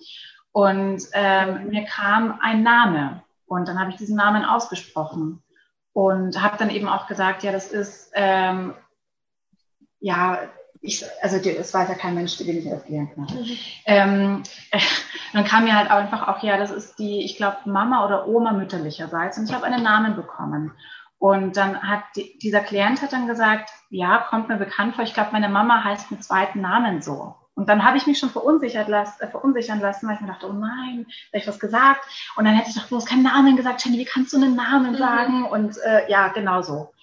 Und ähm, mir kam ein Name und dann habe ich diesen Namen ausgesprochen und habe dann eben auch gesagt, ja, das ist ähm, ja ich, also es weiß ja kein Mensch, den ich erklären kann. Mhm. Ähm, äh, [laughs] dann kam mir halt einfach auch, ja, das ist die, ich glaube, Mama oder Oma mütterlicherseits und ich habe einen Namen bekommen. Und dann hat die, dieser Klient hat dann gesagt, ja, kommt mir bekannt vor, ich glaube, meine Mama heißt mit zweiten Namen so. Und dann habe ich mich schon verunsichert las, äh, verunsichern lassen, weil ich mir dachte, oh nein, da habe ich was gesagt. Und dann hätte ich doch bloß keinen Namen gesagt, Jenny, wie kannst du einen Namen mhm. sagen? Und äh, ja, genau so.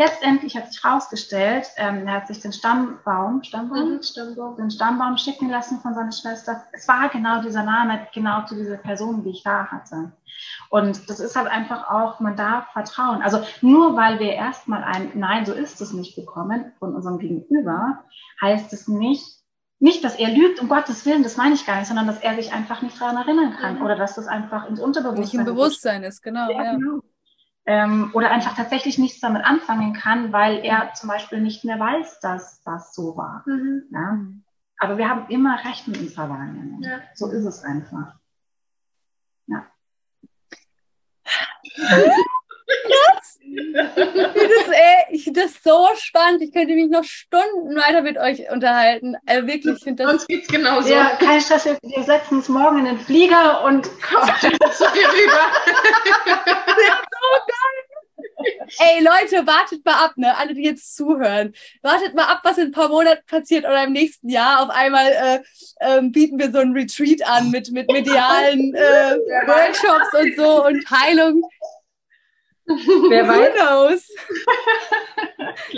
Letztendlich hat sich herausgestellt, ähm, er hat sich den Stammbaum, Stammbaum, mhm, Stammbaum, den Stammbaum schicken lassen von seiner Schwester. Es war genau dieser Name, genau zu dieser Person, die ich da hatte. Und das ist halt einfach auch, man darf vertrauen. Also nur weil wir erstmal ein Nein, so ist es nicht bekommen von unserem Gegenüber, heißt es nicht, nicht, dass er lügt, um Gottes Willen, das meine ich gar nicht, sondern dass er sich einfach nicht daran erinnern kann mhm. oder dass das einfach ins Unterbewusstsein Nicht im Bewusstsein ist, genau. Ja, ja. genau ähm, oder einfach tatsächlich nichts damit anfangen kann, weil er zum Beispiel nicht mehr weiß, dass das so war. Mhm. Ja? Aber wir haben immer Recht mit unserer Wahrnehmung. Ja. So ist es einfach. Ja. Krass. Das, ey, ich finde das so spannend. Ich könnte mich noch Stunden weiter mit euch unterhalten. Also wirklich, ich finde das. Uns geht's genauso. Ja, kein Stress. Wir setzen uns morgen in den Flieger und kommen zu dir rüber. [laughs] so geil. Ey, Leute, wartet mal ab, ne? Alle, die jetzt zuhören. Wartet mal ab, was in ein paar Monaten passiert oder im nächsten Jahr. Auf einmal äh, äh, bieten wir so ein Retreat an mit, mit medialen äh, Workshops und so und Heilung. Wer weiß. Knows?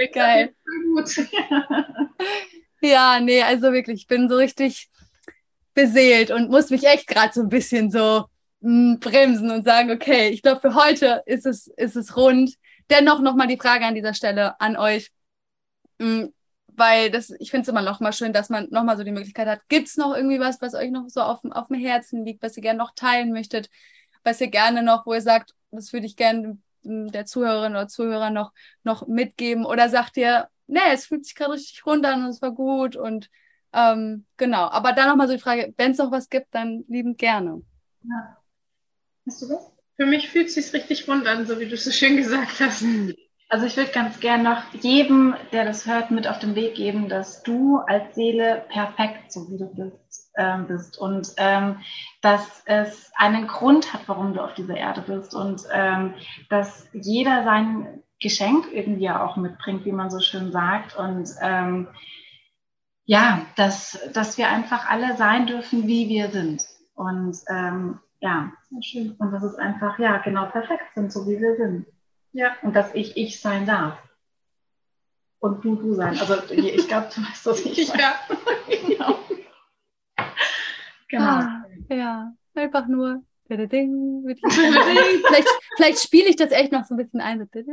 [laughs] Geil. Gut. ja, nee, also wirklich, ich bin so richtig beseelt und muss mich echt gerade so ein bisschen so bremsen und sagen, okay, ich glaube, für heute ist es, ist es rund. Dennoch nochmal die Frage an dieser Stelle an euch. Mm, weil das, ich finde es immer noch mal schön, dass man noch mal so die Möglichkeit hat. Gibt es noch irgendwie was, was euch noch so auf, auf dem Herzen liegt, was ihr gerne noch teilen möchtet, was ihr gerne noch, wo ihr sagt, das würde ich gerne der Zuhörerin oder Zuhörer noch, noch mitgeben? Oder sagt ihr, nee, es fühlt sich gerade richtig runter und es war gut und ähm, genau. Aber dann nochmal so die Frage, wenn es noch was gibt, dann liebend gerne. Ja. Hast du was? Für mich fühlt es sich richtig rund an, so wie du es so schön gesagt hast. Also ich würde ganz gern noch jedem, der das hört, mit auf den Weg geben, dass du als Seele perfekt so wie du bist, ähm, bist und ähm, dass es einen Grund hat, warum du auf dieser Erde bist und ähm, dass jeder sein Geschenk irgendwie auch mitbringt, wie man so schön sagt und ähm, ja, dass, dass wir einfach alle sein dürfen, wie wir sind und ja, schön. Und dass es einfach, ja, genau perfekt sind, so wie wir sind. Ja. Und dass ich ich sein darf. Und du du sein. Also ich glaube, du weißt, was ich [laughs] meine. Ja. [laughs] genau. genau. Ah, ja, einfach nur. [laughs] vielleicht vielleicht spiele ich das echt noch so ein bisschen ein. Muss man,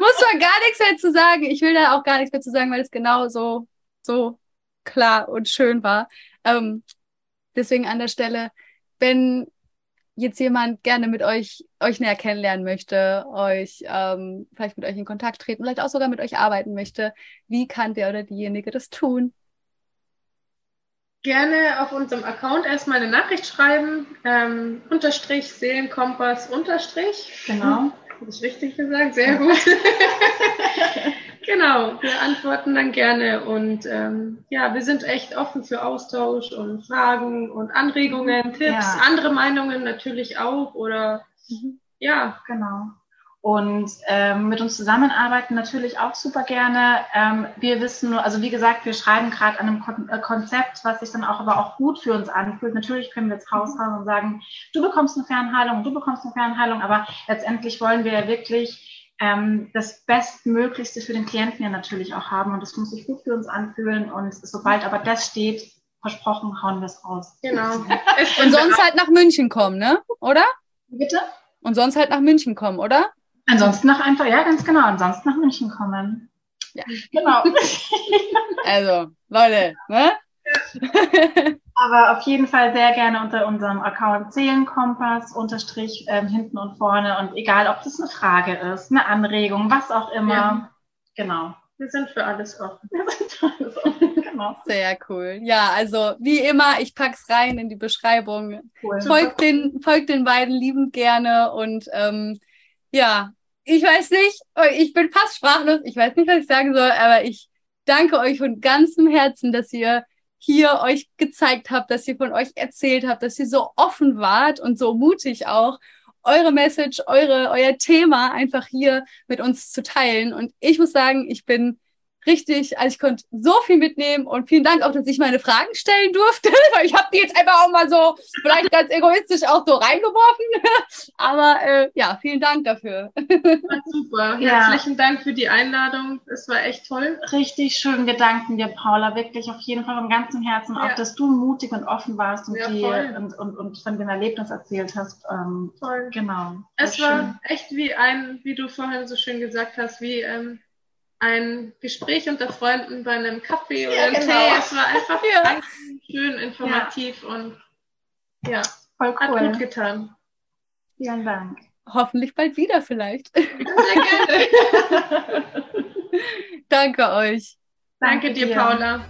muss man gar nichts mehr zu sagen. Ich will da auch gar nichts mehr zu sagen, weil es genau so, so klar und schön war. Ähm, deswegen an der Stelle, wenn jetzt jemand gerne mit euch, euch näher kennenlernen möchte, euch ähm, vielleicht mit euch in Kontakt treten, vielleicht auch sogar mit euch arbeiten möchte, wie kann der oder diejenige das tun? Gerne auf unserem Account erstmal eine Nachricht schreiben, ähm, Unterstrich, Seelenkompass, Unterstrich. Genau. Habe ich richtig gesagt? Sehr gut. [laughs] [laughs] Genau, wir antworten dann gerne und ähm, ja, wir sind echt offen für Austausch und Fragen und Anregungen, Tipps, ja. andere Meinungen natürlich auch oder mhm. ja. Genau. Und ähm, mit uns zusammenarbeiten natürlich auch super gerne. Ähm, wir wissen nur, also wie gesagt, wir schreiben gerade an einem Kon äh, Konzept, was sich dann auch aber auch gut für uns anfühlt. Natürlich können wir jetzt raushauen und sagen, du bekommst eine Fernheilung, du bekommst eine Fernheilung, aber letztendlich wollen wir ja wirklich ähm, das Bestmöglichste für den Klienten ja natürlich auch haben. Und das muss sich gut für uns anfühlen. Und sobald aber das steht, versprochen, hauen wir es raus. Genau. [laughs] Und sonst halt nach München kommen, ne? Oder? Bitte? Und sonst halt nach München kommen, oder? Ansonsten nach einfach, ja, ganz genau. Ansonsten nach München kommen. Ja. Genau. [laughs] also, Leute, ne? [laughs] Aber auf jeden Fall sehr gerne unter unserem Account Seelenkompass unterstrich ähm, hinten und vorne und egal, ob das eine Frage ist, eine Anregung, was auch immer. Ja. Genau. Wir sind für alles offen. Wir sind für alles offen, genau. [laughs] Sehr cool. Ja, also wie immer, ich pack's rein in die Beschreibung. Cool. Folgt den, folgt den beiden liebend gerne und ähm, ja, ich weiß nicht, ich bin fast sprachlos, ich weiß nicht, was ich sagen soll, aber ich danke euch von ganzem Herzen, dass ihr hier euch gezeigt habt, dass ihr von euch erzählt habt, dass ihr so offen wart und so mutig auch, eure Message, eure, euer Thema einfach hier mit uns zu teilen. Und ich muss sagen, ich bin richtig, also ich konnte so viel mitnehmen und vielen Dank auch, dass ich meine Fragen stellen durfte, [laughs] weil ich habe die jetzt einfach auch mal so vielleicht ganz egoistisch auch so reingeworfen. [laughs] Aber äh, ja, vielen Dank dafür. [laughs] super. Herzlichen ja. Dank für die Einladung. Es war echt toll. Richtig schön Gedanken dir, Paula. Wirklich auf jeden Fall vom ganzen Herzen. Ja. Auch, dass du mutig und offen warst und, ja, die, und, und, und, von dem Erlebnis erzählt hast. Ähm, toll. Genau. Es war schön. echt wie ein, wie du vorhin so schön gesagt hast, wie ähm, ein Gespräch unter Freunden bei einem Kaffee oder einem genau. Tee. Es war einfach ja. schön informativ ja. und ja, Voll cool. hat gut getan. Vielen Dank. Hoffentlich bald wieder vielleicht. [laughs] Sehr gerne. Danke euch. Danke, Danke dir, dir, Paula.